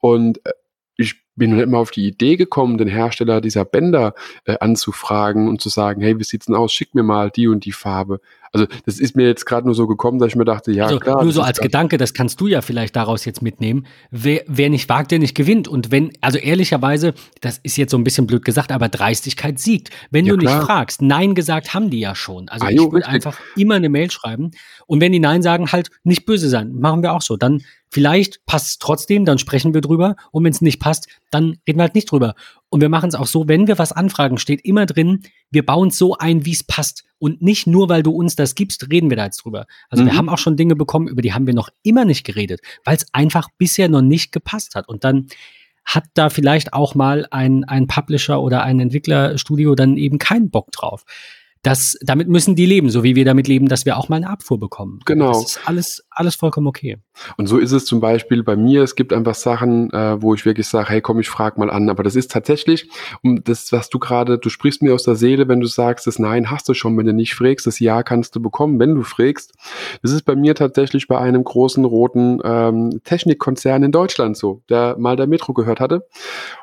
Und äh, ich bin nicht mal auf die Idee gekommen, den Hersteller dieser Bänder äh, anzufragen und zu sagen, hey, wie sieht's denn aus? Schick mir mal die und die Farbe. Also das ist mir jetzt gerade nur so gekommen, dass ich mir dachte, ja also klar. nur so als. Gedanke, das kannst du ja vielleicht daraus jetzt mitnehmen. Wer, wer nicht wagt, der nicht gewinnt. Und wenn, also ehrlicherweise, das ist jetzt so ein bisschen blöd gesagt, aber Dreistigkeit siegt. Wenn Ja, du nicht klar. fragst, Nein gesagt haben die ja schon. Also Ah, ich würde einfach immer eine Mail schreiben. Und wenn die Nein sagen, halt nicht böse sein. Machen wir auch so. Dann vielleicht passt es trotzdem, dann sprechen wir drüber. Und wenn es nicht passt, dann reden wir halt nicht drüber. Und wir machen es auch so, wenn wir was anfragen, steht immer drin, wir bauen es so ein, wie es passt. Und nicht nur, weil du uns das gibst, reden wir da jetzt drüber. Also wir Mhm. haben auch schon Dinge bekommen, über die haben wir noch immer nicht geredet, weil es einfach bisher noch nicht gepasst hat. Und dann hat da vielleicht auch mal ein, ein Publisher oder ein Entwicklerstudio dann eben keinen Bock drauf. Das, damit müssen die leben, so wie wir damit leben, dass wir auch mal eine Abfuhr bekommen. Genau. Das ist alles, alles vollkommen okay. Und so ist es zum Beispiel bei mir. Es gibt einfach Sachen, äh, wo ich wirklich sage, hey, komm, ich frage mal an. Aber das ist tatsächlich, um das, was du gerade, du sprichst mir aus der Seele, wenn du sagst, das Nein hast du schon, wenn du nicht frägst, das Ja kannst du bekommen, wenn du frägst. Das ist bei mir tatsächlich bei einem großen roten ähm, Technikkonzern in Deutschland so, der mal der Metro gehört hatte.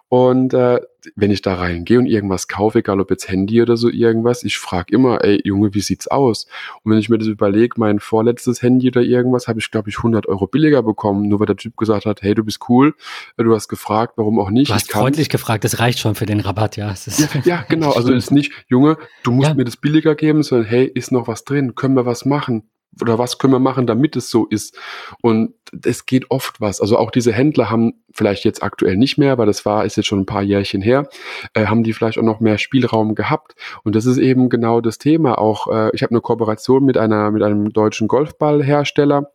Und äh, wenn ich da reingehe und irgendwas kaufe, egal ob jetzt Handy oder so irgendwas, ich frage immer, ey Junge, wie sieht's aus? Und wenn ich mir das überlege, mein vorletztes Handy oder irgendwas, habe ich, glaube ich, 100 Euro billiger bekommen, nur weil der Typ gesagt hat, hey, du bist cool, äh, du hast gefragt, warum auch nicht. Du hast freundlich gefragt, das reicht schon für den Rabatt, ja. Ja, ja, genau. Also ist nicht, Junge, du musst Ja. mir das billiger geben, sondern hey, ist noch was drin? Können wir was machen? Oder was können wir machen, damit es so ist? Und es geht oft was. Also auch diese Händler haben vielleicht jetzt aktuell nicht mehr, weil das war, ist jetzt schon ein paar Jährchen her, äh, haben die vielleicht auch noch mehr Spielraum gehabt. Und das ist eben genau das Thema. Auch äh, ich habe eine Kooperation mit einer mit einem deutschen Golfballhersteller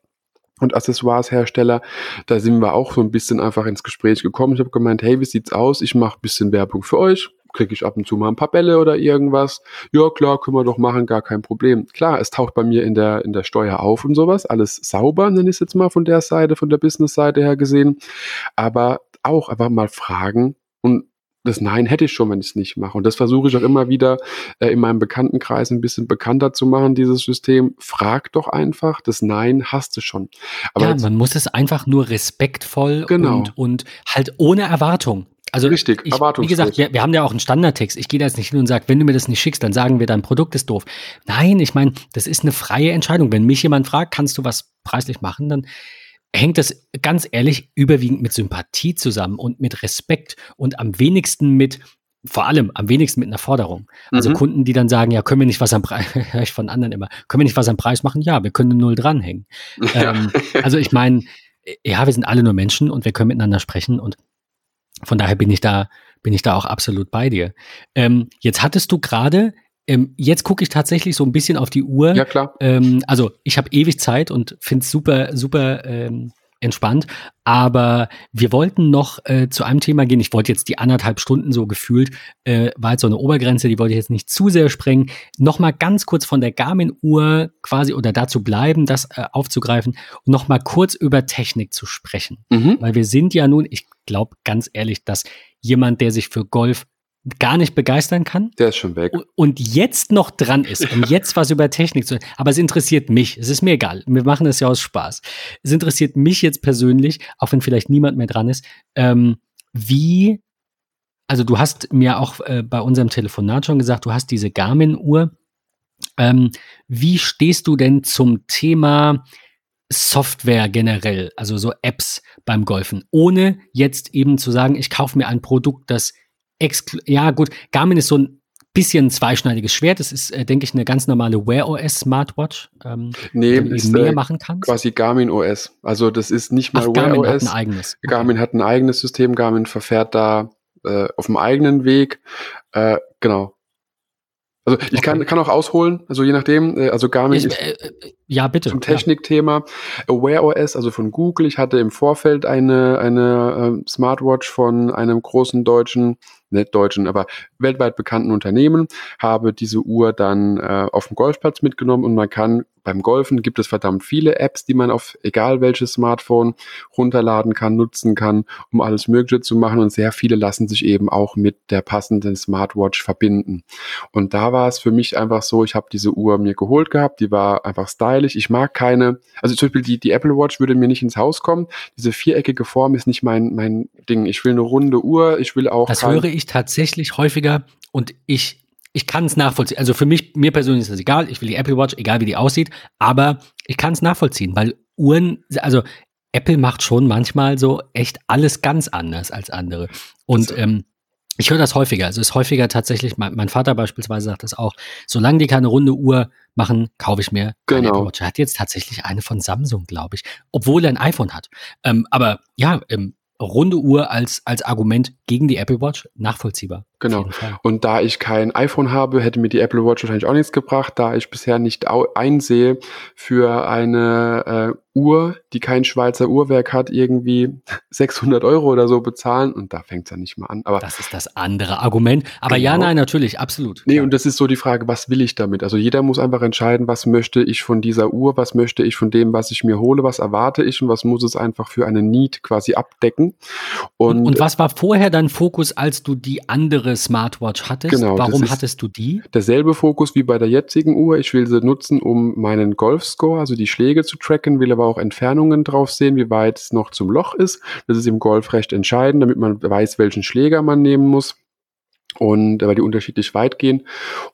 und Accessoires-Hersteller. Da sind wir auch so ein bisschen einfach ins Gespräch gekommen. Ich habe gemeint, hey, wie sieht's aus? Ich mache bisschen Werbung für euch. Kriege ich ab und zu mal ein paar Bälle oder irgendwas? Ja, klar, können wir doch machen, gar kein Problem. Klar, es taucht bei mir in der, in der Steuer auf und sowas. Alles sauber, nenne ich es jetzt mal von der Seite, von der Business-Seite her gesehen. Aber auch einfach mal fragen und das Nein hätte ich schon, wenn ich es nicht mache. Und das versuche ich auch immer wieder äh, in meinem Bekanntenkreis ein bisschen bekannter zu machen, dieses System. Frag doch einfach, das Nein hast du schon. Aber ja, man muss es einfach nur respektvoll genau. und, und halt ohne Erwartung. Also Richtig, ich, wie gesagt, wir, wir, haben ja auch einen Standardtext. Ich gehe da jetzt nicht hin und sage, wenn du mir das nicht schickst, dann sagen wir, dein Produkt ist doof. Nein, ich meine, das ist eine freie Entscheidung. Wenn mich jemand fragt, kannst du was preislich machen, dann hängt das ganz ehrlich überwiegend mit Sympathie zusammen und mit Respekt und am wenigsten mit, vor allem am wenigsten mit einer Forderung. Also mhm. Kunden, die dann sagen, ja, können wir nicht was am Preis, höre ich von anderen immer, können wir nicht was am Preis machen? Ja, wir können null dranhängen. Ja. Ähm, also ich meine, ja, wir sind alle nur Menschen und wir können miteinander sprechen und von daher bin ich da, bin ich da auch absolut bei dir. Ähm, jetzt hattest du gerade ähm, jetzt gucke ich tatsächlich so ein bisschen auf die Uhr. Ja, klar. Ähm, also ich habe ewig Zeit und finde es super, super ähm, entspannt. Aber wir wollten noch äh, zu einem Thema gehen. Ich wollte jetzt die anderthalb Stunden so gefühlt, äh, war jetzt so eine Obergrenze, die wollte ich jetzt nicht zu sehr sprengen. Nochmal ganz kurz von der Garmin-Uhr quasi oder dazu bleiben, das äh, aufzugreifen und nochmal kurz über Technik zu sprechen. Mhm. Weil wir sind ja nun, ich glaube ganz ehrlich, dass jemand, der sich für Golf gar nicht begeistern kann. Der ist schon weg. Und jetzt noch dran ist, um jetzt was über Technik zu. Aber es interessiert mich. Es ist mir egal. Wir machen das ja aus Spaß. Es interessiert mich jetzt persönlich, auch wenn vielleicht niemand mehr dran ist, ähm, wie. Also du hast mir auch äh, bei unserem Telefonat schon gesagt, du hast diese Garmin-Uhr. Ähm, wie stehst du denn zum Thema Software generell, also so Apps beim Golfen, ohne jetzt eben zu sagen, ich kaufe mir ein Produkt, das Exklu ja, gut, Garmin ist so ein bisschen ein zweischneidiges Schwert. Das ist, äh, denke ich, eine ganz normale Wear OS Smartwatch. Ähm, nee, du ist, mehr äh, machen kannst. Quasi Garmin OS. Also das ist nicht mal Ach, Wear Garmin OS. Hat ein eigenes. Garmin hat ein eigenes System. Garmin verfährt da äh, auf dem eigenen Weg. Äh, genau. Also ich okay. kann, kann auch ausholen, also je nachdem, äh, also Garmin ich, äh, äh, ja bitte zum Technikthema ja. Wear OS, also von Google. Ich hatte im Vorfeld eine eine äh, Smartwatch von einem großen deutschen nicht deutschen, aber weltweit bekannten Unternehmen, habe diese Uhr dann äh, auf dem Golfplatz mitgenommen und man kann beim Golfen gibt es verdammt viele Apps, die man auf egal welches Smartphone runterladen kann, nutzen kann, um alles Mögliche zu machen. Und sehr viele lassen sich eben auch mit der passenden Smartwatch verbinden. Und da war es für mich einfach so, ich habe diese Uhr mir geholt gehabt, die war einfach stylisch. Ich mag keine, also zum Beispiel die, die Apple Watch würde mir nicht ins Haus kommen. Diese viereckige Form ist nicht mein, mein Ding. Ich will eine runde Uhr, ich will auch. Das höre ich tatsächlich häufiger und ich ich kann es nachvollziehen. Also für mich, mir persönlich ist das egal. Ich will die Apple Watch, egal wie die aussieht. Aber ich kann es nachvollziehen, weil Uhren, also Apple macht schon manchmal so echt alles ganz anders als andere. Und also. ähm, ich höre das häufiger. Also es ist häufiger tatsächlich, mein, mein, Vater beispielsweise sagt das auch, solange die keine runde Uhr machen, kaufe ich mir genau. Apple Watch. Er hat jetzt tatsächlich eine von Samsung, glaube ich, obwohl er ein iPhone hat. Ähm, aber ja, ähm, runde Uhr als, als Argument gegen die Apple Watch nachvollziehbar. Genau. Und da ich kein iPhone habe, hätte mir die Apple Watch wahrscheinlich auch nichts gebracht, da ich bisher nicht einsehe für eine äh, Uhr, die kein Schweizer Uhrwerk hat, irgendwie 600 Euro oder so bezahlen. Und da fängt es ja nicht mal an. Aber das ist das andere Argument. Aber genau. ja, nein, natürlich, absolut. Nee, klar. und das ist so die Frage, was will ich damit? Also jeder muss einfach entscheiden, was möchte ich von dieser Uhr, was möchte ich von dem, was ich mir hole, was erwarte ich und was muss es einfach für eine Need quasi abdecken. Und, und, und was war vorher dein Fokus, als du die andere Smartwatch hattest? Genau, Warum hattest du die? Derselbe Fokus wie bei der jetzigen Uhr. Ich will sie nutzen, um meinen Golfscore, also die Schläge zu tracken, will aber aber auch Entfernungen drauf sehen, wie weit es noch zum Loch ist. Das ist im Golf recht entscheidend, damit man weiß, welchen Schläger man nehmen muss und äh, weil die unterschiedlich weit gehen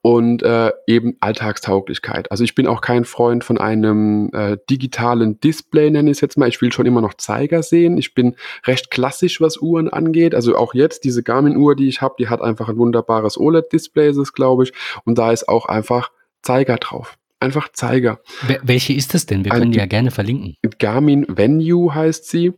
und äh, eben Alltagstauglichkeit. Also ich bin auch kein Freund von einem äh, digitalen Display, nenne ich es jetzt mal. Ich will schon immer noch Zeiger sehen. Ich bin recht klassisch, was Uhren angeht. Also auch jetzt diese Garmin-Uhr, die ich habe, die hat einfach ein wunderbares OLED-Display, ist es glaube ich, und da ist auch einfach Zeiger drauf. Einfach Zeiger. Welche ist das denn? Wir können die ja gerne verlinken. Garmin Venue heißt sie.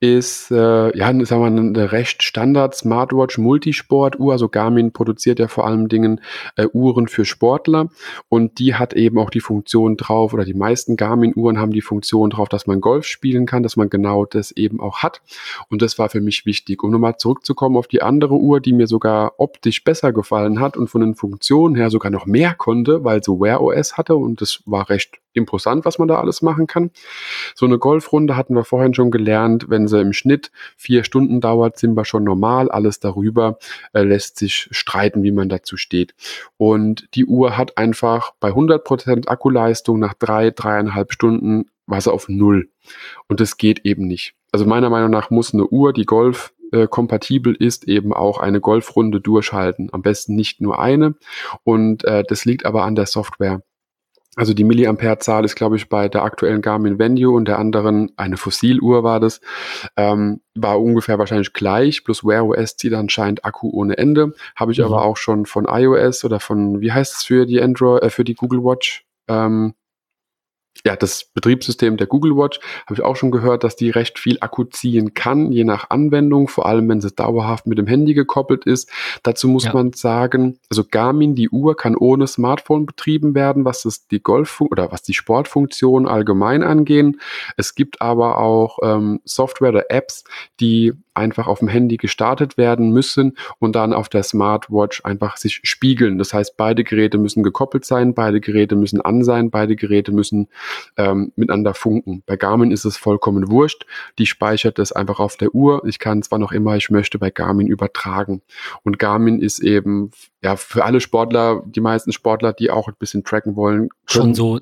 Ist, äh, ja, sagen wir mal, eine recht Standard Smartwatch Multisport Uhr. Also Garmin produziert ja vor allem Dingen äh, Uhren für Sportler. Und die hat eben auch die Funktion drauf, oder die meisten Garmin Uhren haben die Funktion drauf, dass man Golf spielen kann, dass man genau das eben auch hat. Und das war für mich wichtig. Um nochmal zurückzukommen auf die andere Uhr, die mir sogar optisch besser gefallen hat und von den Funktionen her sogar noch mehr konnte, weil so Wear OS hatte und das war recht imposant, was man da alles machen kann. So eine Golfrunde hatten wir vorhin schon gelernt, wenn sie im Schnitt vier Stunden dauert, sind wir schon normal. Alles darüber äh, lässt sich streiten, wie man dazu steht. Und die Uhr hat einfach bei 100% Akkuleistung nach drei, dreieinhalb Stunden war sie auf Null. Und das geht eben nicht. Also meiner Meinung nach muss eine Uhr, die Golf äh, kompatibel ist, eben auch eine Golfrunde durchhalten. Am besten nicht nur eine. Und äh, das liegt aber an der Software. Also die Milliampere-Zahl ist, glaube ich, bei der aktuellen Garmin Venue und der anderen, eine Fossiluhr war das, ähm, war ungefähr wahrscheinlich gleich, plus Wear OS zieht anscheinend Akku ohne Ende. Habe ich mhm. aber auch schon von iOS oder von, wie heißt es für die Android, äh, für die Google Watch? Ähm, ja, das Betriebssystem der Google Watch habe ich auch schon gehört, dass die recht viel Akku ziehen kann, je nach Anwendung, vor allem wenn sie dauerhaft mit dem Handy gekoppelt ist. Dazu muss ja. man sagen, also Garmin, die Uhr kann ohne Smartphone betrieben werden, was das die Golf oder was die Sportfunktion allgemein angehen. Es gibt aber auch ähm, Software oder Apps, die einfach auf dem Handy gestartet werden müssen und dann auf der Smartwatch einfach sich spiegeln. Das heißt, beide Geräte müssen gekoppelt sein, beide Geräte müssen an sein, beide Geräte müssen ähm, miteinander funken. Bei Garmin ist es vollkommen wurscht. Die speichert das einfach auf der Uhr. Ich kann zwar noch immer, ich möchte bei Garmin übertragen. Und Garmin ist eben ja für alle Sportler, die meisten Sportler, die auch ein bisschen tracken wollen. Schon so.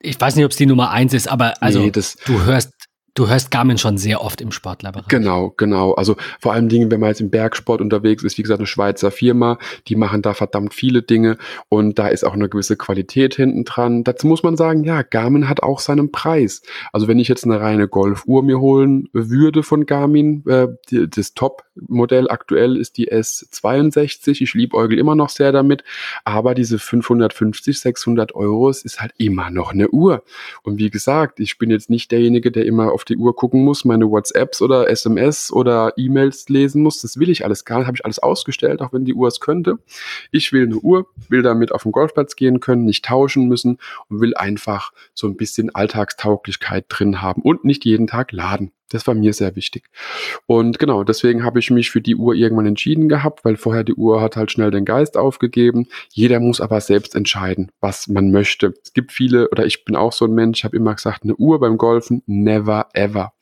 Ich weiß nicht, ob es die Nummer eins ist, aber also nee, das, du hörst Du hörst Garmin schon sehr oft im Sportlerbereich. Genau, genau. Also vor allen Dingen, wenn man jetzt im Bergsport unterwegs ist, wie gesagt, eine Schweizer Firma, die machen da verdammt viele Dinge und da ist auch eine gewisse Qualität hinten dran. Dazu muss man sagen, ja, Garmin hat auch seinen Preis. Also wenn ich jetzt eine reine Golfuhr mir holen würde von Garmin, äh, das Top-Modell aktuell ist die S62. Ich liebäugel immer noch sehr damit, aber diese 550, 600 Euro, ist halt immer noch eine Uhr. Und wie gesagt, ich bin jetzt nicht derjenige, der immer auf die Uhr gucken muss, meine WhatsApps oder SMS oder E-Mails lesen muss. Das will ich alles gar nicht, habe ich alles ausgestellt, auch wenn die Uhr es könnte. Ich will eine Uhr, will damit auf den Golfplatz gehen können, nicht tauschen müssen und will einfach so ein bisschen Alltagstauglichkeit drin haben und nicht jeden Tag laden. Das war mir sehr wichtig. Und genau, deswegen habe ich mich für die Uhr irgendwann entschieden gehabt, weil vorher die Uhr hat halt schnell den Geist aufgegeben. Jeder muss aber selbst entscheiden, was man möchte. Es gibt viele, oder ich bin auch so ein Mensch, ich habe immer gesagt, eine Uhr beim Golfen, never ever.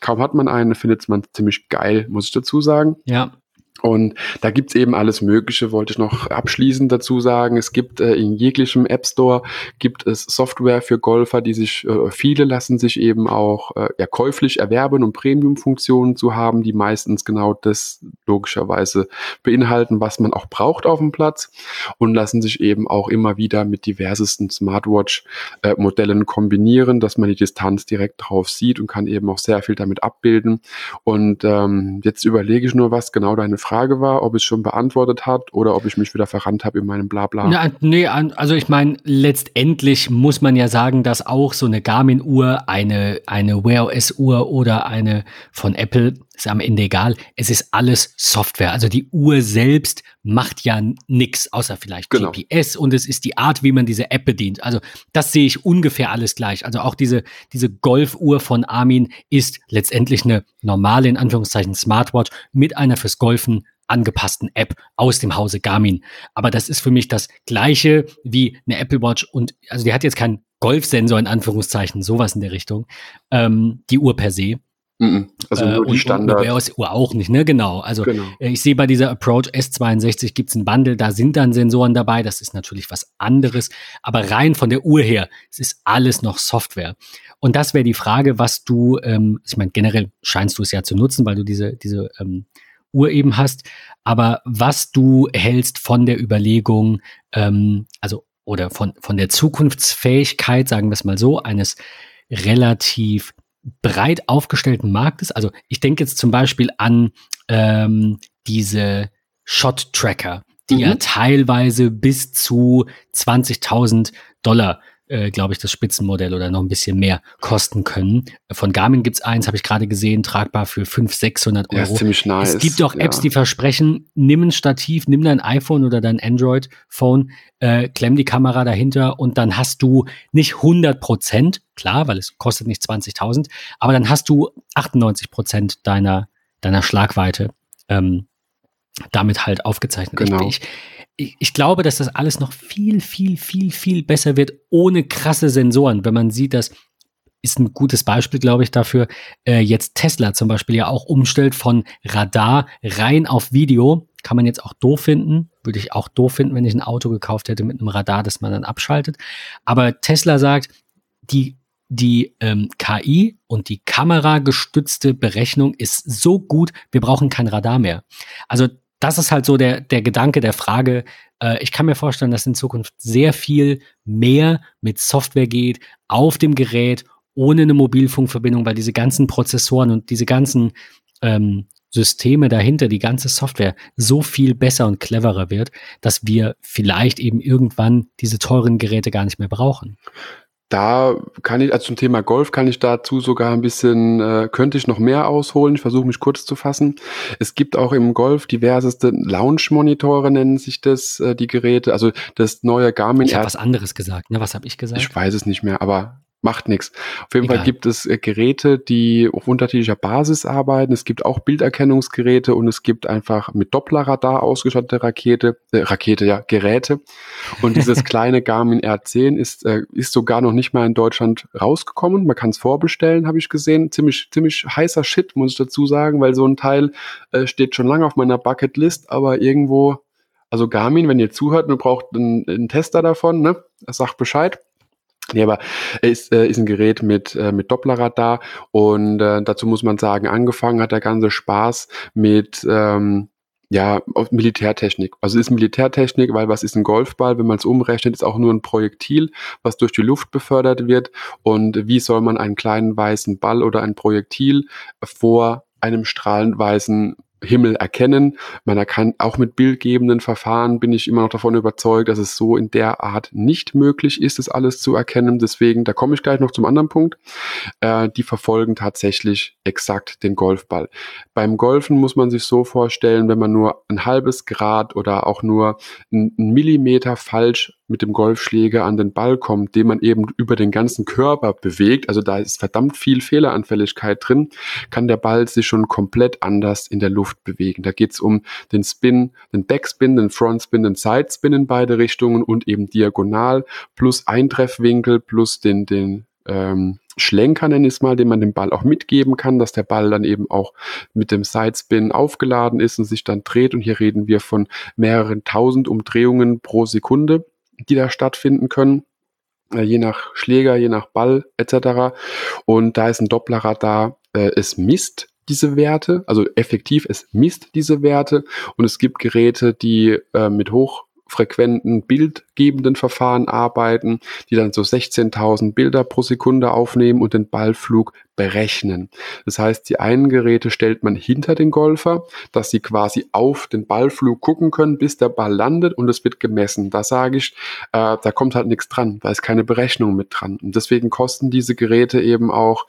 Kaum hat man eine, findet man ziemlich geil, muss ich dazu sagen. Ja. Und da gibt's eben alles Mögliche, wollte ich noch abschließend dazu sagen. Es gibt äh, in jeglichem App Store gibt es Software für Golfer, die sich, äh, viele lassen sich eben auch äh, ja, käuflich erwerben, um Premium-Funktionen zu haben, die meistens genau das logischerweise beinhalten, was man auch braucht auf dem Platz und lassen sich eben auch immer wieder mit diversesten Smartwatch-Modellen kombinieren, dass man die Distanz direkt drauf sieht und kann eben auch sehr viel damit abbilden. Und ähm, jetzt überlege ich nur, was genau deine Frage war, ob es schon beantwortet hat oder ob ich mich wieder verrannt habe in meinem Blabla. Ja, nee, also ich meine, letztendlich muss man ja sagen, dass auch so eine Garmin-Uhr, eine, eine Wear OS-Uhr oder eine von Apple, ist am Ende egal, es ist alles Software. Also die Uhr selbst macht ja nichts, außer vielleicht genau. GPS und es ist die Art, wie man diese App bedient. Also das sehe ich ungefähr alles gleich. Also auch diese, diese Golfuhr von Armin ist letztendlich eine normale, in Anführungszeichen, Smartwatch mit einer fürs Golfen angepassten App aus dem Hause Garmin. Aber das ist für mich das gleiche wie eine Apple Watch und also die hat jetzt keinen Golfsensor in Anführungszeichen, sowas in der Richtung, ähm, die Uhr per se. Also nur äh, die Standard. Und Uhr auch nicht, ne? Genau. Also genau. Ich sehe bei dieser Approach S62 gibt es einen Bundle, da sind dann Sensoren dabei, das ist natürlich was anderes. Aber rein von der Uhr her, es ist alles noch Software. Und das wäre die Frage, was du, ähm, ich meine, generell scheinst du es ja zu nutzen, weil du diese, diese ähm, Uhr eben hast. Aber was du hältst von der Überlegung, ähm, also oder von, von der Zukunftsfähigkeit, sagen wir es mal so, eines relativ breit aufgestellten Marktes. Also ich denke jetzt zum Beispiel an ähm, diese Shot-Tracker. die mhm. ja teilweise bis zu 20.000 Dollar äh, glaube ich, das Spitzenmodell oder noch ein bisschen mehr kosten können. Von Garmin gibt's eins, habe ich gerade gesehen, tragbar für 500, 600 Euro. Ja, ist ziemlich nice. Es gibt auch Apps, ja. die versprechen, nimm ein Stativ, nimm dein iPhone oder dein Android-Phone, äh, klemm die Kamera dahinter und dann hast du nicht 100 Prozent, klar, weil es kostet nicht 20.000, aber dann hast du 98 Prozent deiner, deiner Schlagweite ähm, damit halt aufgezeichnet. Genau. Ich, ich, ich glaube, dass das alles noch viel, viel, viel, viel besser wird ohne krasse Sensoren. Wenn man sieht, dass ist ein gutes Beispiel, glaube ich, dafür, äh, jetzt Tesla zum Beispiel ja auch umstellt von Radar rein auf Video. Kann man jetzt auch doof finden. Würde ich auch doof finden, wenn ich ein Auto gekauft hätte mit einem Radar, das man dann abschaltet. Aber Tesla sagt, die, die ähm, KI und die kameragestützte Berechnung ist so gut, wir brauchen kein Radar mehr. Also das ist halt so der, der Gedanke der Frage. Äh, ich kann mir vorstellen, dass in Zukunft sehr viel mehr mit Software geht, auf dem Gerät, ohne eine Mobilfunkverbindung, weil diese ganzen Prozessoren und diese ganzen ähm, Systeme dahinter, die ganze Software so viel besser und cleverer wird, dass wir vielleicht eben irgendwann diese teuren Geräte gar nicht mehr brauchen da kann ich, also zum Thema Golf kann ich dazu sogar ein bisschen, äh, könnte ich noch mehr ausholen. Ich versuche mich kurz zu fassen. Es gibt auch im Golf diverseste Launch-Monitore, nennen sich das, äh, die Geräte. Also das neue Garmin. Ich habe was anderes gesagt, ne? Was habe ich gesagt? Ich weiß es nicht mehr, aber macht nichts. Auf jeden Egal. Fall gibt es äh, Geräte, die auf unterschiedlicher Basis arbeiten. Es gibt auch Bilderkennungsgeräte und es gibt einfach mit Dopplerradar ausgestattete Rakete, äh, Rakete, ja, Geräte. Und dieses kleine Garmin R10 ist, äh, ist sogar noch nicht mal in Deutschland rausgekommen. Man kann es vorbestellen, habe ich gesehen. Ziemlich, ziemlich heißer Shit, muss ich dazu sagen, weil so ein Teil äh, steht schon lange auf meiner Bucketlist, aber irgendwo, also Garmin, wenn ihr zuhört und braucht einen, einen Tester davon, ne, sagt Bescheid. Nee, aber er ist, äh, ist ein Gerät mit, äh, mit Dopplerradar und äh, dazu muss man sagen, angefangen hat der ganze Spaß mit ähm, ja, Militärtechnik. Also ist Militärtechnik, weil was ist ein Golfball? Wenn man es umrechnet, ist auch nur ein Projektil, was durch die Luft befördert wird. Und wie soll man einen kleinen weißen Ball oder ein Projektil vor einem strahlend weißen Himmel erkennen. Man kann auch mit bildgebenden Verfahren bin ich immer noch davon überzeugt, dass es so in der Art nicht möglich ist, das alles zu erkennen. Deswegen, da komme ich gleich noch zum anderen Punkt. Äh, die verfolgen tatsächlich exakt den Golfball. Beim Golfen muss man sich so vorstellen, wenn man nur ein halbes Grad oder auch nur ein Millimeter falsch mit dem Golfschläger an den Ball kommt, den man eben über den ganzen Körper bewegt, also da ist verdammt viel Fehleranfälligkeit drin, kann der Ball sich schon komplett anders in der Luft bewegen. Da geht es um den Spin, den Backspin, den Frontspin, den Sidespin in beide Richtungen und eben diagonal plus Eintreffwinkel plus den, den ähm, Schlenker, nenne ich es mal, den man dem Ball auch mitgeben kann, dass der Ball dann eben auch mit dem Sidespin aufgeladen ist und sich dann dreht. Und hier reden wir von mehreren tausend Umdrehungen pro Sekunde die da stattfinden können, äh, je nach Schläger, je nach Ball etc. Und da ist ein Dopplerradar, äh, es misst diese Werte, also effektiv, es misst diese Werte und es gibt Geräte, die äh, mit hochfrequenten bildgebenden Verfahren arbeiten, die dann so 16.000 Bilder pro Sekunde aufnehmen und den Ballflug berechnen. Das heißt, die einen Geräte stellt man hinter den Golfer, dass sie quasi auf den Ballflug gucken können, bis der Ball landet und es wird gemessen. Da sage ich, äh, da kommt halt nichts dran, da ist keine Berechnung mit dran. Und deswegen kosten diese Geräte eben auch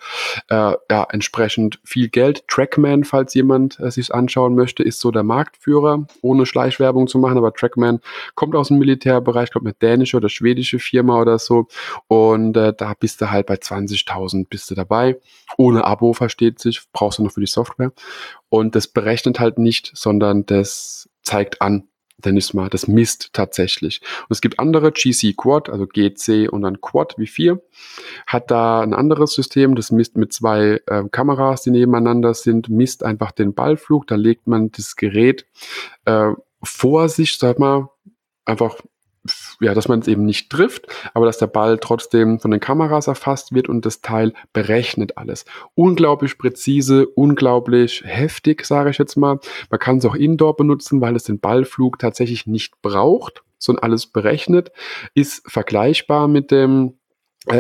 äh, ja, entsprechend viel Geld. Trackman, falls jemand äh, sich anschauen möchte, ist so der Marktführer, ohne Schleichwerbung zu machen, aber Trackman kommt aus dem Militärbereich, kommt eine dänische oder schwedische Firma oder so. Und äh, da bist du halt bei 20.000 bist du dabei. Ohne Abo versteht sich, brauchst du noch für die Software. Und das berechnet halt nicht, sondern das zeigt an, denn ich mal, das misst tatsächlich. Und es gibt andere, GC Quad, also GC und dann Quad wie 4, hat da ein anderes System, das misst mit zwei äh, Kameras, die nebeneinander sind, misst einfach den Ballflug, da legt man das Gerät äh, vor sich, sag mal, einfach ja, dass man es eben nicht trifft, aber dass der Ball trotzdem von den Kameras erfasst wird und das Teil berechnet alles. Unglaublich präzise, unglaublich heftig, sage ich jetzt mal. Man kann es auch indoor benutzen, weil es den Ballflug tatsächlich nicht braucht, sondern alles berechnet, ist vergleichbar mit dem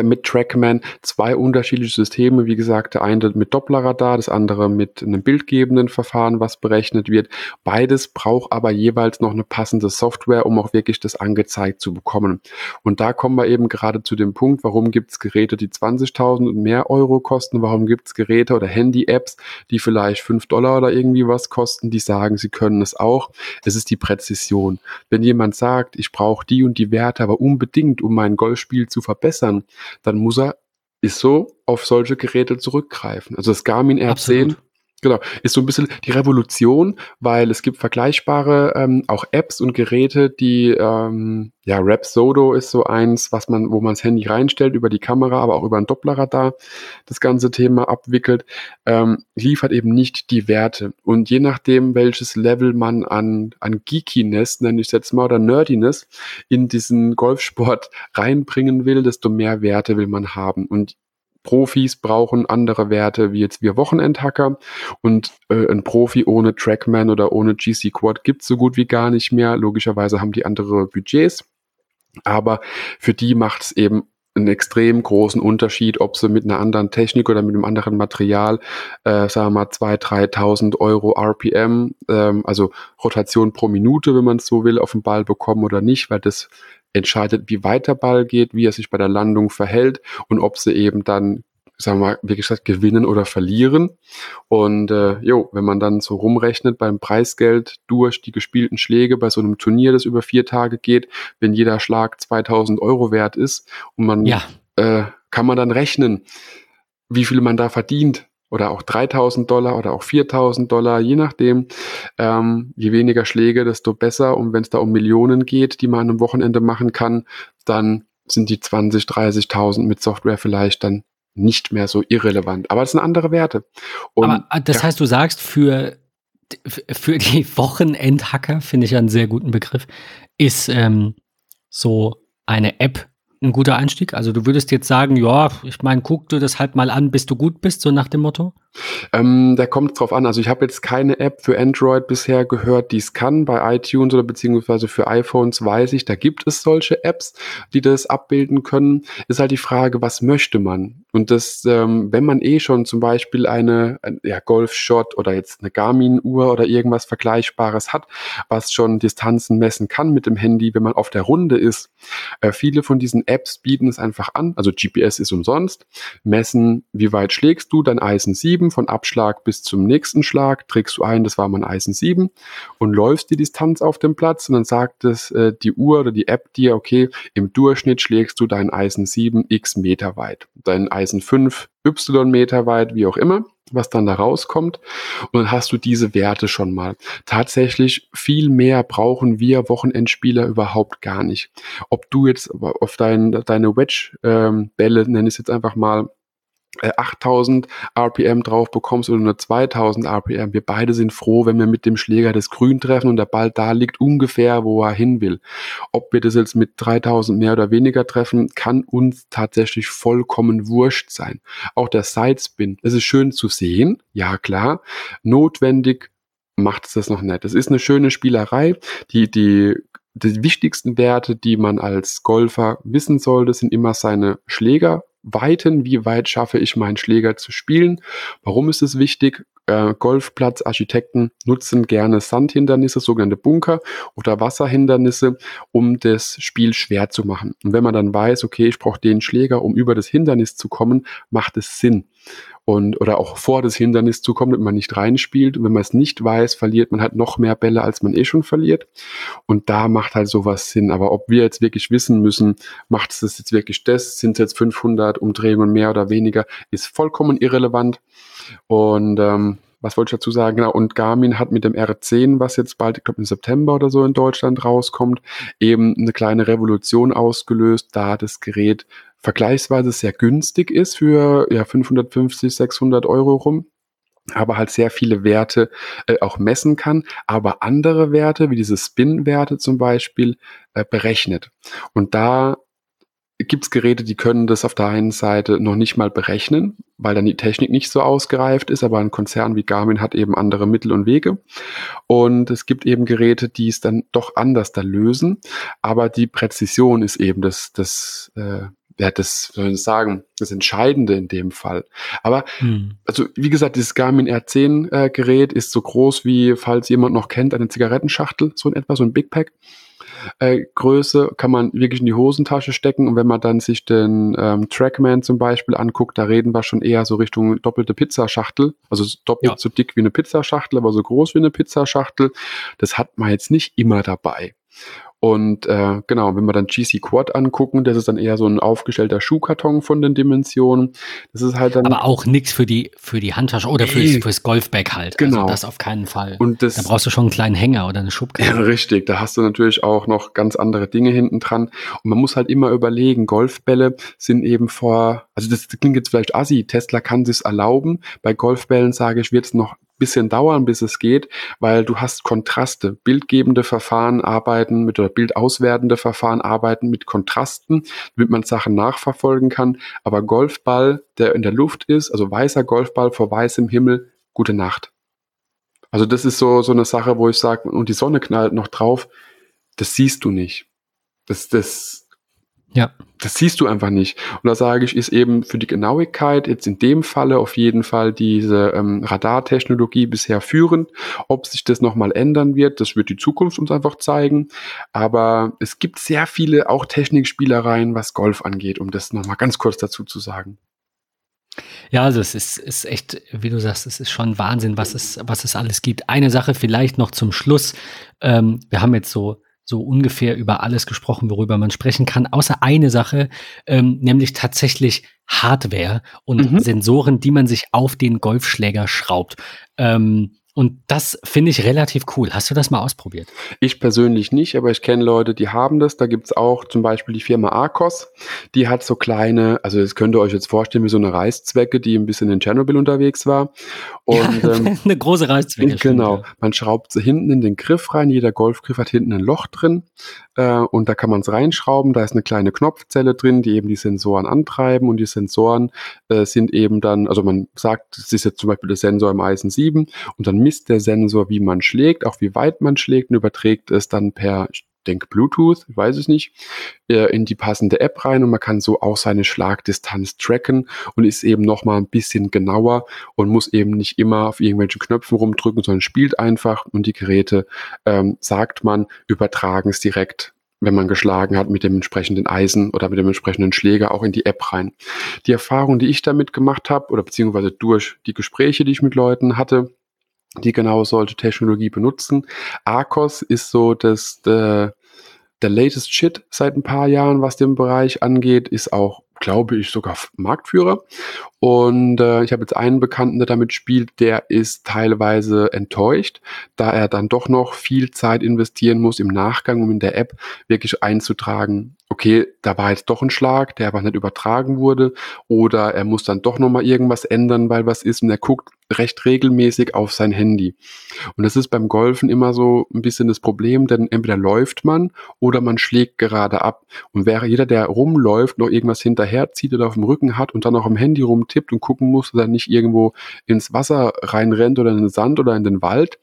mit Trackman zwei unterschiedliche Systeme. Wie gesagt, der eine mit Dopplerradar, das andere mit einem bildgebenden Verfahren, was berechnet wird. Beides braucht aber jeweils noch eine passende Software, um auch wirklich das angezeigt zu bekommen. Und da kommen wir eben gerade zu dem Punkt, warum gibt es Geräte, die 20.000 und mehr Euro kosten? Warum gibt es Geräte oder Handy-Apps, die vielleicht 5 Dollar oder irgendwie was kosten, die sagen, sie können es auch? Es ist die Präzision. Wenn jemand sagt, ich brauche die und die Werte, aber unbedingt, um mein Golfspiel zu verbessern, dann muss er, ist so, auf solche Geräte zurückgreifen. Also das Garmin R10 Absolut. Genau, ist so ein bisschen die Revolution, weil es gibt vergleichbare ähm, auch Apps und Geräte, die ähm, ja Rap Sodo ist so eins, was man, wo man das Handy reinstellt über die Kamera, aber auch über ein Dopplerradar das ganze Thema abwickelt, ähm, liefert eben nicht die Werte. Und je nachdem, welches Level man an an Geekiness, nenne ich es jetzt mal, oder Nerdiness in diesen Golfsport reinbringen will, desto mehr Werte will man haben. Und Profis brauchen andere Werte wie jetzt wir Wochenendhacker und äh, ein Profi ohne Trackman oder ohne GC Quad gibt es so gut wie gar nicht mehr. Logischerweise haben die andere Budgets, aber für die macht es eben einen extrem großen Unterschied, ob sie mit einer anderen Technik oder mit einem anderen Material, äh, sagen wir mal, 2.000, 3.000 Euro RPM, ähm, also Rotation pro Minute, wenn man es so will, auf den Ball bekommen oder nicht, weil das entscheidet, wie weit der Ball geht, wie er sich bei der Landung verhält und ob sie eben dann, sagen wir mal, wie gesagt, gewinnen oder verlieren. Und äh, jo, wenn man dann so rumrechnet beim Preisgeld durch die gespielten Schläge bei so einem Turnier, das über vier Tage geht, wenn jeder Schlag 2000 Euro wert ist und man ja. äh, kann man dann rechnen, wie viel man da verdient oder auch 3000 Dollar oder auch 4000 Dollar, je nachdem. Ähm, je weniger Schläge, desto besser. Und wenn es da um Millionen geht, die man an einem Wochenende machen kann, dann sind die 20, 30.000 mit Software vielleicht dann nicht mehr so irrelevant. Aber es sind andere Werte. Und, Aber äh, das ja. heißt, du sagst, für, für die Wochenendhacker, finde ich einen sehr guten Begriff, ist ähm, so eine App ein guter Einstieg? Also du würdest jetzt sagen, ja, ich meine, guck du das halt mal an, bis du gut bist, so nach dem Motto? Ähm, da kommt es drauf an. Also ich habe jetzt keine App für Android bisher gehört, die es kann. Bei iTunes oder beziehungsweise für iPhones weiß ich, da gibt es solche Apps, die das abbilden können. Ist halt die Frage, was möchte man? Und das, ähm, wenn man eh schon zum Beispiel eine, ein, ja, Golf-Shot oder jetzt eine Garmin-Uhr oder irgendwas Vergleichbares hat, was schon Distanzen messen kann mit dem Handy, wenn man auf der Runde ist. Äh, viele von diesen Apps bieten es einfach an. Also GPS ist umsonst. Messen, wie weit schlägst du dein Eisen 7 7, von Abschlag bis zum nächsten Schlag trägst du ein, das war mein Eisen 7 und läufst die Distanz auf dem Platz und dann sagt es äh, die Uhr oder die App dir, okay, im Durchschnitt schlägst du dein Eisen 7 x Meter weit, dein 5 y Meter weit, wie auch immer was dann da rauskommt. Und dann hast du diese Werte schon mal. Tatsächlich viel mehr brauchen wir Wochenendspieler überhaupt gar nicht. Ob du jetzt auf dein, deine Wedge-Bälle, ähm, nenne ich es jetzt einfach mal, 8000 äh, RPM drauf bekommst oder nur 2000 RPM. Wir beide sind froh, wenn wir mit dem Schläger das Grün treffen und der Ball da liegt ungefähr, wo er hin will. Ob wir das jetzt mit 3000 mehr oder weniger treffen, kann uns tatsächlich vollkommen wurscht sein. Auch der Sidespin, es ist schön zu sehen, ja klar, notwendig macht es das noch nicht. Es ist eine schöne Spielerei, die, die die wichtigsten Werte, die man als Golfer wissen sollte, sind immer seine Schläger weiten, wie weit schaffe ich meinen Schläger zu spielen. Warum ist es wichtig? Äh, Golfplatzarchitekten nutzen gerne Sandhindernisse, sogenannte Bunker oder Wasserhindernisse, um das Spiel schwer zu machen. Und wenn man dann weiß, okay, ich brauche den Schläger, um über das Hindernis zu kommen, macht es Sinn und oder auch vor das Hindernis zu kommen, wenn man nicht reinspielt. Und wenn man es nicht weiß, verliert man halt noch mehr Bälle, als man eh schon verliert. Und da macht halt sowas Sinn. Aber ob wir jetzt wirklich wissen müssen, macht es jetzt wirklich das, sind es jetzt 500 Umdrehungen mehr oder weniger, ist vollkommen irrelevant. Und ähm, was wollte ich dazu sagen? Genau, und Garmin hat mit dem R10, was jetzt bald, ich glaube im September oder so in Deutschland rauskommt, eben eine kleine Revolution ausgelöst, da das Gerät vergleichsweise sehr günstig ist für ja, 550, 600 Euro rum aber halt sehr viele Werte äh, auch messen kann, aber andere Werte, wie diese Spin-Werte zum Beispiel, äh, berechnet. Und da gibt es Geräte, die können das auf der einen Seite noch nicht mal berechnen, weil dann die Technik nicht so ausgereift ist, aber ein Konzern wie Garmin hat eben andere Mittel und Wege. Und es gibt eben Geräte, die es dann doch anders da lösen, aber die Präzision ist eben das, das, äh, ja, das soll ich sagen, das Entscheidende in dem Fall. Aber, hm. also wie gesagt, dieses Garmin R10 äh, Gerät ist so groß wie, falls jemand noch kennt, eine Zigarettenschachtel, so in etwa, so ein Big Pack. Äh, Größe kann man wirklich in die Hosentasche stecken und wenn man dann sich den ähm, Trackman zum Beispiel anguckt, da reden wir schon eher so Richtung doppelte Pizzaschachtel, also doppelt ja. so dick wie eine Pizzaschachtel, aber so groß wie eine Pizzaschachtel. Das hat man jetzt nicht immer dabei. Und äh, genau, wenn wir dann GC Quad angucken, das ist dann eher so ein aufgestellter Schuhkarton von den Dimensionen. Das ist halt dann. Aber auch nichts für die, für die Handtasche oder fürs, fürs Golfbag halt. Also genau. Also das auf keinen Fall. Und das, da brauchst du schon einen kleinen Hänger oder eine Schubkarre. Ja, richtig. Da hast du natürlich auch noch ganz andere Dinge hinten dran. Und man muss halt immer überlegen, Golfbälle sind eben vor, also das klingt jetzt vielleicht assi, Tesla kann sich's erlauben. Bei Golfbällen sage ich, wird es noch bisschen dauern, bis es geht, weil du hast Kontraste. Bildgebende Verfahren arbeiten mit oder bildauswertende Verfahren arbeiten mit Kontrasten, damit man Sachen nachverfolgen kann. Aber Golfball, der in der Luft ist, also weißer Golfball vor weißem Himmel, gute Nacht. Also das ist so, so eine Sache, wo ich sage, und die Sonne knallt noch drauf, das siehst du nicht. Das, das, ja. Das siehst du einfach nicht. Und da sage ich, ist eben für die Genauigkeit jetzt in dem Falle auf jeden Fall diese ähm, Radartechnologie bisher führend. Ob sich das nochmal ändern wird, das wird die Zukunft uns einfach zeigen. Aber es gibt sehr viele auch Technikspielereien, was Golf angeht, um das nochmal ganz kurz dazu zu sagen. Ja, also es ist, ist echt, wie du sagst, es ist schon Wahnsinn, was es, was es alles gibt. Eine Sache vielleicht noch zum Schluss. Ähm, wir haben jetzt so so ungefähr über alles gesprochen, worüber man sprechen kann, außer eine Sache, ähm, nämlich tatsächlich Hardware und mhm. Sensoren, die man sich auf den Golfschläger schraubt. Ähm, und das finde ich relativ cool. Hast du das mal ausprobiert? Ich persönlich nicht, aber ich kenne Leute, die haben das. Da gibt es auch zum Beispiel die Firma Arcos. Die hat so kleine, also das könnt ihr euch jetzt vorstellen wie so eine Reißzwecke, die ein bisschen in Tschernobyl unterwegs war. Und, ja, ähm, eine große Reißzwecke. Genau. Stimmt, ja. Man schraubt sie hinten in den Griff rein. Jeder Golfgriff hat hinten ein Loch drin. Äh, und da kann man es reinschrauben. Da ist eine kleine Knopfzelle drin, die eben die Sensoren antreiben. Und die Sensoren äh, sind eben dann, also man sagt, es ist jetzt zum Beispiel der Sensor im Eisen 7 und dann misst der Sensor, wie man schlägt, auch wie weit man schlägt und überträgt es dann per, ich denke Bluetooth, ich weiß es nicht, äh, in die passende App rein und man kann so auch seine Schlagdistanz tracken und ist eben nochmal ein bisschen genauer und muss eben nicht immer auf irgendwelchen Knöpfen rumdrücken, sondern spielt einfach und die Geräte, ähm, sagt man, übertragen es direkt wenn man geschlagen hat, mit dem entsprechenden Eisen oder mit dem entsprechenden Schläger auch in die App rein. Die Erfahrung, die ich damit gemacht habe, oder beziehungsweise durch die Gespräche, die ich mit Leuten hatte, die genau solche Technologie benutzen. Arcos ist so das, der, der latest Shit seit ein paar Jahren, was den Bereich angeht, ist auch glaube ich, sogar Marktführer. Und äh, ich habe jetzt einen Bekannten, der damit spielt, der ist teilweise enttäuscht, da er dann doch noch viel Zeit investieren muss im Nachgang, um in der App wirklich einzutragen, okay, da war jetzt doch ein Schlag, der aber nicht übertragen wurde, oder er muss dann doch nochmal irgendwas ändern, weil was ist, und er guckt recht regelmäßig auf sein Handy. Und das ist beim Golfen immer so ein bisschen das Problem, denn entweder läuft man oder man schlägt gerade ab. Und wäre jeder, der rumläuft, noch irgendwas hinterherzieht oder auf dem Rücken hat und dann auch am Handy rumtippt und gucken muss, dass er nicht irgendwo ins Wasser reinrennt oder in den Sand oder in den Wald,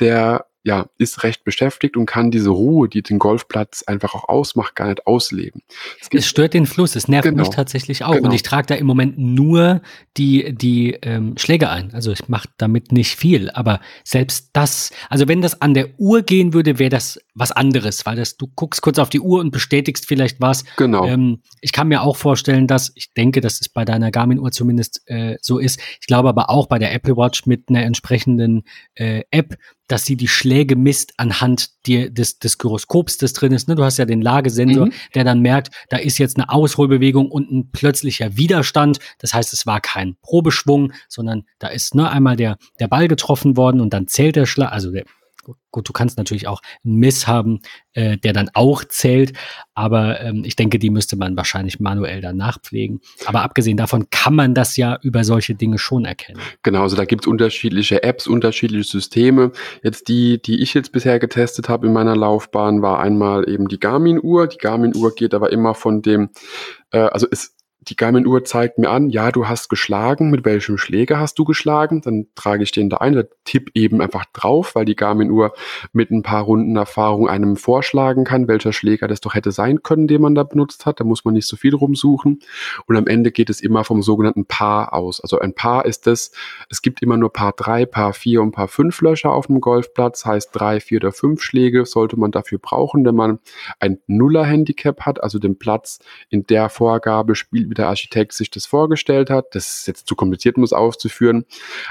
der ja, ist recht beschäftigt und kann diese Ruhe, die den Golfplatz einfach auch ausmacht, gar nicht ausleben. Es, es stört den Fluss, es nervt genau, mich tatsächlich auch. Genau. Und ich trage da im Moment nur die, die ähm, Schläge ein. Also ich mache damit nicht viel. Aber selbst das, also wenn das an der Uhr gehen würde, wäre das was anderes, weil das, du guckst kurz auf die Uhr und bestätigst vielleicht was. Genau. Ähm, ich kann mir auch vorstellen, dass, ich denke, dass es bei deiner Garmin-Uhr zumindest äh, so ist. Ich glaube aber auch bei der Apple Watch mit einer entsprechenden äh, App, dass sie die Schläge misst anhand die, des, des Gyroskops, das drin ist. Ne? Du hast ja den Lagesensor, mhm. der dann merkt, da ist jetzt eine Ausholbewegung und ein plötzlicher Widerstand. Das heißt, es war kein Probeschwung, sondern da ist ne, einmal der, der Ball getroffen worden und dann zählt der Schlag, also der Gut, du kannst natürlich auch einen Miss haben, äh, der dann auch zählt, aber ähm, ich denke, die müsste man wahrscheinlich manuell dann nachpflegen. Aber abgesehen davon kann man das ja über solche Dinge schon erkennen. Genau, also da gibt es unterschiedliche Apps, unterschiedliche Systeme. Jetzt die, die ich jetzt bisher getestet habe in meiner Laufbahn, war einmal eben die Garmin-Uhr. Die Garmin-Uhr geht aber immer von dem, äh, also ist die Garmin-Uhr zeigt mir an, ja, du hast geschlagen, mit welchem Schläger hast du geschlagen? Dann trage ich den da ein, tipp eben einfach drauf, weil die Garmin-Uhr mit ein paar Runden Erfahrung einem vorschlagen kann, welcher Schläger das doch hätte sein können, den man da benutzt hat. Da muss man nicht so viel rumsuchen. Und am Ende geht es immer vom sogenannten Paar aus. Also ein Paar ist das, es gibt immer nur Paar 3, Paar 4 und Paar 5 Löcher auf dem Golfplatz, heißt 3, 4 oder 5 Schläge sollte man dafür brauchen, wenn man ein Nuller-Handicap hat, also den Platz in der Vorgabe spielt wie der Architekt sich das vorgestellt hat. Das ist jetzt zu kompliziert, um es auszuführen.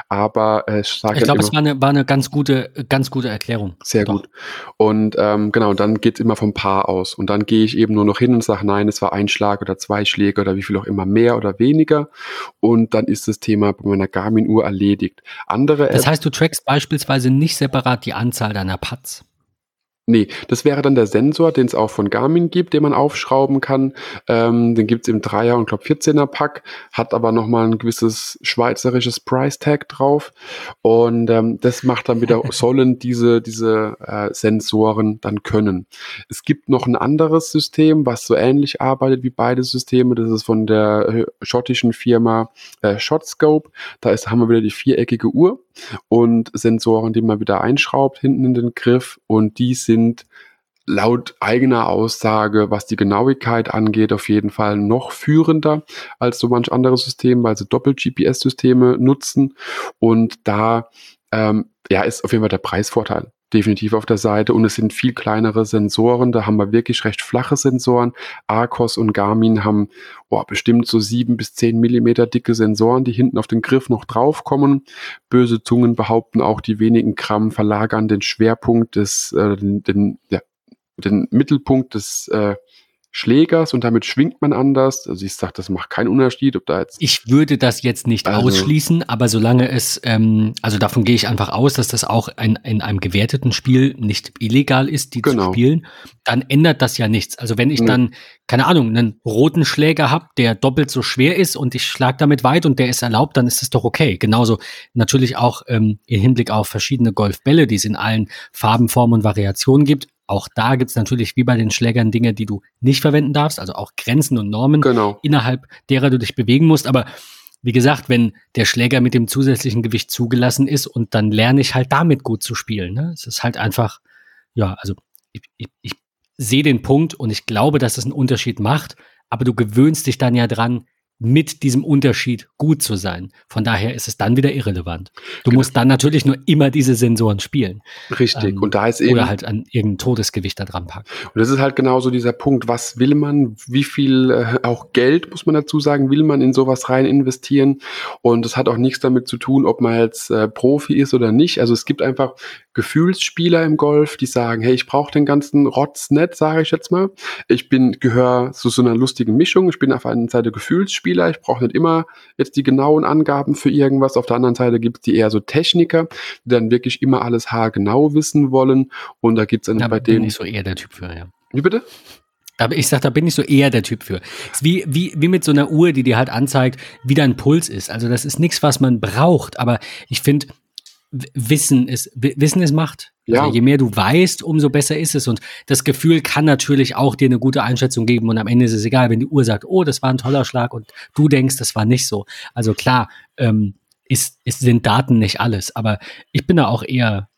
Aber äh, ich glaube, es war eine, war eine ganz gute, ganz gute Erklärung. Sehr Doch. gut. Und ähm, genau, dann geht es immer vom Paar aus. Und dann gehe ich eben nur noch hin und sage, nein, es war ein Schlag oder zwei Schläge oder wie viel auch immer mehr oder weniger. Und dann ist das Thema bei meiner Garmin-Uhr erledigt. Andere das heißt, du trackst beispielsweise nicht separat die Anzahl deiner Putts. Nee, das wäre dann der Sensor, den es auch von Garmin gibt, den man aufschrauben kann. Ähm, den gibt's im 3er und glaube 14er Pack, hat aber nochmal ein gewisses schweizerisches Price Tag drauf. Und ähm, das macht dann wieder, sollen diese, diese äh, Sensoren dann können. Es gibt noch ein anderes System, was so ähnlich arbeitet wie beide Systeme. Das ist von der äh, schottischen Firma äh, Shotscope. Da ist, haben wir wieder die viereckige Uhr und Sensoren, die man wieder einschraubt hinten in den Griff und die sind laut eigener Aussage, was die Genauigkeit angeht, auf jeden Fall noch führender als so manch anderes System, weil sie Doppel-GPS-Systeme nutzen. Und da ähm, ja, ist auf jeden Fall der Preisvorteil definitiv auf der Seite und es sind viel kleinere Sensoren. Da haben wir wirklich recht flache Sensoren. Arcos und Garmin haben oh, bestimmt so sieben bis zehn Millimeter dicke Sensoren, die hinten auf den Griff noch draufkommen. Böse Zungen behaupten auch, die wenigen Gramm verlagern den Schwerpunkt des, äh, den, den, ja, den Mittelpunkt des äh, Schlägers und damit schwingt man anders. Also ich sage, das macht keinen Unterschied, ob da jetzt. Ich würde das jetzt nicht also, ausschließen, aber solange es, ähm, also davon gehe ich einfach aus, dass das auch ein, in einem gewerteten Spiel nicht illegal ist, die genau. zu spielen, dann ändert das ja nichts. Also wenn ich nee. dann, keine Ahnung, einen roten Schläger habe, der doppelt so schwer ist und ich schlag damit weit und der ist erlaubt, dann ist es doch okay. Genauso natürlich auch ähm, im Hinblick auf verschiedene Golfbälle, die es in allen Farben, Formen und Variationen gibt auch da gibt es natürlich wie bei den Schlägern Dinge, die du nicht verwenden darfst, also auch Grenzen und Normen, genau. innerhalb derer du dich bewegen musst. Aber wie gesagt, wenn der Schläger mit dem zusätzlichen Gewicht zugelassen ist und dann lerne ich halt damit gut zu spielen. Ne? Es ist halt einfach, ja, also ich, ich, ich sehe den Punkt und ich glaube, dass das einen Unterschied macht, aber du gewöhnst dich dann ja dran, mit diesem Unterschied gut zu sein. Von daher ist es dann wieder irrelevant. Du genau. musst dann natürlich nur immer diese Sensoren spielen. Richtig. Ähm, und da ist eben. Oder halt an irgendein Todesgewicht da dran packen. Und das ist halt genauso dieser Punkt. Was will man? Wie viel, äh, auch Geld, muss man dazu sagen, will man in sowas rein investieren? Und das hat auch nichts damit zu tun, ob man jetzt äh, Profi ist oder nicht. Also es gibt einfach Gefühlsspieler im Golf, die sagen, hey, ich brauche den ganzen Rotz nicht, sage ich jetzt mal. Ich bin, gehöre zu so einer lustigen Mischung. Ich bin auf einer Seite Gefühlsspieler. Ich brauche nicht immer jetzt die genauen Angaben für irgendwas. Auf der anderen Seite gibt es die eher so Techniker, die dann wirklich immer alles haargenau wissen wollen. Und da gibt es dann da bei denen. Da bin ich so eher der Typ für, ja. Wie bitte? ich sag, da bin ich so eher der Typ für. ist wie, wie, wie mit so einer Uhr, die dir halt anzeigt, wie dein Puls ist. Also das ist nichts, was man braucht. Aber ich finde, Wissen ist, Wissen ist Macht. Ja. Also je mehr du weißt, umso besser ist es. Und das Gefühl kann natürlich auch dir eine gute Einschätzung geben. Und am Ende ist es egal, wenn die Uhr sagt, oh, das war ein toller Schlag und du denkst, das war nicht so. Also klar, ähm, ist, ist, sind Daten nicht alles. Aber ich bin da auch eher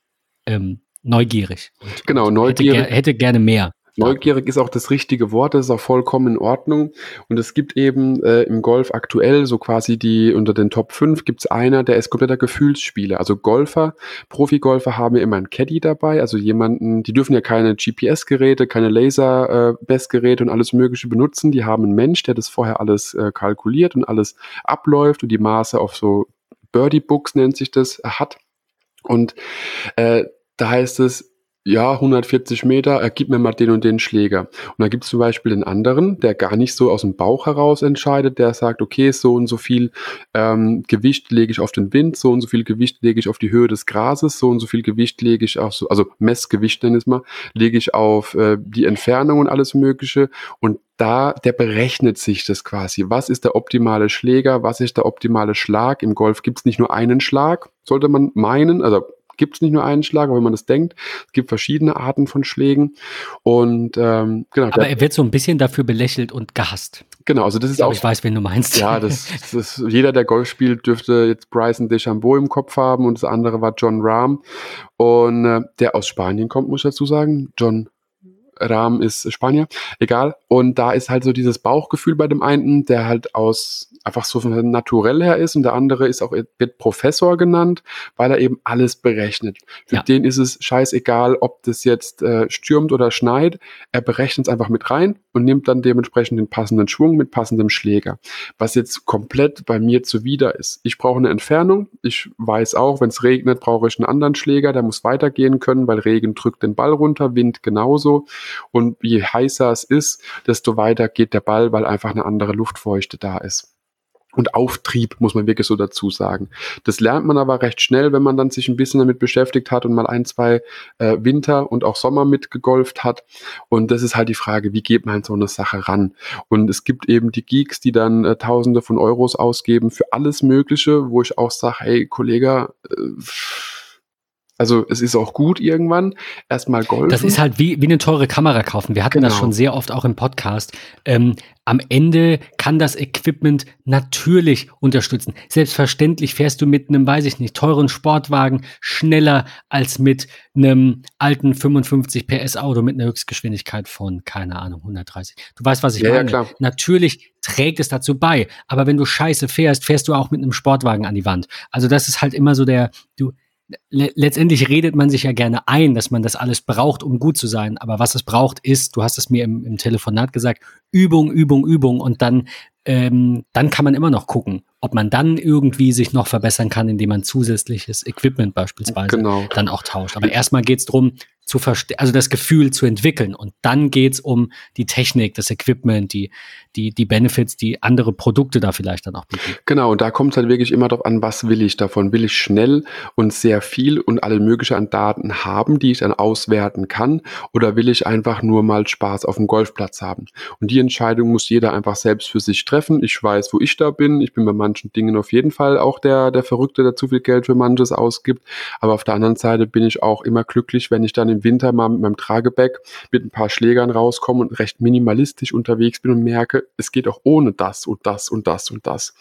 ähm, neugierig. genau, neugierig. Hätte, hätte gerne mehr. Neugierig ist auch das richtige Wort, das ist auch vollkommen in Ordnung. Und es gibt eben äh, im Golf aktuell so quasi die, unter den Top 5 gibt es einer, der ist kompletter Gefühlsspieler. Also Golfer, Profigolfer haben ja immer einen Caddy dabei, also jemanden, die dürfen ja keine GPS-Geräte, keine Laser-Messgeräte äh, und alles Mögliche benutzen. Die haben einen Mensch, der das vorher alles äh, kalkuliert und alles abläuft und die Maße auf so Birdie-Books nennt sich das, hat. Und äh, da heißt es, ja, 140 Meter, er gibt mir mal den und den Schläger. Und dann gibt es zum Beispiel den anderen, der gar nicht so aus dem Bauch heraus entscheidet, der sagt, okay, so und so viel ähm, Gewicht lege ich auf den Wind, so und so viel Gewicht lege ich auf die Höhe des Grases, so und so viel Gewicht lege ich auf, so, also Messgewicht nenne ich es mal, lege ich auf äh, die Entfernung und alles Mögliche. Und da, der berechnet sich das quasi. Was ist der optimale Schläger? Was ist der optimale Schlag? Im Golf gibt es nicht nur einen Schlag, sollte man meinen. Also gibt es nicht nur einen Schlag, aber wenn man das denkt, es gibt verschiedene Arten von Schlägen. Und ähm, genau. Aber er wird so ein bisschen dafür belächelt und gehasst. Genau, also das ist ich auch. Ich weiß, wen du meinst. Ja, das, das jeder, der Golf spielt, dürfte jetzt Bryson DeChambeau im Kopf haben und das andere war John Rahm. Und äh, der aus Spanien kommt, muss ich dazu sagen. John Rahm ist Spanier, egal. Und da ist halt so dieses Bauchgefühl bei dem einen, der halt aus einfach so naturell her ist und der andere ist auch, wird Professor genannt, weil er eben alles berechnet. Für ja. den ist es scheißegal, ob das jetzt äh, stürmt oder schneit. Er berechnet es einfach mit rein und nimmt dann dementsprechend den passenden Schwung mit passendem Schläger. Was jetzt komplett bei mir zuwider ist. Ich brauche eine Entfernung. Ich weiß auch, wenn es regnet, brauche ich einen anderen Schläger. Der muss weitergehen können, weil Regen drückt den Ball runter, Wind genauso. Und je heißer es ist, desto weiter geht der Ball, weil einfach eine andere Luftfeuchte da ist und Auftrieb, muss man wirklich so dazu sagen. Das lernt man aber recht schnell, wenn man dann sich ein bisschen damit beschäftigt hat und mal ein, zwei äh, Winter und auch Sommer mitgegolft hat. Und das ist halt die Frage, wie geht man so eine Sache ran? Und es gibt eben die Geeks, die dann äh, Tausende von Euros ausgeben für alles Mögliche, wo ich auch sage, hey Kollege, äh, also es ist auch gut irgendwann. Erstmal Golf. Das ist halt wie, wie eine teure Kamera kaufen. Wir hatten genau. das schon sehr oft auch im Podcast. Ähm, am Ende kann das Equipment natürlich unterstützen. Selbstverständlich fährst du mit einem, weiß ich nicht, teuren Sportwagen schneller als mit einem alten 55 PS Auto mit einer Höchstgeschwindigkeit von, keine Ahnung, 130. Du weißt, was ich ja, meine. Ja, natürlich trägt es dazu bei. Aber wenn du scheiße fährst, fährst du auch mit einem Sportwagen an die Wand. Also das ist halt immer so der, du, letztendlich redet man sich ja gerne ein, dass man das alles braucht, um gut zu sein. Aber was es braucht, ist, du hast es mir im, im Telefonat gesagt, Übung, Übung, Übung. Und dann, ähm, dann kann man immer noch gucken, ob man dann irgendwie sich noch verbessern kann, indem man zusätzliches Equipment beispielsweise genau. dann auch tauscht. Aber erstmal geht es darum, zu verstehen, also das Gefühl zu entwickeln. Und dann geht's um die Technik, das Equipment, die, die, die Benefits, die andere Produkte da vielleicht dann auch bieten. Genau, und da kommt es halt wirklich immer darauf an, was will ich davon? Will ich schnell und sehr viel und alle möglichen an Daten haben, die ich dann auswerten kann? Oder will ich einfach nur mal Spaß auf dem Golfplatz haben? Und die Entscheidung muss jeder einfach selbst für sich treffen. Ich weiß, wo ich da bin. Ich bin bei manchen Dingen auf jeden Fall auch der, der Verrückte, der zu viel Geld für manches ausgibt. Aber auf der anderen Seite bin ich auch immer glücklich, wenn ich dann im Winter mal mit meinem Trageback mit ein paar Schlägern rauskomme und recht minimalistisch unterwegs bin und merke, es geht auch ohne das und das und das und das.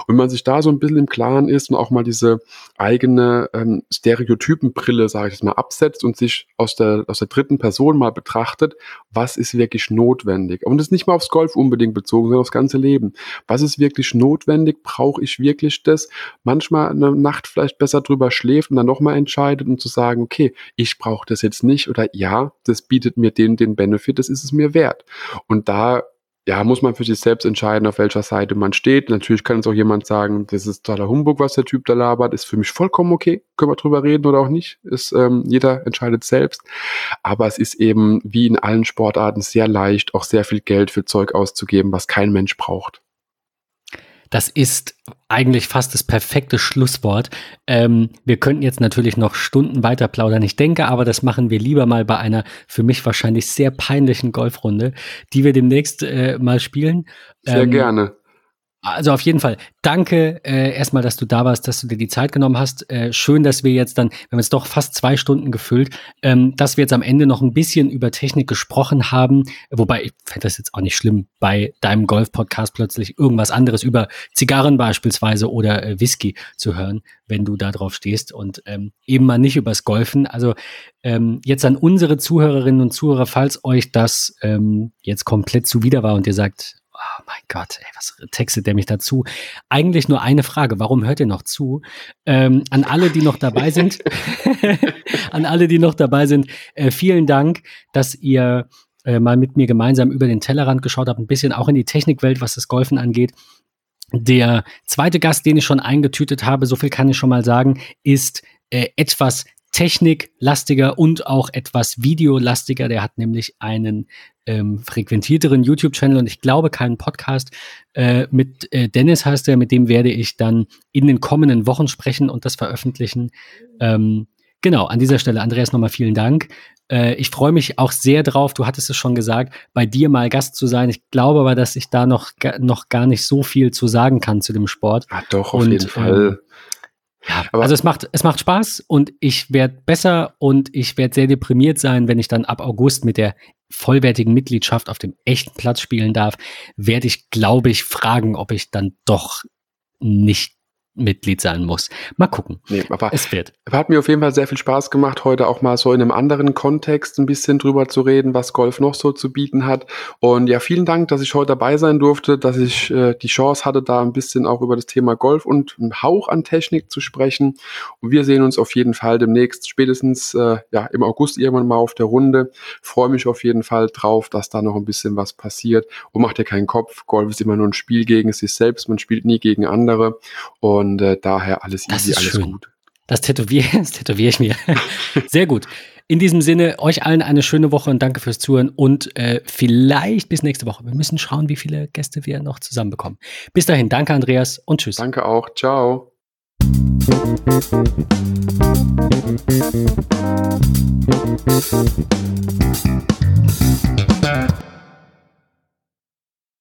Und wenn man sich da so ein bisschen im Klaren ist und auch mal diese eigene ähm, Stereotypenbrille, sage ich jetzt mal, absetzt und sich aus der, aus der dritten Person mal betrachtet, was ist wirklich notwendig? Und das ist nicht mal aufs Golf unbedingt bezogen, sondern aufs ganze Leben. Was ist wirklich notwendig? Brauche ich wirklich das? Manchmal eine Nacht vielleicht besser drüber schläft und dann nochmal entscheidet, um zu sagen, okay, ich brauche das jetzt nicht oder ja, das bietet mir den, den Benefit, das ist es mir wert. Und da ja, muss man für sich selbst entscheiden, auf welcher Seite man steht. Natürlich kann es auch jemand sagen, das ist totaler Humbug, was der Typ da labert, ist für mich vollkommen okay, können wir drüber reden oder auch nicht. Ist, ähm, jeder entscheidet selbst. Aber es ist eben wie in allen Sportarten sehr leicht, auch sehr viel Geld für Zeug auszugeben, was kein Mensch braucht. Das ist eigentlich fast das perfekte Schlusswort. Ähm, wir könnten jetzt natürlich noch Stunden weiter plaudern. Ich denke aber, das machen wir lieber mal bei einer für mich wahrscheinlich sehr peinlichen Golfrunde, die wir demnächst äh, mal spielen. Sehr ähm, gerne. Also auf jeden Fall. Danke äh, erstmal, dass du da warst, dass du dir die Zeit genommen hast. Äh, schön, dass wir jetzt dann, wir haben jetzt doch fast zwei Stunden gefüllt, ähm, dass wir jetzt am Ende noch ein bisschen über Technik gesprochen haben. Wobei, ich fände das jetzt auch nicht schlimm, bei deinem Golf-Podcast plötzlich irgendwas anderes über Zigarren beispielsweise oder äh, Whisky zu hören, wenn du da drauf stehst und ähm, eben mal nicht übers Golfen. Also ähm, jetzt an unsere Zuhörerinnen und Zuhörer, falls euch das ähm, jetzt komplett zuwider war und ihr sagt, mein Gott, ey, was textet der mich dazu? Eigentlich nur eine Frage, warum hört ihr noch zu? Ähm, an alle, die noch dabei sind, an alle, die noch dabei sind, äh, vielen Dank, dass ihr äh, mal mit mir gemeinsam über den Tellerrand geschaut habt, ein bisschen auch in die Technikwelt, was das Golfen angeht. Der zweite Gast, den ich schon eingetütet habe, so viel kann ich schon mal sagen, ist äh, etwas techniklastiger und auch etwas videolastiger. Der hat nämlich einen ähm, frequentierteren YouTube-Channel und ich glaube keinen Podcast. Äh, mit äh, Dennis heißt er, mit dem werde ich dann in den kommenden Wochen sprechen und das veröffentlichen. Ähm, genau, an dieser Stelle, Andreas, nochmal vielen Dank. Äh, ich freue mich auch sehr drauf, du hattest es schon gesagt, bei dir mal Gast zu sein. Ich glaube aber, dass ich da noch, noch gar nicht so viel zu sagen kann zu dem Sport. Ah, doch, auf und, jeden Fall. Ähm, Ja, Aber also es macht, es macht Spaß und ich werde besser und ich werde sehr deprimiert sein, wenn ich dann ab August mit der vollwertigen Mitgliedschaft auf dem echten Platz spielen darf, werde ich, glaube ich, fragen, ob ich dann doch nicht Mitglied sein muss. Mal gucken. Nee, aber es wird. Hat mir auf jeden Fall sehr viel Spaß gemacht, heute auch mal so in einem anderen Kontext ein bisschen drüber zu reden, was Golf noch so zu bieten hat. Und ja, vielen Dank, dass ich heute dabei sein durfte, dass ich äh, die Chance hatte, da ein bisschen auch über das Thema Golf und einen Hauch an Technik zu sprechen. Und wir sehen uns auf jeden Fall demnächst, spätestens äh, ja, im August irgendwann mal auf der Runde. Freue mich auf jeden Fall drauf, dass da noch ein bisschen was passiert. Und macht dir keinen Kopf. Golf ist immer nur ein Spiel gegen sich selbst. Man spielt nie gegen andere. Und und äh, daher alles easy, alles schön. gut. Das tätowiere, das tätowiere ich mir. Sehr gut. In diesem Sinne, euch allen eine schöne Woche und danke fürs Zuhören und äh, vielleicht bis nächste Woche. Wir müssen schauen, wie viele Gäste wir noch zusammenbekommen. Bis dahin, danke Andreas und tschüss. Danke auch. Ciao.